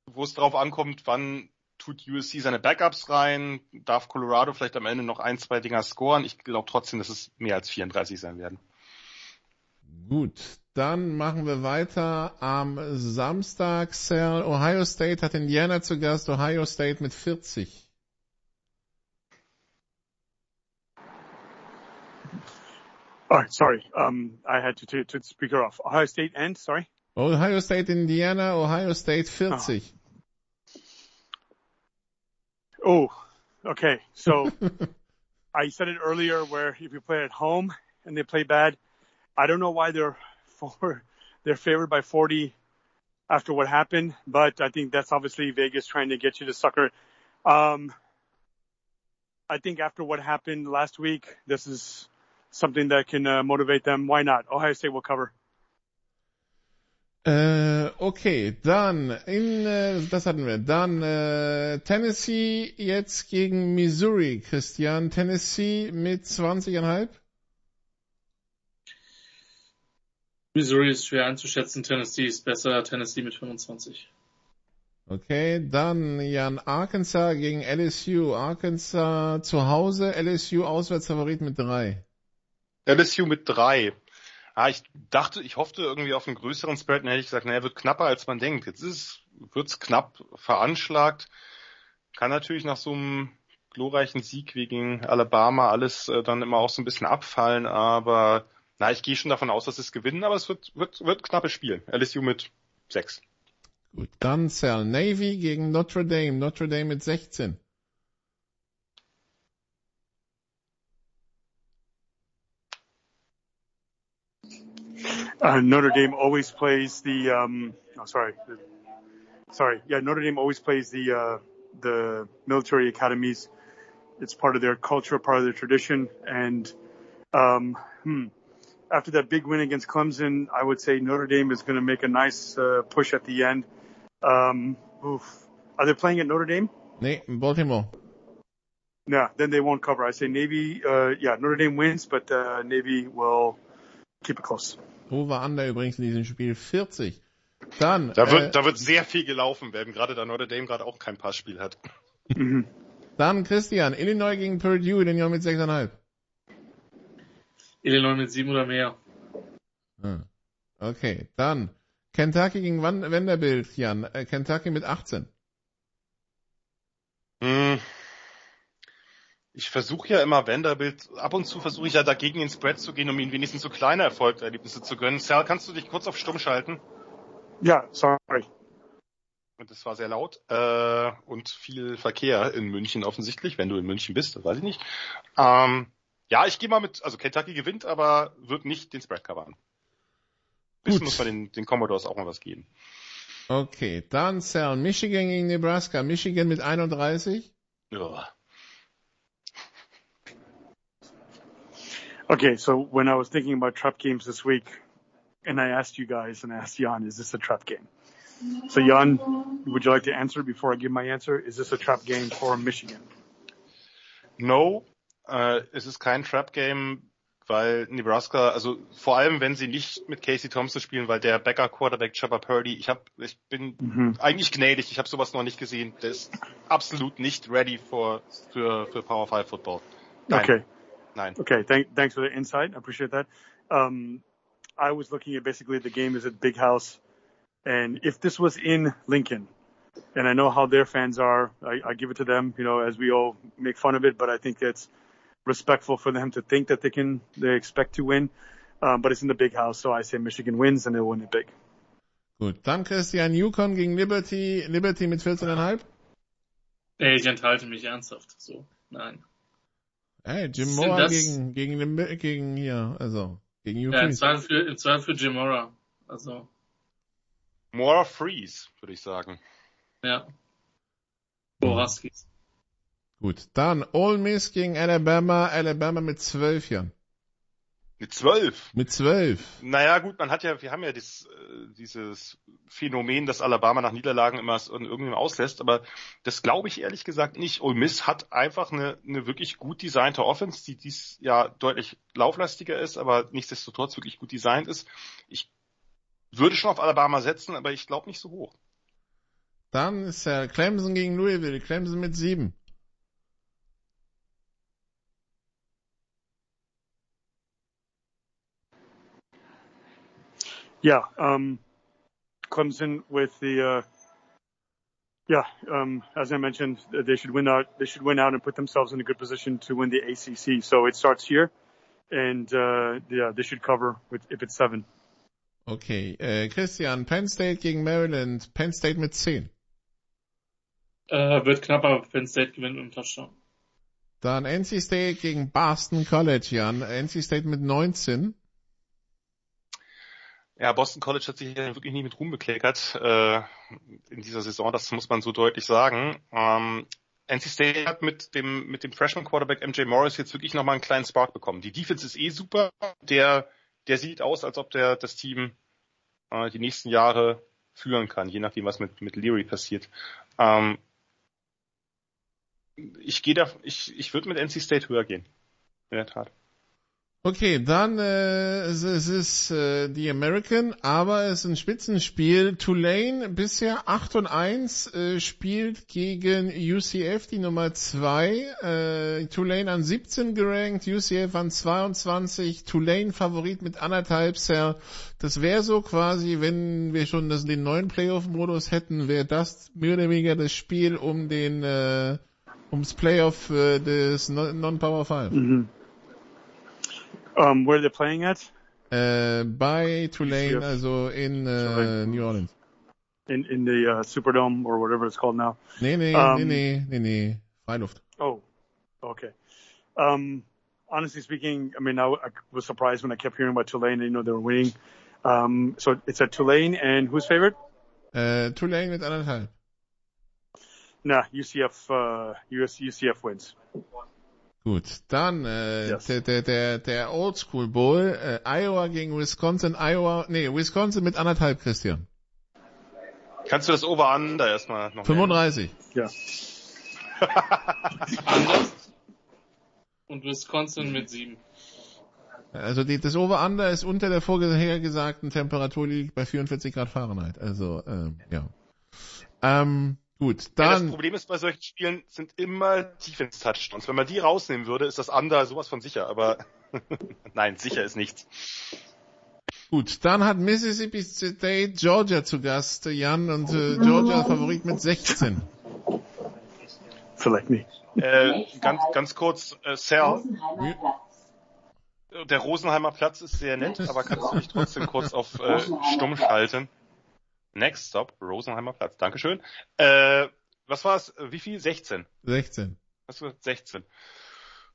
wo es drauf ankommt, wann tut USC seine Backups rein, darf Colorado vielleicht am Ende noch ein, zwei Dinger scoren. Ich glaube trotzdem, dass es mehr als 34 sein werden.
Gut, dann machen wir weiter am Samstag. Sal Ohio State hat Indiana zu Gast. Ohio State mit 40.
Oh, sorry. Um, I had to to, to speaker off. Ohio State and sorry.
Ohio State, Indiana, Ohio State 40.
Oh, okay. So I said it earlier where if you play at home and they play bad, I don't know why they're for they're favored by 40 after what happened, but I think that's obviously Vegas trying to get you to sucker. Um, I think after what happened last week, this is something that can uh, motivate them. Why not? Ohio State will cover.
Äh, okay, dann in äh, das hatten wir. Dann äh, Tennessee jetzt gegen Missouri. Christian, Tennessee mit 20,5.
Missouri ist schwer einzuschätzen, Tennessee ist besser, Tennessee mit 25.
Okay, dann Jan Arkansas gegen LSU. Arkansas zu Hause, LSU Auswärtsfavorit mit 3.
LSU mit 3. Ah, ich dachte, ich hoffte irgendwie auf einen größeren Spread, dann hätte ich gesagt, naja, wird knapper als man denkt. Jetzt ist, wird's knapp veranschlagt. Kann natürlich nach so einem glorreichen Sieg wie gegen Alabama alles äh, dann immer auch so ein bisschen abfallen, aber na, ich gehe schon davon aus, dass es gewinnen, aber es wird, wird, wird knappes Spiel. LSU mit 6.
Gut, dann Sal Navy gegen Notre Dame. Notre Dame mit 16.
Uh, Notre Dame always plays the. Um, oh, sorry, sorry. Yeah, Notre Dame always plays the uh, the military academies. It's part of their culture, part of their tradition, and um, hmm, after that big win against Clemson, I would say Notre Dame is going to make a nice uh, push at the end. Um, oof. Are they playing at Notre Dame?
Nee, Baltimore.
No, then they won't cover. I say Navy. Uh, yeah, Notre Dame wins, but uh, Navy will keep it close.
Over Under übrigens in diesem Spiel 40. Dann.
Da wird,
äh,
da wird sehr viel gelaufen werden, gerade da Notre Dame gerade auch kein Passspiel hat.
Dann Christian, Illinois gegen Purdue, den Jahr mit 6,5.
Illinois mit 7 oder mehr.
Ah. Okay, dann Kentucky gegen Van Vanderbilt, Jan. Äh, Kentucky mit 18.
Hm. Ich versuche ja immer Vanderbilt, ab und zu versuche ich ja dagegen ins Spread zu gehen, um ihnen wenigstens so kleine Erfolgserlebnisse zu gönnen. Sal, kannst du dich kurz auf Stumm schalten?
Yeah, sorry.
Und das war sehr laut. Äh, und viel Verkehr in München offensichtlich, wenn du in München bist, das weiß ich nicht. Ähm, ja, ich gehe mal mit, also Kentucky gewinnt, aber wird nicht den Spread covern. Bisschen
Gut.
muss man den, den Commodores auch mal was geben.
Okay, dann Sal, Michigan gegen Nebraska. Michigan mit 31.
Ja.
Okay, so when I was thinking about trap games this week, and I asked you guys and I asked Jan, is this a trap game? So Jan, would you like to answer before I give my answer? Is this a trap game for Michigan?
No, äh, es ist kein Trap-Game, weil Nebraska, also vor allem wenn sie nicht mit Casey Thompson spielen, weil der Backup-Quarterback Chopper Purdy, ich hab, ich bin
Mhm.
eigentlich gnädig, ich habe sowas noch nicht gesehen. Der ist absolut nicht ready for, für, für Power 5 Football. Nein,
Okay.
nein.
Okay. Thank, thanks for the insight. I appreciate that. Um, I was looking at basically the game is at Big House, and if this was in Lincoln, and I know how their fans are, I, I give it to them. You know, as we all make fun of it, but I think it's respectful for them to think that they can, they expect to win. Um, but it's in the Big House, so I say Michigan wins and they'll win it big.
Gut, dann Christian Yukon gegen Liberty. Liberty mit 14,5.
Nee, ich enthalte mich ernsthaft. So, nein.
Hey, Jim
das?
gegen, gegen, gegen hier, also, gegen Hugh
Ja, im. Zweifel für, im Zweifel für Jimora. Also,
More Freeze, würde ich sagen.
ja. Boraskis.
Gut, dann Ole Miss gegen Alabama, Alabama mit zwölf Jahren.
Mit zwölf.
Mit zwölf.
Naja, gut, man hat ja, wir haben ja dieses, äh, dieses Phänomen, dass Alabama nach Niederlagen immer in irgendjemandem auslässt, aber das glaube ich ehrlich gesagt nicht. Ole Miss hat einfach eine, eine wirklich gut designte Offense, die dies ja deutlich lauflastiger ist, aber nichtsdestotrotz wirklich gut designt ist. Ich würde schon auf Alabama setzen, aber ich glaube nicht so hoch.
Dann ist ja Clemson gegen Louisville, Clemson mit sieben.
Yeah, um, Clemson with the, uh, yeah, um, as I mentioned, they should win out. They should win out and put themselves in a good position to win the ACC. So it starts here, and uh, yeah, they should cover with if it's seven.
Okay, äh, Christian, Penn State gegen Maryland, Penn State mit zehn.
Äh, wird knapp, aber Penn State gewinnt mit einem Touchdown.
Dann NC State gegen Boston College, Jan. NC State mit 19.
Ja, Boston College hat sich ja wirklich nie mit Ruhm bekleckert äh, in dieser Saison, das muss man so deutlich sagen. Ähm, NC State hat mit dem mit dem Freshman Quarterback MJ Morris jetzt wirklich nochmal einen kleinen Spark bekommen. Die Defense ist eh super. Der der sieht aus, als ob der das Team äh, die nächsten Jahre führen kann, je nachdem was mit mit Leary passiert. Ähm, ich gehe da, ich ich würde mit NC State höher gehen. In der Tat.
Okay, dann äh, es, ist äh, die American, aber es ist ein Spitzenspiel. Tulane bisher 8 und 1 äh, spielt gegen UCF die Nummer 2. Äh, Tulane an 17 gerankt, UCF an 22. Tulane Favorit mit anderthalb Cell. Das wäre so quasi, wenn wir schon das, den neuen Playoff-Modus hätten, wäre das mehr oder weniger das Spiel um den äh, ums Playoff äh, des Non- Non-Power 5.
Mm-hmm. Um, where are they playing at?
Äh, bei Tulane, also in
Tulane.
New Orleans.
In in the uh, Superdome or whatever it's called now.
Nee, nee,
Um,
nee, nee, nee. Freiluft.
Oh, okay. Um, honestly speaking, I mean, I, I was surprised when I kept hearing about Tulane. You know, they were winning. Um, so it's at Tulane, and who's favorite?
Äh, Tulane mit anderthalb.
Nah, UCF. Uh, US, UCF wins.
Gut, dann äh,
Yes.
der, der, der, der Old School Bowl, äh, Iowa gegen Wisconsin, Iowa, nee, Wisconsin mit anderthalb, Christian.
Kannst du das Over-Under erstmal noch nennen?
35.
Yeah.
Anders. Und Wisconsin mit sieben.
Also die, das Over-Under ist unter der vorhergesagten Temperatur liegt bei 44 Grad Fahrenheit. Also, ähm, ja. Ähm, gut,
Ja, das
dann,
Problem ist bei solchen Spielen sind immer Defense-Touchdowns. Wenn man die rausnehmen würde, ist das Under sowas von sicher, aber nein, sicher ist nichts.
gut, dann hat Mississippi State Georgia zu Gast, Jan, und äh, Georgia Favorit mit 16.
Select me.
Äh, ganz, ganz kurz, äh, Sal, der Rosenheimer Platz ist sehr nett, aber kannst du mich trotzdem kurz auf äh, stumm schalten? Next stop, Rosenheimer Platz. Dankeschön. Äh, was war's? Wie viel? 16.
16.
Hast du gesagt 16?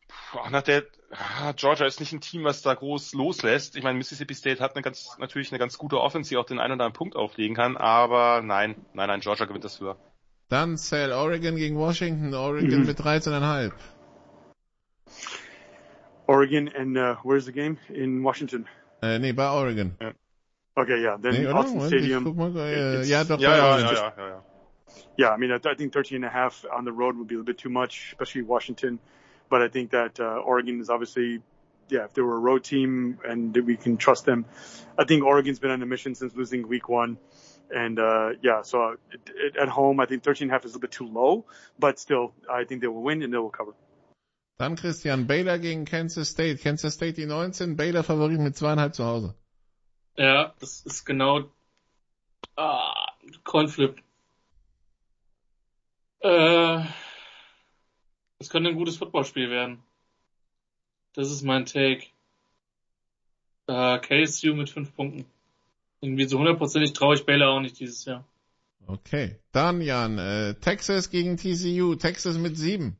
Puh, auch nach der ah, Georgia ist nicht ein Team, was da groß loslässt. Ich meine, Mississippi State hat eine ganz natürlich eine ganz gute Offense, die auch den einen oder anderen Punkt auflegen kann, aber nein, nein, nein, Georgia gewinnt das höher.
Dann Sale Oregon gegen Washington, Oregon
Mhm.
mit 13,5.
Oregon, and uh, where's the game? In Washington.
Äh, nee, bei Oregon.
Okay, yeah. Then
Nee, oder?
Austin
Moment, ich
Stadium.
guck mal, äh,
It's-
ja, doch,
Ja, ja, ja, ja, ja, ja.
Yeah, I mean, I, I think 13 and a half on the road would be a bit too much, especially Washington. But I think that uh, Oregon is obviously, yeah, if they were a road team and we can trust them. I think Oregon's been on a mission since losing week one. And uh, yeah, so it, it, at home, I think 13 and a half is a little bit too low, but still, I think they will win and they will cover.
Dann Christian, Baylor gegen Kansas State. Kansas State die 19, Baylor Favorit mit zweieinhalb zu Hause.
Ja, das ist genau ah, Coinflip. Äh, das könnte ein gutes Footballspiel werden. Das ist mein Take. Äh, KSU mit fünf Punkten. Irgendwie so hundertprozentig traue ich Baylor auch nicht dieses Jahr.
Okay. Dann, Jan, äh, Texas gegen TCU. Texas mit sieben.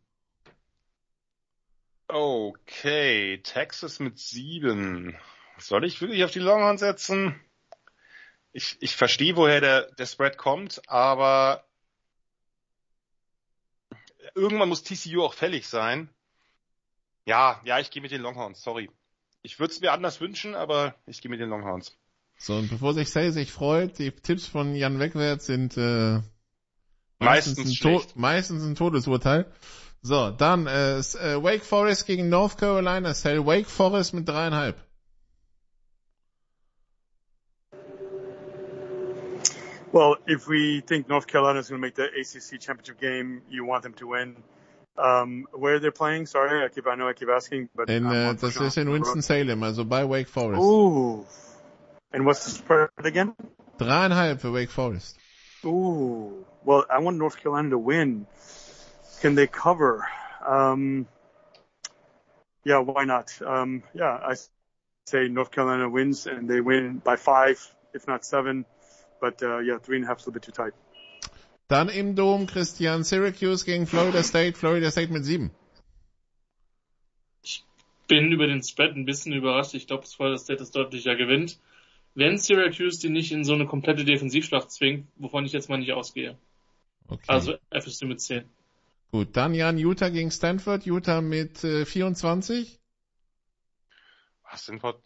Okay, Texas mit sieben. Soll ich wirklich auf die Longhorns setzen? Ich, ich verstehe, woher der, der Spread kommt, aber irgendwann muss TCU auch fällig sein. Ja, ja, ich gehe mit den Longhorns, sorry. Ich würde es mir anders wünschen, aber ich gehe mit den Longhorns.
So, und bevor sich Say sich freut, die Tipps von Jan Wegwärts sind äh,
Meistens
ein,
schlecht.
Tod, meistens ein Todesurteil. So, dann äh, äh, Wake Forest gegen North Carolina. Sell Wake Forest mit dreieinhalb.
Well, if we think North Carolina is going to make the ACC championship game, you want them to win. Um, where they're playing? Sorry, I keep I know I keep asking, but
In, das ist in Winston-Salem, also bei Wake Forest.
Ooh. And what's the spread again?
Dreieinhalb für Wake Forest.
Ooh. Well, I want North Carolina to win. Can they cover? Um, yeah, why not? Um, yeah, I say North Carolina wins and they win by five, if not seven. But uh, yeah, three and a half is a little bit too tight.
Dann im Dom Christian Syracuse gegen Florida State. Florida State mit sieben.
Bin über den Spread ein bisschen überrascht. Ich glaube, dass Florida State das deutlicher gewinnt. Wenn Syracuse die nicht in so eine komplette Defensivschlacht zwingt, wovon ich jetzt mal nicht ausgehe.
Okay.
Also FSC mit 10.
Gut, dann Jan Utah gegen Stanford. Utah mit äh, 24.
Das sind wir- eine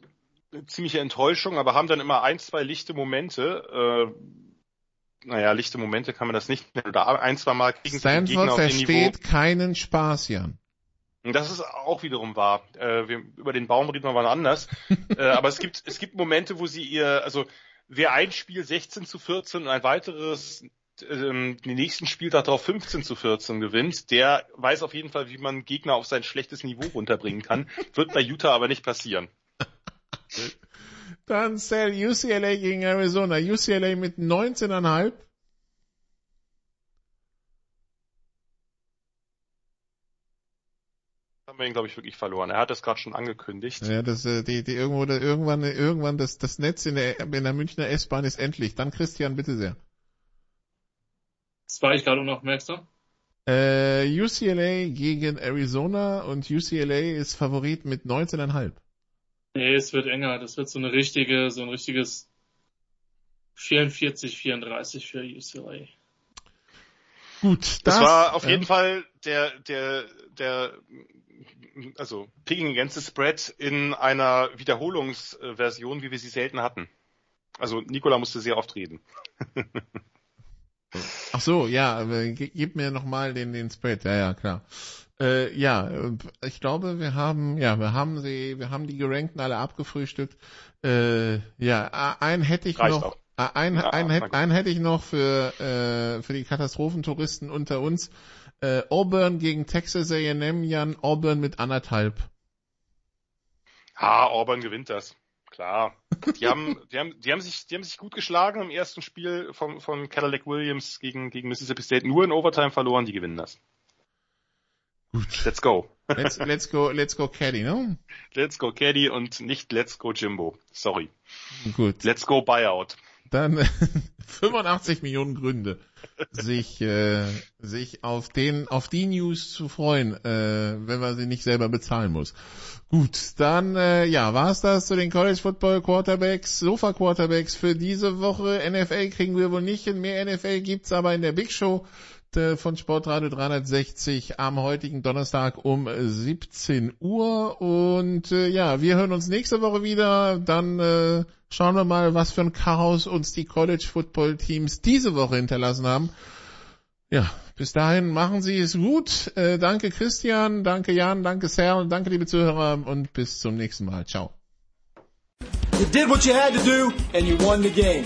ziemliche Enttäuschung, aber haben dann immer ein, zwei lichte Momente. Äh, naja, lichte Momente kann man das nicht nennen. Oder ein, zwei Mal kriegen sie den
Stanford
Gegner auf
versteht keinen Spaß, Jan.
Das ist auch wiederum wahr. Äh, wir, über den Baum reden wir mal anders. äh, aber es gibt, es gibt Momente, wo sie ihr, also wer ein Spiel 16 zu 14 und ein weiteres ähm, den nächsten Spieltag darauf 15 zu 14 gewinnt, der weiß auf jeden Fall, wie man Gegner auf sein schlechtes Niveau runterbringen kann. Wird bei Utah aber nicht passieren.
Dann Sell UCLA gegen Arizona. UCLA mit 19,5.
haben wir ihn, glaube ich, wirklich verloren. Er hat das gerade schon angekündigt.
Ja, das, äh, die, die irgendwo, da, irgendwann, irgendwann das, das Netz in der, in der Münchner S-Bahn ist endlich. Dann Christian, bitte sehr.
Das war ich gerade unaufmerksam.
Äh, UCLA gegen Arizona und UCLA ist Favorit mit 19,5.
Nee, es wird enger. Das wird so eine richtige, so ein richtiges 44, 34 für UCLA.
Gut,
Das,
das,
war auf
ja.
jeden Fall der, der, der, also Picking Against the Spread in einer Wiederholungsversion, wie wir sie selten hatten. Also Nikola musste sehr oft reden.
Ach so, ja, gib mir nochmal den, den Spread. Ja, ja, klar. Äh, ja, äh, ich glaube, wir haben, ja, wir haben sie, wir haben die Gerankten alle abgefrühstückt. Äh, ja, einen hätte ich
Reicht
noch,
auch.
einen,
Ja, gut.
einen hätte ich noch für, äh, für die Katastrophentouristen unter uns. Äh, Auburn gegen Texas A&M, Jan, Auburn mit anderthalb.
Ah, Auburn gewinnt das. Klar. Die haben, die haben, die haben sich, die haben sich gut geschlagen im ersten Spiel von, von Cadillac Williams gegen, gegen Mississippi State. Nur in Overtime verloren, die gewinnen das.
Gut.
Let's go.
Let's, let's go, let's go Caddy, ne?
Let's go Caddy und nicht Let's go Jimbo. Sorry.
Gut.
Let's go Buyout.
dann 85 Millionen Gründe, sich äh, sich auf den auf die News zu freuen, äh, wenn man sie nicht selber bezahlen muss. Gut, dann äh, ja, war's das zu den College Football Quarterbacks, Sofa Quarterbacks für diese Woche. NFL kriegen wir wohl nicht hin, mehr NFL gibt's aber in der Big Show von Sportradio 360 am heutigen Donnerstag um 17 Uhr und äh, ja, wir hören uns nächste Woche wieder, dann äh, schauen wir mal, was für ein Chaos uns die College Football Teams diese Woche hinterlassen haben. Ja, bis dahin machen Sie es gut. Äh, danke Christian, danke Jan, danke Serl, danke liebe Zuhörer und bis zum nächsten Mal. Ciao.
You did what you had to do and you won the game.